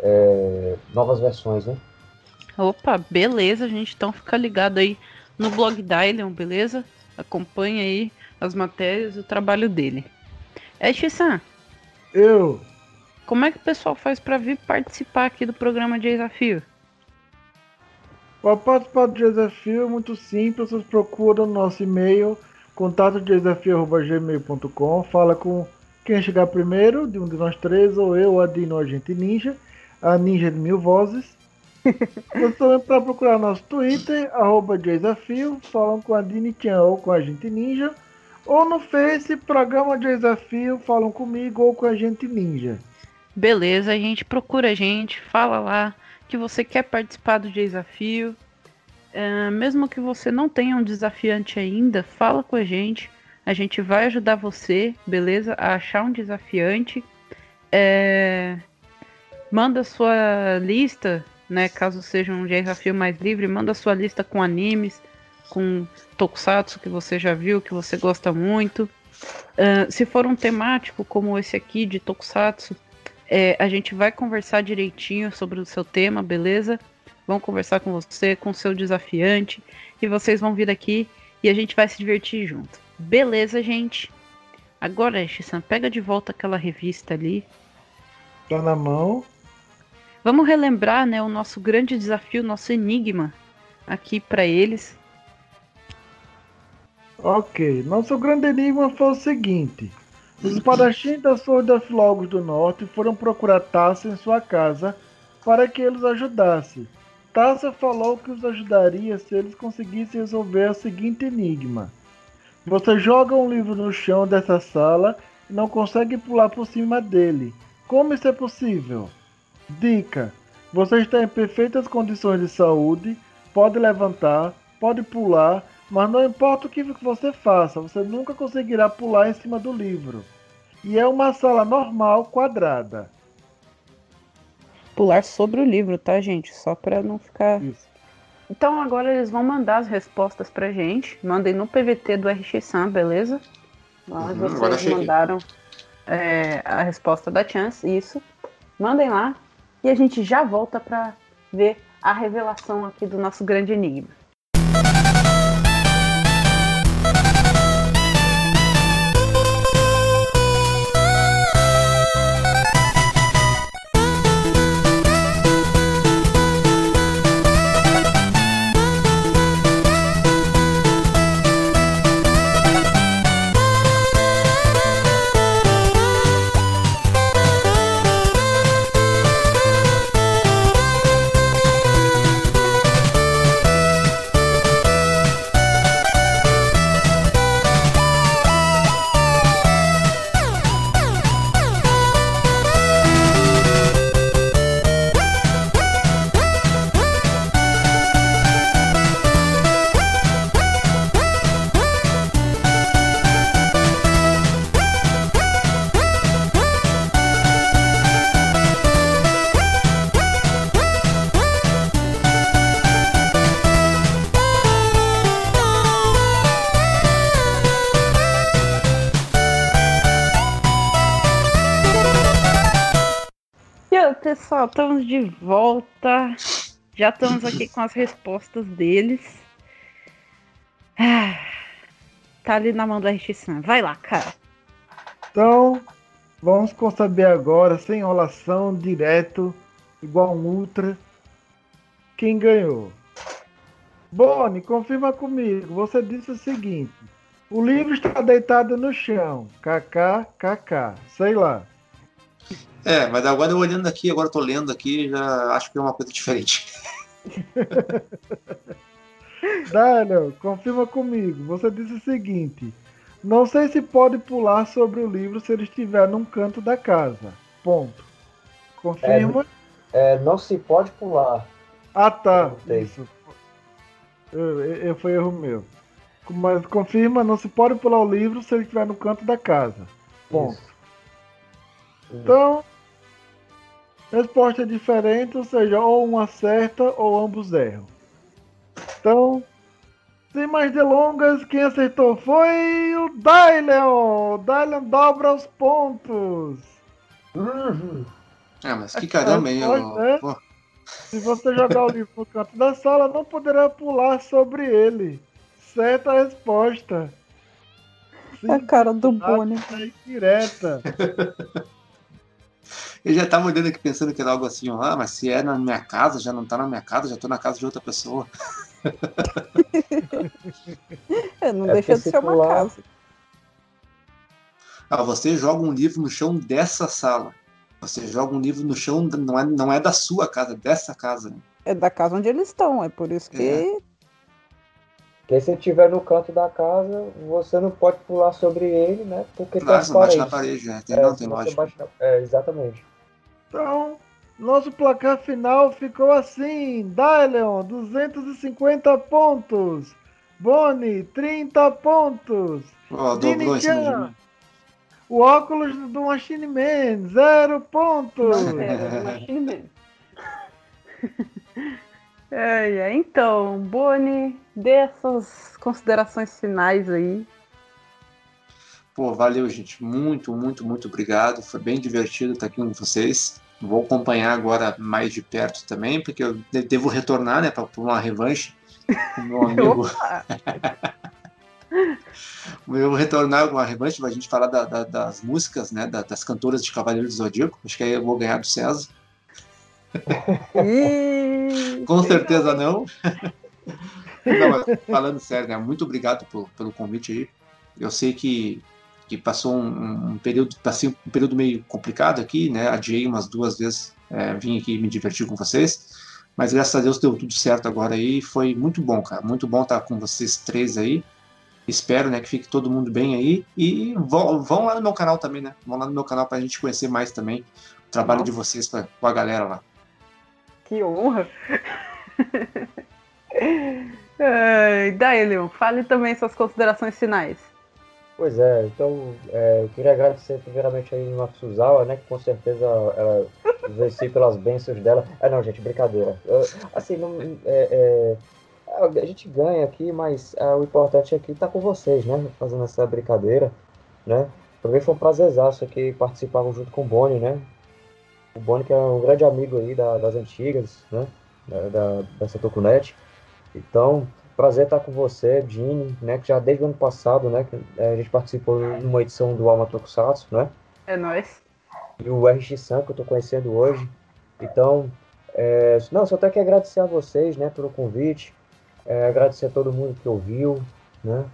é, novas versões, né? Opa, beleza, gente. Então fica ligado aí no blog Dylion, beleza? Acompanha aí as matérias e o trabalho dele. É, Xissan. Eu. Como é que o pessoal faz para vir participar aqui do programa de desafio? Para participar do desafio é muito simples, vocês procuram no nosso e-mail contatodesafio.gmail.com fala com quem chegar primeiro, de um de nós três, ou eu, a Dino, a gente ninja, a ninja de mil vozes. Vocês também para procurar nosso Twitter, arroba desafio, falam com a Dini Chan ou com a gente ninja, ou no Face, programa desafio, falam comigo ou com a gente ninja. Beleza, a gente procura a gente, fala lá que você quer participar do desafio. É, mesmo que você não tenha um desafiante ainda, fala com a gente. A gente vai ajudar você, beleza? A achar um desafiante. É, manda sua lista, né? Caso seja um desafio mais livre, manda sua lista com animes, com tokusatsu que você já viu, que você gosta muito. Uh, se for um temático como esse aqui de tokusatsu, é, a gente vai conversar direitinho sobre o seu tema, beleza? vão conversar com você, com seu desafiante, e vocês vão vir aqui e a gente vai se divertir junto. Beleza, gente? Agora, Shisan, pega de volta aquela revista ali. Tá na mão. Vamos relembrar, né, o nosso grande desafio, nosso enigma aqui para eles. Ok, nosso grande enigma foi o seguinte: os espadachins da Sword of Logos do Norte foram procurar Tassa em sua casa para que eles ajudasse. Tassa falou que os ajudaria se eles conseguissem resolver o seguinte enigma: você joga um livro no chão dessa sala e não consegue pular por cima dele. Como isso é possível? Dica: você está em perfeitas condições de saúde, pode levantar, pode pular, mas não importa o que você faça, você nunca conseguirá pular em cima do livro. E é uma sala normal, quadrada. Pular sobre o livro, tá, gente? Só para não ficar. Isso. Então agora eles vão mandar as respostas pra gente. Mandem no PVT do RX-Sam, beleza? Mas Uhum, agora vocês cheguei. mandaram é, a resposta da Chance, isso. Mandem lá e a gente já volta pra ver a revelação aqui do nosso grande enigma. Já estamos aqui com as respostas deles. Ah, Tá ali na mão do RX-Sam. Vai lá, cara. Então, vamos saber agora, sem enrolação, direto, igual um Ultra, quem ganhou. Boni, confirma comigo. Você disse o seguinte: o livro está deitado no chão. KKKK. Sei lá. É, mas agora eu olhando aqui, agora eu tô lendo aqui, já acho que é uma coisa diferente. *laughs* Daniel, confirma comigo. Você disse o seguinte: não sei se pode pular sobre o livro se ele estiver num canto da casa. Ponto. Confirma? É, não se pode pular. Ah, tá. Isso. Eu, eu, eu- foi erro meu. Mas confirma, não se pode pular o livro se ele estiver no canto da casa. Ponto. Isso. Então, resposta é diferente, ou seja, ou uma acerta ou ambos erram. Então, sem mais delongas, quem acertou foi o Dylion. O Dylion dobra os pontos. Uhum. É, mas que caramba, hein? Eu- né? pô. Se você jogar o livro no canto da sala, não poderá pular sobre ele. Certa resposta. A cara do Boni. Direta. *laughs* Eu já tava olhando aqui pensando que era algo assim, ó, ah, mas se é na minha casa, já não tá na minha casa, já tô na casa de outra pessoa. *laughs* É, não É deixa de ser se uma pular- casa. Ah, você joga um livro no chão dessa sala. Você joga um livro no chão, não é, não é da sua casa, é dessa casa. né? É da casa onde eles estão, é por isso que. É. Porque se estiver no canto da casa, você não pode pular sobre ele, né? Porque Claro, tem você bate parede. na parede, né? Tem, É, não, tem lógica. bate na- É, exatamente. Então, nosso placar final ficou assim: Dylion, 250 pontos. Boni, 30 pontos. Mim. O óculos do Machine Man, zero pontos. *laughs* É. *laughs* É, é, então, Boni, dê essas considerações finais aí. Pô, valeu, gente. Muito, muito, muito obrigado. Foi bem divertido estar aqui com vocês. Vou acompanhar agora mais de perto também, porque eu de- devo retornar, né, para uma revanche com o meu *laughs* amigo. *laughs* Eu vou retornar com uma revanche pra gente falar da- da- das músicas, né? da- das cantoras de Cavaleiro do Zodíaco. Acho que aí eu vou ganhar do César. Com certeza não. *laughs* não falando sério, né? Muito obrigado por- pelo convite aí. Eu sei que, que passou um, um período, passei um período meio complicado aqui, né? Adiei umas duas vezes, é, vim aqui me divertir com vocês. Mas graças a Deus deu tudo certo agora aí. Foi muito bom, cara. Muito bom estar com vocês três aí. Espero, né, que fique todo mundo bem aí. E vão, vão lá no meu canal também, né? Vão lá no meu canal pra gente conhecer mais também o trabalho de vocês pra, com a galera lá. Que honra! *laughs* Daí, Leon, fale também suas considerações finais. Pois é, então é, eu queria agradecer primeiramente aí a Suzawa, né? Que com certeza ela venci pelas bênçãos dela. Ah não, gente, brincadeira. Eu- assim, não, é, é, a gente ganha aqui, mas é, o importante aqui tá com vocês, né? Fazendo essa brincadeira, né? Pra mim foi um prazerzaço aqui participar junto com o Boni, né? O Boni que é um grande amigo aí da- das antigas, né? Da, da, dessa Tokunet. Então, prazer estar com você, Dini, né? Que já desde o ano passado, né? Que eh, a gente participou numa edição do Alma Tokusatsu, né? É nóis. E o RX Sam que eu tô conhecendo hoje. Então, é, não, só tenho que agradecer a vocês, né? Pelo convite. É, agradecer a todo mundo que ouviu, né?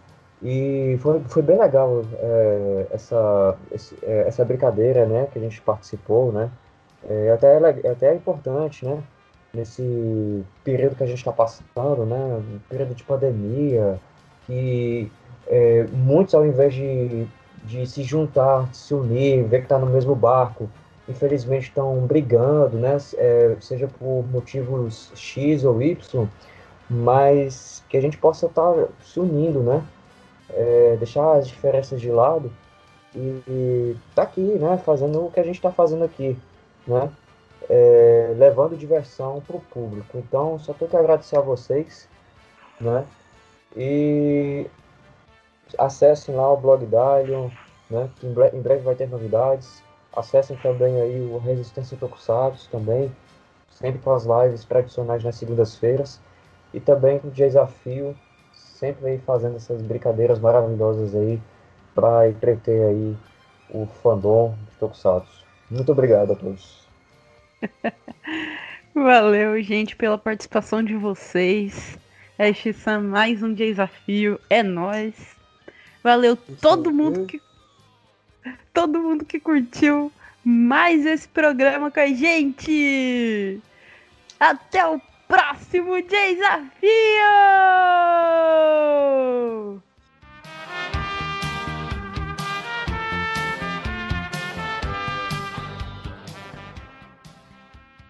E foi, foi bem legal é, essa, esse- é, essa brincadeira, né? Que a gente participou, né? É, até, é até é importante, né? Nesse período que a gente está passando, né? Um período de pandemia, que é, muitos, ao invés de, de se juntar, se unir, ver que está no mesmo barco, infelizmente estão brigando, né? É, seja por motivos X ou Y, mas que a gente possa estar se unindo, né? É, deixar as diferenças de lado e, e tá aqui, né? Fazendo o que a gente está fazendo aqui, né? É, levando diversão para o público. Então, só tenho que agradecer a vocês, né? E acessem lá o blog Dalion, né? Que em, bre- em breve vai ter novidades. Acessem também aí o Resistência Tokusatsu também, sempre com as lives tradicionais nas segundas-feiras. E também com o desafio, sempre aí fazendo essas brincadeiras maravilhosas aí para entreter aí o fandom de Tokusatsu. Muito obrigado a todos. *laughs* Valeu, gente, pela participação de vocês. É Sam, mais um desafio. É nóis. Valeu todo mundo que. Todo mundo que curtiu mais esse programa com a gente. Até o próximo desafio!